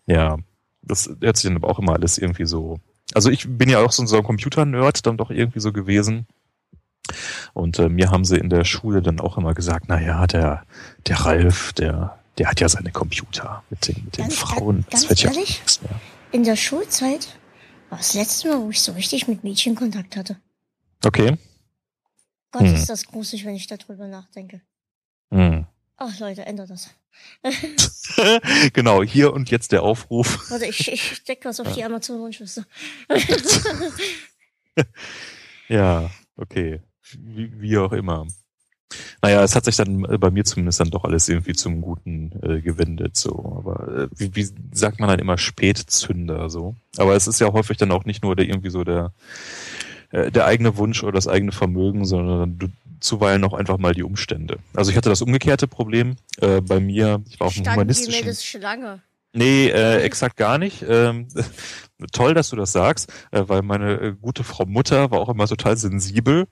Ja, das hört sich dann aber auch immer alles irgendwie so. Also ich bin ja auch so so ein Computer-Nerd dann doch irgendwie so gewesen. Und äh, mir haben sie in der Schule dann auch immer gesagt, na ja, der, der Ralf, der, der hat ja seine Computer mit den, mit den Ganz- Frauen. ganz das wird ja ehrlich? mehr. In der Schulzeit war das letzte Mal, wo ich so richtig mit Mädchen Kontakt hatte. Okay. Gott, Hm. ist das gruselig, wenn ich darüber nachdenke. Hm. Ach Leute, ändert das. genau, hier und jetzt der Aufruf. Warte, ich, ich steck was auf die Amazon-Wunschliste. Ja, okay. Wie, wie auch immer. Naja, es hat sich dann äh, bei mir zumindest dann doch alles irgendwie zum Guten äh, gewendet, so. Aber äh, wie, wie sagt man dann immer Spätzünder, so. Aber es ist ja häufig dann auch nicht nur der irgendwie so der äh, der eigene Wunsch oder das eigene Vermögen, sondern du, zuweilen auch einfach mal die Umstände. Also ich hatte das umgekehrte Problem äh, bei mir. Ich war auf Stand die humanistischen. Mädels Schlange. Nee, äh, exakt gar nicht. Ähm, toll, dass du das sagst, äh, weil meine äh, gute Frau Mutter war auch immer total sensibel.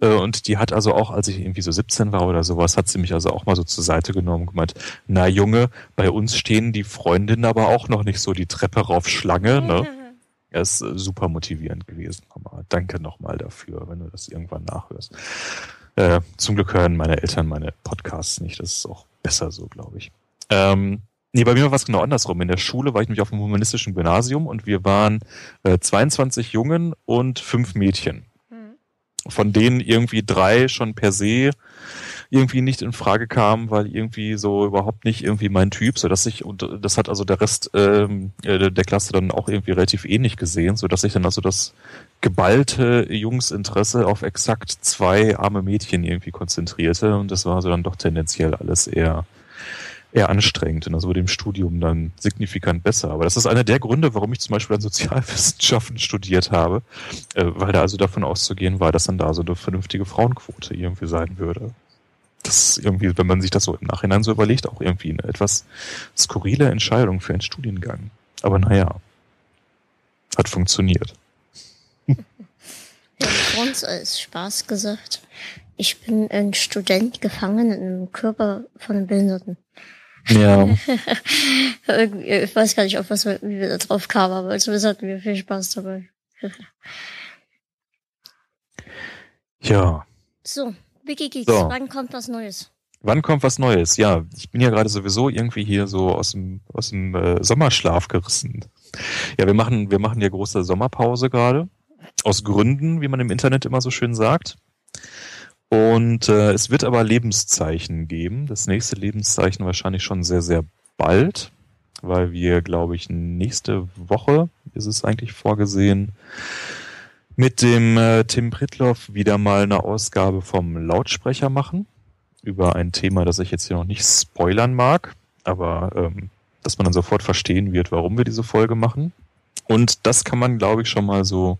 Äh, und die hat also auch, als ich irgendwie so 17 war oder sowas, hat sie mich also auch mal so zur Seite genommen und gemeint, na Junge, bei uns stehen die Freundinnen aber auch noch nicht so die Treppe rauf Schlange, ne? Er ist äh, super motivierend gewesen. Mama. Danke nochmal dafür, wenn du das irgendwann nachhörst. Äh, zum Glück hören meine Eltern meine Podcasts nicht. Das ist auch besser so, glaube ich. Ähm, nee, bei mir war es genau andersrum. In der Schule war ich nämlich auf dem humanistischen Gymnasium und wir waren äh, 22 Jungen und fünf Mädchen. Hm. Von denen irgendwie drei schon per se irgendwie nicht in Frage kamen, weil irgendwie so überhaupt nicht irgendwie mein Typ, so dass ich und das hat also der Rest ähm, äh, der Klasse dann auch irgendwie relativ ähnlich gesehen, so dass ich dann also das geballte Jungsinteresse auf exakt zwei arme Mädchen irgendwie konzentrierte und das war so dann doch tendenziell alles eher eher anstrengend und das wurde im Studium dann signifikant besser. Aber das ist einer der Gründe, warum ich zum Beispiel an Sozialwissenschaften studiert habe, äh, weil da also davon auszugehen war, dass dann da so eine vernünftige Frauenquote irgendwie sein würde. Das ist irgendwie, wenn man sich das so im Nachhinein so überlegt, auch irgendwie eine etwas skurrile Entscheidung für einen Studiengang. Aber naja, hat funktioniert. Wir haben uns als Spaß gesagt, ich bin ein Student gefangen in einem Körper von einem Behinderten. Ja. Irgendwie- Ich weiß gar nicht, auf was wir, wie wir da drauf kamen, aber zumindest hatten wir viel Spaß dabei. Ja. So, Wiki Geeks, So. wann kommt was Neues? Wann kommt was Neues? Ja, ich bin ja gerade sowieso irgendwie hier so aus dem, aus dem äh, Sommerschlaf gerissen. Ja, wir machen, wir machen ja große Sommerpause gerade. Aus Gründen, wie man im Internet immer so schön sagt. Und äh, es wird aber Lebenszeichen geben. Das nächste Lebenszeichen wahrscheinlich schon sehr, sehr bald, weil wir, glaube ich, nächste Woche ist es eigentlich vorgesehen, mit dem äh, Tim Pritloff wieder mal eine Ausgabe vom Lautsprecher machen über ein Thema, das ich jetzt hier noch nicht spoilern mag. aber ähm, dass man dann sofort verstehen wird, warum wir diese Folge machen. Und das kann man, glaube ich, schon mal so,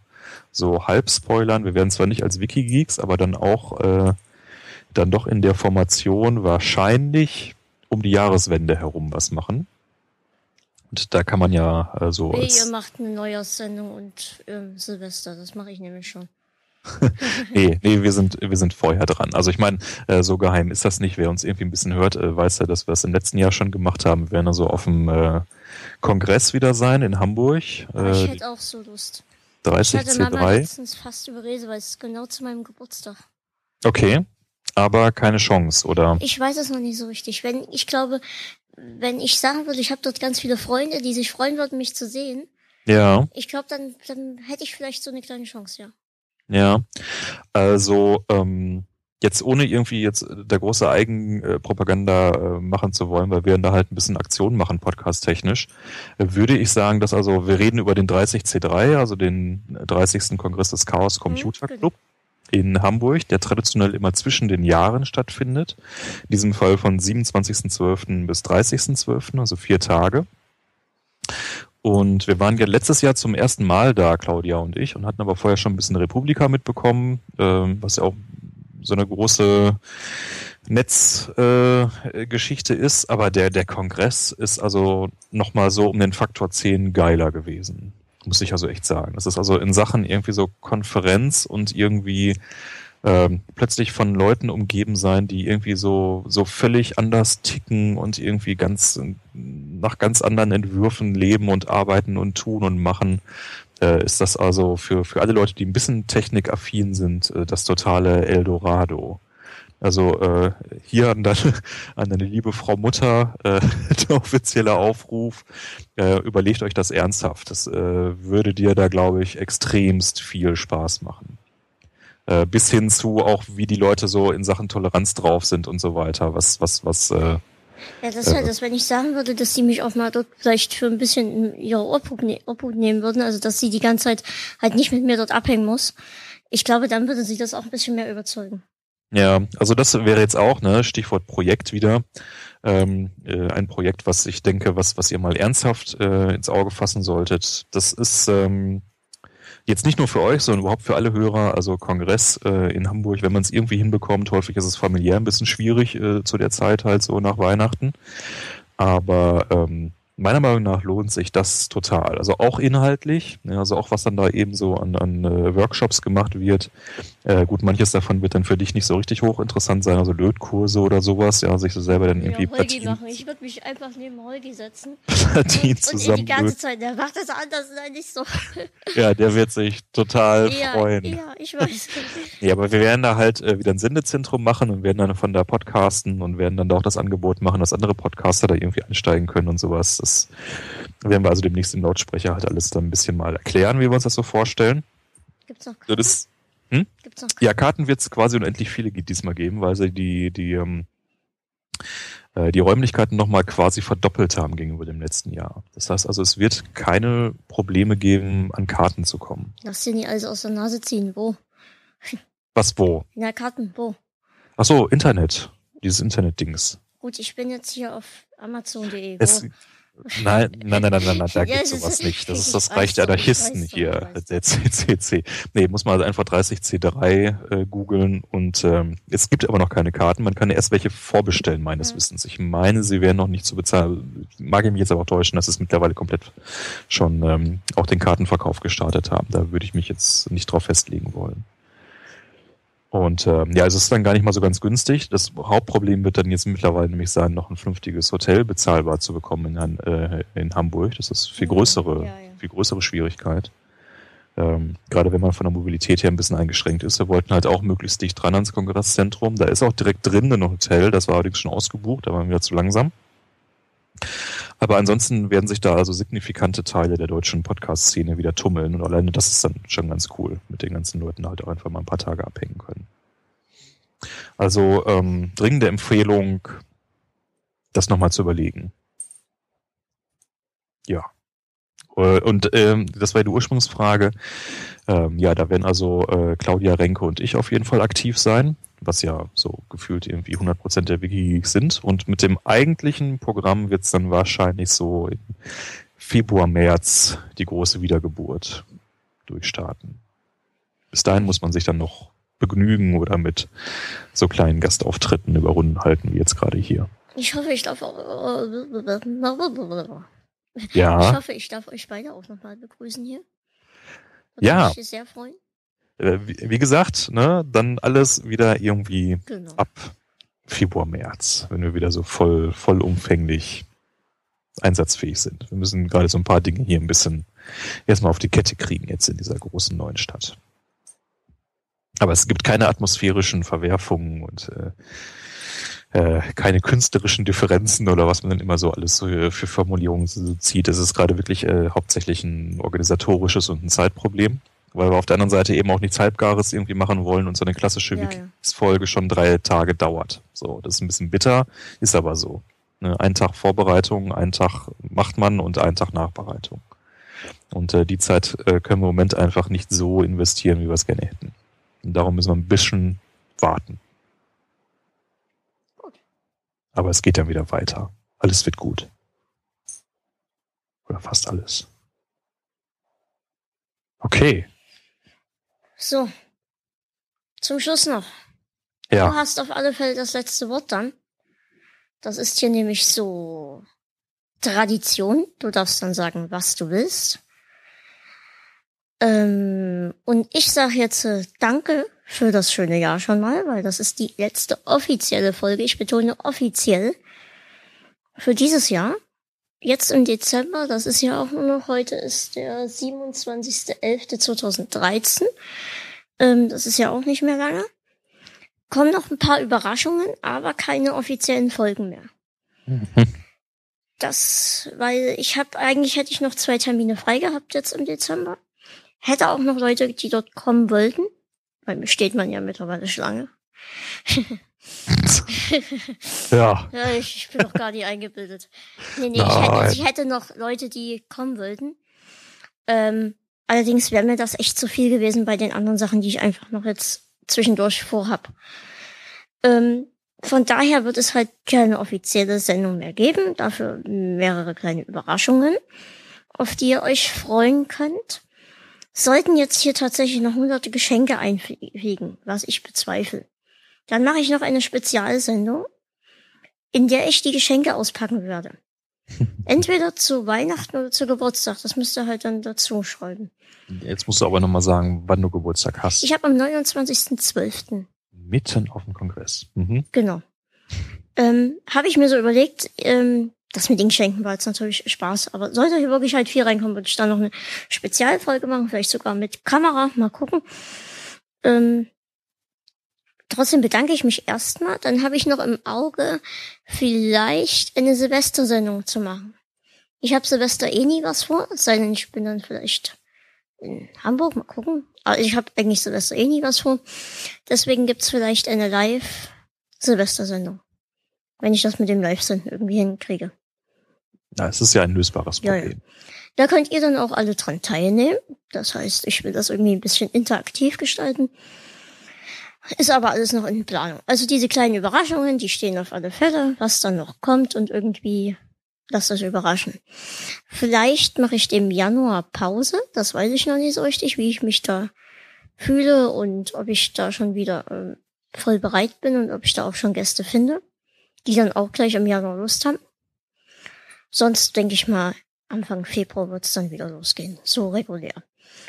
so halb spoilern. Wir werden zwar nicht als Wikigeeks, aber dann auch äh, dann doch in der Formation wahrscheinlich um die Jahreswende herum was machen. Und da kann man ja äh, so. Nee, ihr macht eine Neujahrssendung und ähm, Silvester, das mache ich nämlich schon. nee, nee, wir sind, wir sind vorher dran. Also ich meine, äh, so geheim ist das nicht. Wer uns irgendwie ein bisschen hört, äh, weiß ja, dass wir es im letzten Jahr schon gemacht haben. Wir werden also auf dem äh, Kongress wieder sein in Hamburg. Äh, ich hätte auch so Lust. 30 ich hatte C3. Mama letztens fast überredet, weil es ist genau zu meinem Geburtstag. Okay, aber keine Chance, oder? Ich weiß es noch nicht so richtig. Wenn ich glaube, wenn ich sagen würde, ich habe dort ganz viele Freunde, die sich freuen würden, mich zu sehen. Ja. Ich glaube, dann, dann hätte ich vielleicht so eine kleine Chance, ja. Ja, also ähm, jetzt ohne irgendwie jetzt der große Eigenpropaganda äh, machen zu wollen, weil wir da halt ein bisschen Aktion machen, podcast-technisch, äh, würde ich sagen, dass also wir reden über den 30C3, also den 30. Kongress des Chaos Computer Mhm, Club in Hamburg, der traditionell immer zwischen den Jahren stattfindet. In diesem Fall von 27.12. bis 30.12., also vier Tage. Und wir waren ja letztes Jahr zum ersten Mal da, Claudia und ich, und hatten aber vorher schon ein bisschen Republika mitbekommen, ähm, was ja auch so eine große Netzgeschichte äh, ist. Aber der, der Kongress ist also nochmal so um den Faktor 10 geiler gewesen. Muss ich also echt sagen. Das ist also in Sachen irgendwie so Konferenz und irgendwie ähm, plötzlich von Leuten umgeben sein, die irgendwie so, so völlig anders ticken und irgendwie ganz nach ganz anderen Entwürfen leben und arbeiten und tun und machen, äh, ist das also für, für alle Leute, die ein bisschen technikaffin sind, äh, das totale Eldorado. Also äh, hier an deine, an deine liebe Frau Mutter äh, der offizielle Aufruf, äh, überlegt euch das ernsthaft. Das äh, würde dir da, glaube ich, extremst viel Spaß machen äh, bis hin zu auch, wie die Leute so in Sachen Toleranz drauf sind und so weiter. Was, was, was. Äh, Ja, das ist halt das, wenn ich sagen würde, dass sie mich auch mal dort vielleicht für ein bisschen in ihre Obhut, ne Obhut nehmen würden, also dass sie die ganze Zeit halt nicht mit mir dort abhängen muss. Ich glaube, dann würde sie das auch ein bisschen mehr überzeugen. Ja, also das wäre jetzt auch, ne, Stichwort Projekt wieder. Ähm, äh, ein Projekt, was ich denke, was, was ihr mal ernsthaft äh, ins Auge fassen solltet. Das ist ähm, jetzt nicht nur für euch, sondern überhaupt für alle Hörer, also Kongress äh, in Hamburg, wenn man es irgendwie hinbekommt, häufig ist es familiär ein bisschen schwierig äh, zu der Zeit halt so nach Weihnachten. Aber ähm, meiner Meinung nach lohnt sich das total. Also auch inhaltlich, also auch was dann da eben so an, an äh, Workshops gemacht wird. Äh, gut, manches davon wird dann für dich nicht so richtig hochinteressant sein, also Lötkurse oder sowas, ja, sich so selber dann irgendwie ja, Platinen, machen. Ich würde mich einfach neben Holgi setzen. Platinen und, und zusammen. die ganze Zeit, der macht das anders, nein, nicht so. Ja, der wird sich total ja, freuen. ja, ich weiß. Ja, aber wir werden da halt äh, wieder ein Sendezentrum machen und werden dann von da podcasten und werden dann da auch das Angebot machen, dass andere Podcaster da irgendwie einsteigen können und sowas. Das werden wir also demnächst im Lautsprecher halt alles dann ein bisschen mal erklären, wie wir uns das so vorstellen. Gibt's noch Karten? das, hm? Gibt's noch Ja, Karten wird es quasi unendlich viele diesmal geben, weil sie die, die, ähm, äh, die Räumlichkeiten nochmal quasi verdoppelt haben gegenüber dem letzten Jahr. Das heißt also, es wird keine Probleme geben, an Karten zu kommen. Lass dir nicht alles aus der Nase ziehen. Wo? Was wo? Na, Karten, wo? Ach so, Internet. Dieses Internet-Dings. Gut, ich bin jetzt hier auf Amazon.de. Es? Nein, nein, nein, nein, nein, nein, da Ja, gibt's es sowas nicht. Das ist das Reich der Anarchisten hier, der CCC. Nee, muss man also einfach 30C3 äh, googeln und ähm, es gibt aber noch keine Karten. Man kann erst welche vorbestellen, meines. Wissens. Ich meine, sie wären noch nicht zu bezahlen. Mag ich mich jetzt aber auch täuschen, dass es mittlerweile komplett schon ähm, auch den Kartenverkauf gestartet haben. Da würde ich mich jetzt nicht drauf festlegen wollen. Und ähm, ja, es ist dann gar nicht mal so ganz günstig. Das Hauptproblem wird dann jetzt mittlerweile nämlich sein, noch ein vernünftiges Hotel bezahlbar zu bekommen in, äh, in Hamburg. Das ist viel Ja, größere, ja, ja. viel größere Schwierigkeit. Ähm, gerade wenn man von der Mobilität her ein bisschen eingeschränkt ist. Wir wollten halt auch möglichst dicht dran ans Kongresszentrum. Da ist auch direkt drin ein Hotel, das war allerdings schon ausgebucht, da waren wir zu langsam. Aber ansonsten werden sich da also signifikante Teile der deutschen Podcast-Szene wieder tummeln und alleine das ist dann schon ganz cool, mit den ganzen Leuten halt auch einfach mal ein paar Tage abhängen können. Also ähm, dringende Empfehlung, das nochmal zu überlegen. Ja. Äh, und ähm, das war die Ursprungsfrage. Ähm, ja, da werden also äh, Claudia Renke und ich auf jeden Fall aktiv sein, was ja so gefühlt irgendwie 100% der Wiki sind. Und mit dem eigentlichen Programm wird es dann wahrscheinlich so im Februar, März die große Wiedergeburt durchstarten. Bis dahin muss man sich dann noch begnügen oder mit so kleinen Gastauftritten über Runden halten, wie jetzt gerade hier. Ich hoffe, ich darf auch. Ja. Ich hoffe, ich darf euch beide auch nochmal begrüßen hier. Würde Ja. mich sehr freuen. Äh, Wie, wie gesagt, ne, dann alles wieder irgendwie Genau. ab Februar, März, wenn wir wieder so voll, vollumfänglich einsatzfähig sind. Wir müssen gerade so ein paar Dinge hier ein bisschen erstmal auf die Kette kriegen jetzt in dieser großen neuen Stadt. Aber es gibt keine atmosphärischen Verwerfungen und äh, äh, keine künstlerischen Differenzen oder was man dann immer so alles so für Formulierungen so zieht. Es ist gerade wirklich äh, hauptsächlich ein organisatorisches und ein Zeitproblem, weil wir auf der anderen Seite eben auch nichts Halbgares irgendwie machen wollen und so eine klassische Ja, ja. Wikis-Folge schon drei Tage dauert. So, das ist ein bisschen bitter, ist aber so. Ne, ein Tag Vorbereitung, ein Tag macht man und ein Tag Nachbereitung. Und äh, die Zeit äh, können wir im Moment einfach nicht so investieren, wie wir es gerne hätten. Und darum müssen wir ein bisschen warten. Aber es geht dann wieder weiter. Alles wird gut. Oder fast alles. Okay. So. Zum Schluss noch. Du Ja. hast auf alle Fälle das letzte Wort dann. Das ist hier nämlich so Tradition. Du darfst dann sagen, was du willst. Ähm, und ich sage jetzt äh, Danke für das schöne Jahr schon mal, weil das ist die letzte offizielle Folge. Ich betone offiziell für dieses Jahr. Jetzt im Dezember, das ist ja auch nur noch heute, ist der 27.11.2013. Ähm, das ist ja auch nicht mehr lange kommen noch ein paar Überraschungen, aber keine offiziellen Folgen mehr. Das, weil ich habe eigentlich hätte ich noch zwei Termine frei gehabt jetzt im Dezember. Hätte auch noch Leute, die dort kommen wollten, weil mir steht man ja mittlerweile Schlange. ja. Ja, ich, ich bin doch gar nicht eingebildet. Nee, nee, ich hätte, ich hätte noch Leute, die kommen wollten. Ähm, allerdings wäre mir das echt zu viel gewesen bei den anderen Sachen, die ich einfach noch jetzt zwischendurch vorhab. Ähm, von daher wird es halt keine offizielle Sendung mehr geben, dafür mehrere kleine Überraschungen, auf die ihr euch freuen könnt. Sollten jetzt hier tatsächlich noch hunderte Geschenke einfliegen, was ich bezweifle, dann mache ich noch eine Spezialsendung, in der ich die Geschenke auspacken werde. Entweder zu Weihnachten oder zu Geburtstag. Das müsst ihr halt dann dazu schreiben. Jetzt musst du aber nochmal sagen, wann du Geburtstag hast. Ich habe am 29.12. Mitten auf dem Kongress. Mhm. Genau. Ähm, habe ich mir so überlegt, ähm, das mit den Geschenken war jetzt natürlich Spaß, aber sollte hier wirklich halt viel reinkommen, würde ich dann noch eine Spezialfolge machen, vielleicht sogar mit Kamera, mal gucken. Ähm, trotzdem bedanke ich mich erstmal. Dann habe ich noch im Auge, vielleicht eine Silvestersendung zu machen. Ich habe Silvester eh nie was vor, es sei denn, ich bin dann vielleicht in Hamburg, mal gucken. Aber ich habe eigentlich Silvester eh nie was vor. Deswegen gibt's vielleicht eine Live-Silvestersendung. Wenn ich das mit dem Live-Senden irgendwie hinkriege. Ja, es ist ja ein lösbares Ja, Problem. Da könnt ihr dann auch alle dran teilnehmen. Das heißt, ich will das irgendwie ein bisschen interaktiv gestalten. Ist aber alles noch in Planung. Also diese kleinen Überraschungen, die stehen auf alle Fälle, was dann noch kommt und irgendwie lasst euch überraschen. Vielleicht mache ich dem Januar Pause. Das weiß ich noch nicht so richtig, wie ich mich da fühle und ob ich da schon wieder ähm, voll bereit bin und ob ich da auch schon Gäste finde, die dann auch gleich im Januar Lust haben. Sonst denke ich mal, Anfang Februar wird es dann wieder losgehen. So regulär.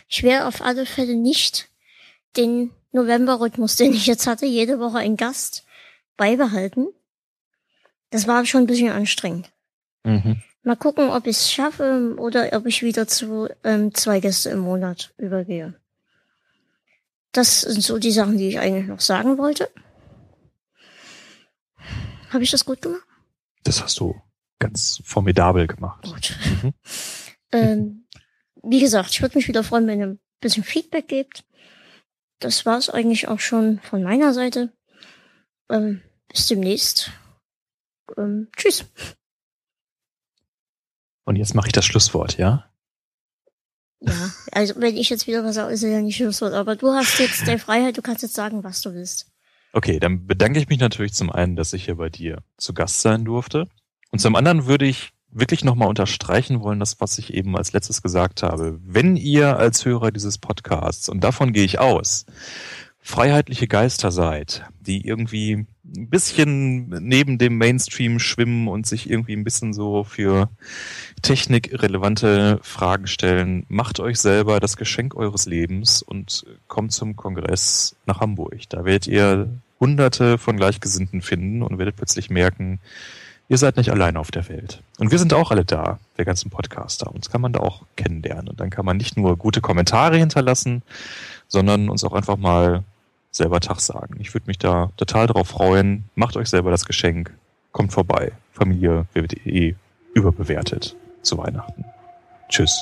Ich werde auf alle Fälle nicht den November-Rhythmus, den ich jetzt hatte, jede Woche ein Gast beibehalten. Das war schon ein bisschen anstrengend. Mhm. Mal gucken, ob ich es schaffe oder ob ich wieder zu ähm, zwei Gäste im Monat übergehe. Das sind so die Sachen, die ich eigentlich noch sagen wollte. Habe ich das gut gemacht? Das hast du ganz formidabel gemacht. Gut. Mhm. Ähm, wie gesagt, ich würde mich wieder freuen, wenn ihr ein bisschen Feedback gebt. Das war's eigentlich auch schon von meiner Seite. Ähm, bis demnächst. Ähm, tschüss. Und jetzt mache ich das Schlusswort, ja? Ja, also wenn ich jetzt wieder was sage, ist es ja nicht Schlusswort. Aber du hast jetzt deine Freiheit, du kannst jetzt sagen, was du willst. Okay, dann bedanke ich mich natürlich zum einen, dass ich hier bei dir zu Gast sein durfte. Und zum anderen würde ich wirklich nochmal unterstreichen wollen, das, was ich eben als letztes gesagt habe. Wenn ihr als Hörer dieses Podcasts, und davon gehe ich aus, freiheitliche Geister seid, die irgendwie ein bisschen neben dem Mainstream schwimmen und sich irgendwie ein bisschen so für technikrelevante Fragen stellen, macht euch selber das Geschenk eures Lebens und kommt zum Kongress nach Hamburg. Da werdet ihr hunderte von Gleichgesinnten finden und werdet plötzlich merken, ihr seid nicht allein auf der Welt. Und wir sind auch alle da, der ganzen Podcaster. Uns kann man da auch kennenlernen. Und dann kann man nicht nur gute Kommentare hinterlassen, sondern uns auch einfach mal selber Tag sagen. Ich würde mich da total drauf freuen. Macht euch selber das Geschenk. Kommt vorbei. Familie wird eh überbewertet zu Weihnachten. Tschüss.